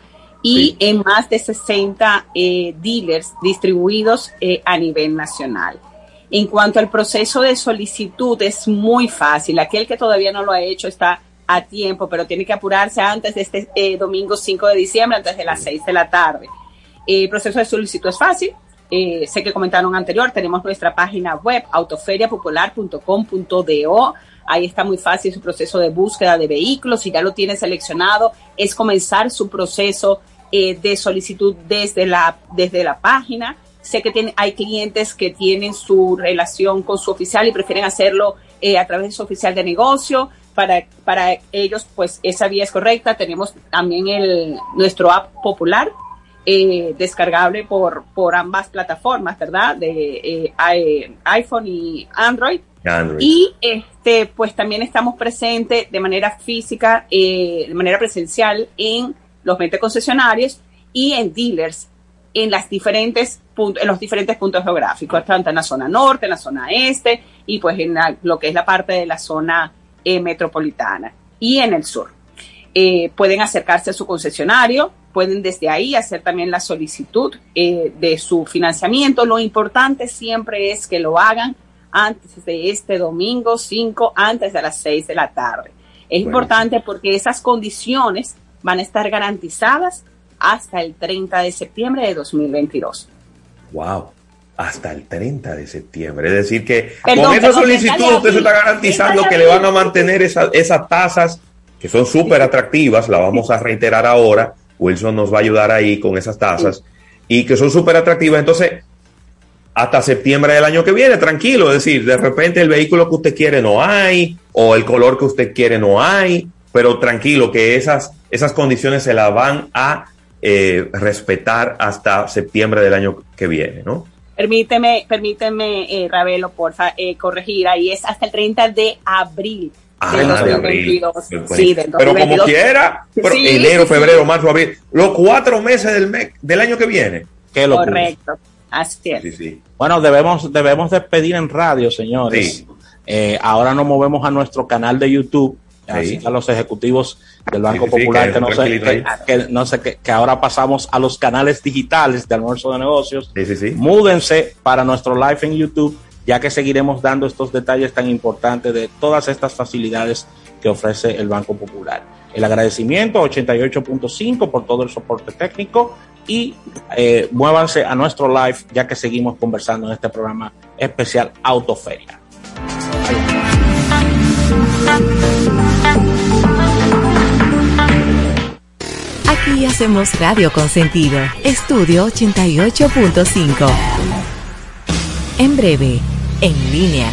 Speaker 42: y en más de 60 eh, dealers distribuidos a nivel nacional. En cuanto al proceso de solicitud, es muy fácil. Aquel que todavía no lo ha hecho está a tiempo, pero tiene que apurarse antes de este eh, domingo 5 de diciembre, antes de las 6 de la tarde. El proceso de solicitud es fácil. Eh, sé que comentaron anterior, tenemos nuestra página web autoferiapopular.com.do. Ahí está muy fácil su proceso de búsqueda de vehículos. Si ya lo tiene seleccionado, es comenzar su proceso eh, de solicitud desde la, desde la página. Sé que tiene, hay clientes que tienen su relación con su oficial y prefieren hacerlo a través de su oficial de negocio. Para, para ellos, pues esa vía es correcta. Tenemos también el, nuestro app popular, eh, descargable por, por ambas plataformas, ¿verdad? De eh, iPhone y Android.
Speaker 2: Android.
Speaker 42: Y este, pues también estamos presentes de manera física, eh, de manera presencial en los 20 concesionarios y en dealers en las diferentes puntos, en los diferentes puntos geográficos, tanto en la zona norte, en la zona este y pues en la- lo que es la parte de la zona eh, metropolitana y en el sur. Eh, pueden acercarse a su concesionario, pueden desde ahí hacer también la solicitud eh, de su financiamiento. Lo importante siempre es que lo hagan antes de este domingo 5, antes de las 6 de la tarde. Es
Speaker 44: Bueno.
Speaker 42: importante porque esas condiciones van a estar garantizadas hasta el 30 de septiembre de 2022.
Speaker 2: Wow hasta el 30 de septiembre. Es decir, que con esa solicitud usted se está garantizando que le van a mantener esas tasas que son súper atractivas, la vamos a reiterar ahora, Wilson nos va a ayudar ahí con esas tasas, y que son súper atractivas. Entonces, hasta septiembre del año que viene, tranquilo, es decir, de repente el vehículo que usted quiere no hay, o el color que usted quiere no hay, pero tranquilo, que esas, esas condiciones se las van a eh, respetar hasta septiembre del año que viene, ¿no?
Speaker 42: Permíteme, permíteme, eh, Ravelo, porfa, eh, corregir, ahí es hasta el 30 de abril.
Speaker 2: Ah, de 2022. Sí, del 2022. Pero como quiera, enero, febrero, marzo, abril, los cuatro meses del mes, del año que viene.
Speaker 42: Qué Correcto, así es.
Speaker 3: Bueno, debemos, debemos despedir en radio, señores. Eh, ahora nos movemos a nuestro canal de YouTube Así a los ejecutivos del Banco Popular, que, no sé, que, no sé, que, ahora pasamos a los canales digitales de almuerzo de negocios. Múdense para nuestro live en YouTube, ya que seguiremos dando estos detalles tan importantes de todas estas facilidades que ofrece el Banco Popular. El agradecimiento a 88.5 por todo el soporte técnico y eh, muévanse a nuestro live, ya que seguimos conversando en este programa especial Autoferia.
Speaker 45: Aquí hacemos radio con sentido. Estudio 88.5. En breve, en línea.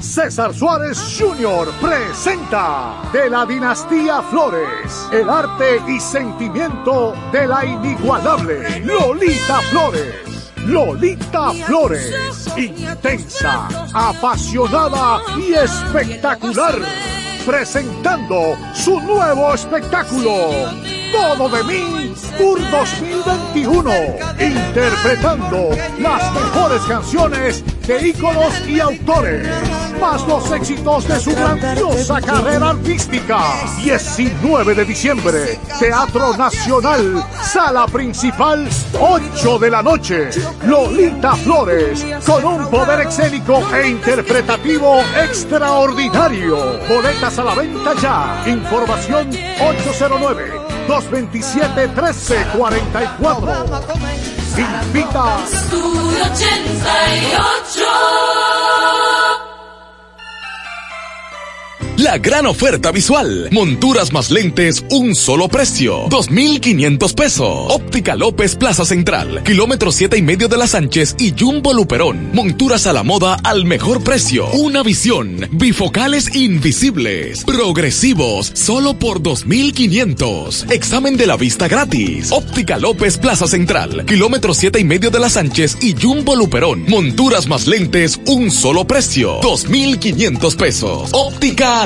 Speaker 41: César Suárez Jr. presenta de la dinastía Flores, el arte y sentimiento de la inigualable Lolita Flores. Lolita Flores, intensa, apasionada y espectacular, presentando su nuevo espectáculo todo de mí Tour 2021, interpretando las mejores canciones de íconos y autores, más los éxitos de su grandiosa carrera artística. 19 de diciembre, Teatro Nacional, sala principal, 8 de la noche. Lolita Flores, con un poder escénico e interpretativo extraordinario. Boletas a la venta ya. Información 809 227-1344. Invita. Estudio 88.
Speaker 46: La gran oferta visual. Monturas más lentes, un solo precio. 2,500 pesos. Óptica López Plaza Central. Kilómetro siete y medio de la Sánchez y Jumbo Luperón. Monturas a la moda al mejor precio. Una visión. Bifocales invisibles. Progresivos. Solo por 2,500. Examen de la vista gratis. Óptica López Plaza Central. Kilómetro siete y medio de la Sánchez y Jumbo Luperón. Monturas más lentes, un solo precio. 2,500 pesos. Óptica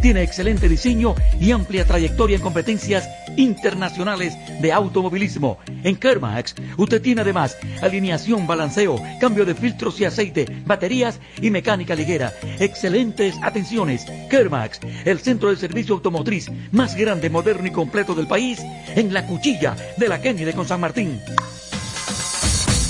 Speaker 47: tiene excelente diseño y amplia trayectoria en competencias internacionales de automovilismo. En Kermax, usted tiene además alineación, balanceo, cambio de filtros y aceite, baterías y mecánica ligera. Excelentes atenciones. Kermax, el centro de servicio automotriz más grande, moderno y completo del país, en la cuchilla de la Kennedy con San Martín.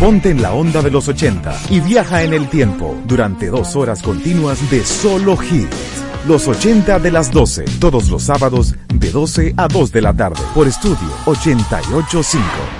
Speaker 48: Ponte en la onda de los 80 y viaja en el tiempo durante dos horas continuas de solo hits. Los 80 de las 12, todos los sábados de 12 a 2 de la tarde por estudio 885.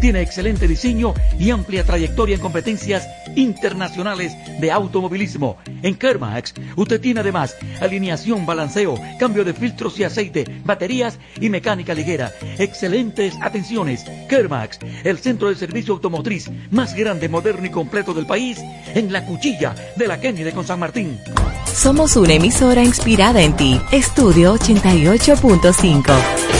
Speaker 47: tiene excelente diseño y amplia trayectoria en competencias internacionales de automovilismo. En Kermax, usted tiene además alineación, balanceo, cambio de filtros y aceite, baterías y mecánica ligera. Excelentes atenciones. Kermax, el centro de servicio automotriz más grande, moderno y completo del país, en la cuchilla de la Kennedy con San Martín.
Speaker 49: Somos una emisora inspirada en ti. Estudio 88.5.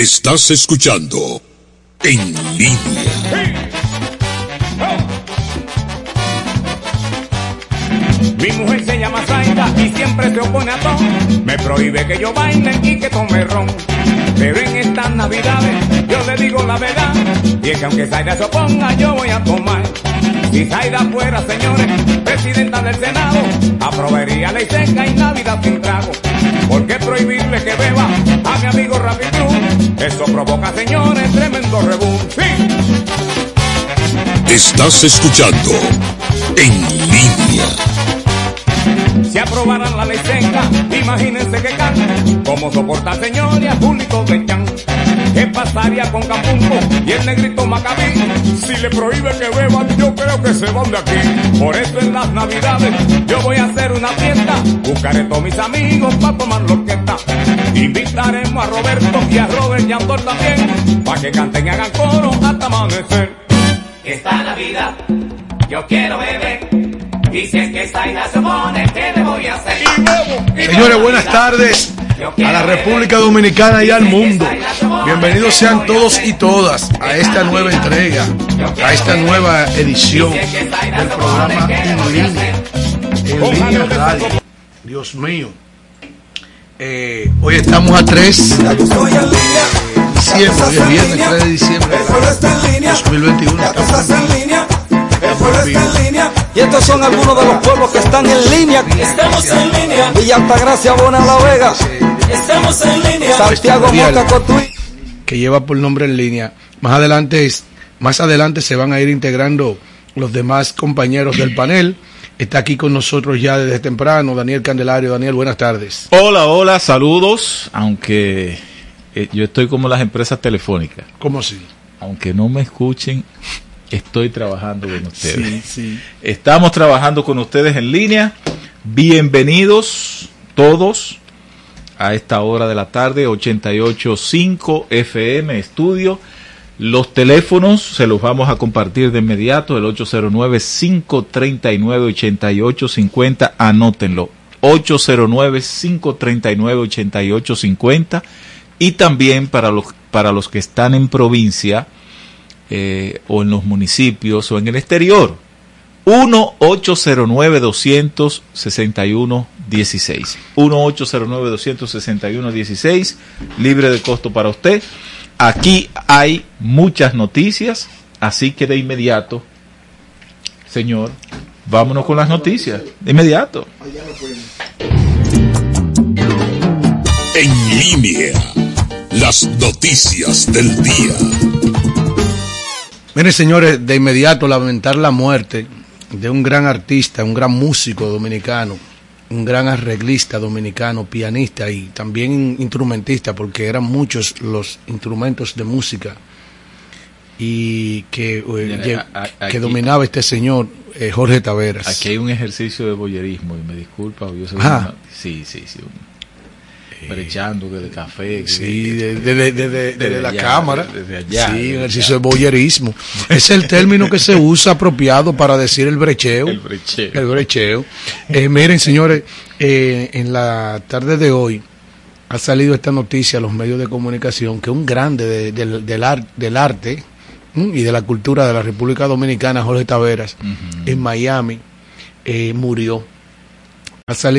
Speaker 50: Estás escuchando En línea.
Speaker 51: Mi mujer se llama Zaida y siempre se opone a todo. Me prohíbe que yo baile y que tome ron. Pero en estas navidades yo le digo la verdad. Y es que aunque Zaida se oponga, yo voy a tomar. Si Zaida fuera, señores, presidenta del Senado, aprobaría ley seca y Navidad sin trago. ¿Por qué prohibirle que beba a mi amigo Cruz? Eso provoca, señores, tremendo rebú. Sí.
Speaker 50: Estás escuchando En línea.
Speaker 51: Si aprobaran la ley seca, imagínense que can, como soporta señoría público de Chan. ¿Qué pasaría con Capumbo y el negrito Macabí? Si le prohíbe que beban, yo creo que se van de aquí. Por eso en las navidades yo voy a hacer una fiesta. Buscaré todos mis amigos para tomar lo que está. Invitaremos a Roberto y a Robert y a Andor también, para que canten y hagan coro hasta amanecer.
Speaker 38: Esta Navidad yo quiero beber. Y si es que se ¿qué le voy a hacer?
Speaker 52: Señores, buenas tardes a la República Dominicana y al mundo. Bienvenidos sean todos y todas a esta nueva entrega, a esta nueva edición del programa En Línea, En Línea Radio. Dios mío. Eh, hoy estamos a 3 de diciembre, hoy es viernes 3 de diciembre de 2021. Estamos en línea.
Speaker 53: Y estos son algunos de los pueblos que están en línea.
Speaker 38: Estamos en línea.
Speaker 53: Villa Altagracia, Bona La Vega.
Speaker 38: Estamos en línea.
Speaker 53: Santiago
Speaker 52: Especial.
Speaker 53: Moca, Cotuí.
Speaker 52: que lleva por nombre en línea. Más adelante, es- más adelante se van a ir integrando los demás compañeros del panel. Está aquí con nosotros ya desde temprano Daniel Candelario. Daniel, buenas tardes.
Speaker 44: Hola, hola, saludos. Aunque eh, yo estoy como las empresas telefónicas.
Speaker 52: ¿Cómo así?
Speaker 44: Aunque no me escuchen, estoy trabajando con ustedes.
Speaker 52: Sí, sí.
Speaker 44: Estamos trabajando con ustedes en línea. Bienvenidos todos a esta hora de la tarde, 88.5 FM Estudio. Los teléfonos se los vamos a compartir de inmediato, el 809-539-8850, anótenlo, 809-539-8850 y también para los, para los que están en provincia eh, o en los municipios o en el exterior, 1-809-261-16. 1-809-261-16, libre de costo para usted. Aquí hay muchas noticias, así que de inmediato, señor, vámonos con las noticias. De inmediato.
Speaker 50: En línea. Las noticias del día.
Speaker 52: Miren, señores, de inmediato lamentar la muerte de un gran artista, un gran músico dominicano, un gran arreglista dominicano, pianista y también instrumentista, porque eran muchos los instrumentos de música y que, eh, que dominaba este señor eh, Jorge Taveras.
Speaker 44: Aquí hay un ejercicio de boyerismo, y me disculpa, yo soy una- sí, sí, sí. un- brechando que de café.
Speaker 52: Sí, de- de- de- de- de- desde la cámara.
Speaker 44: desde allá,
Speaker 52: sí,
Speaker 44: desde
Speaker 52: ejercicio de boyerismo. Es el término que se usa apropiado para decir el brecheo.
Speaker 44: El brecheo.
Speaker 52: El brecheo. Eh, miren, señores, eh, en la tarde de hoy ha salido esta noticia a los medios de comunicación que un grande de- del, del ar- del arte y de la cultura de la República Dominicana, Jorge Taveras, en Miami, eh, murió. Ha salido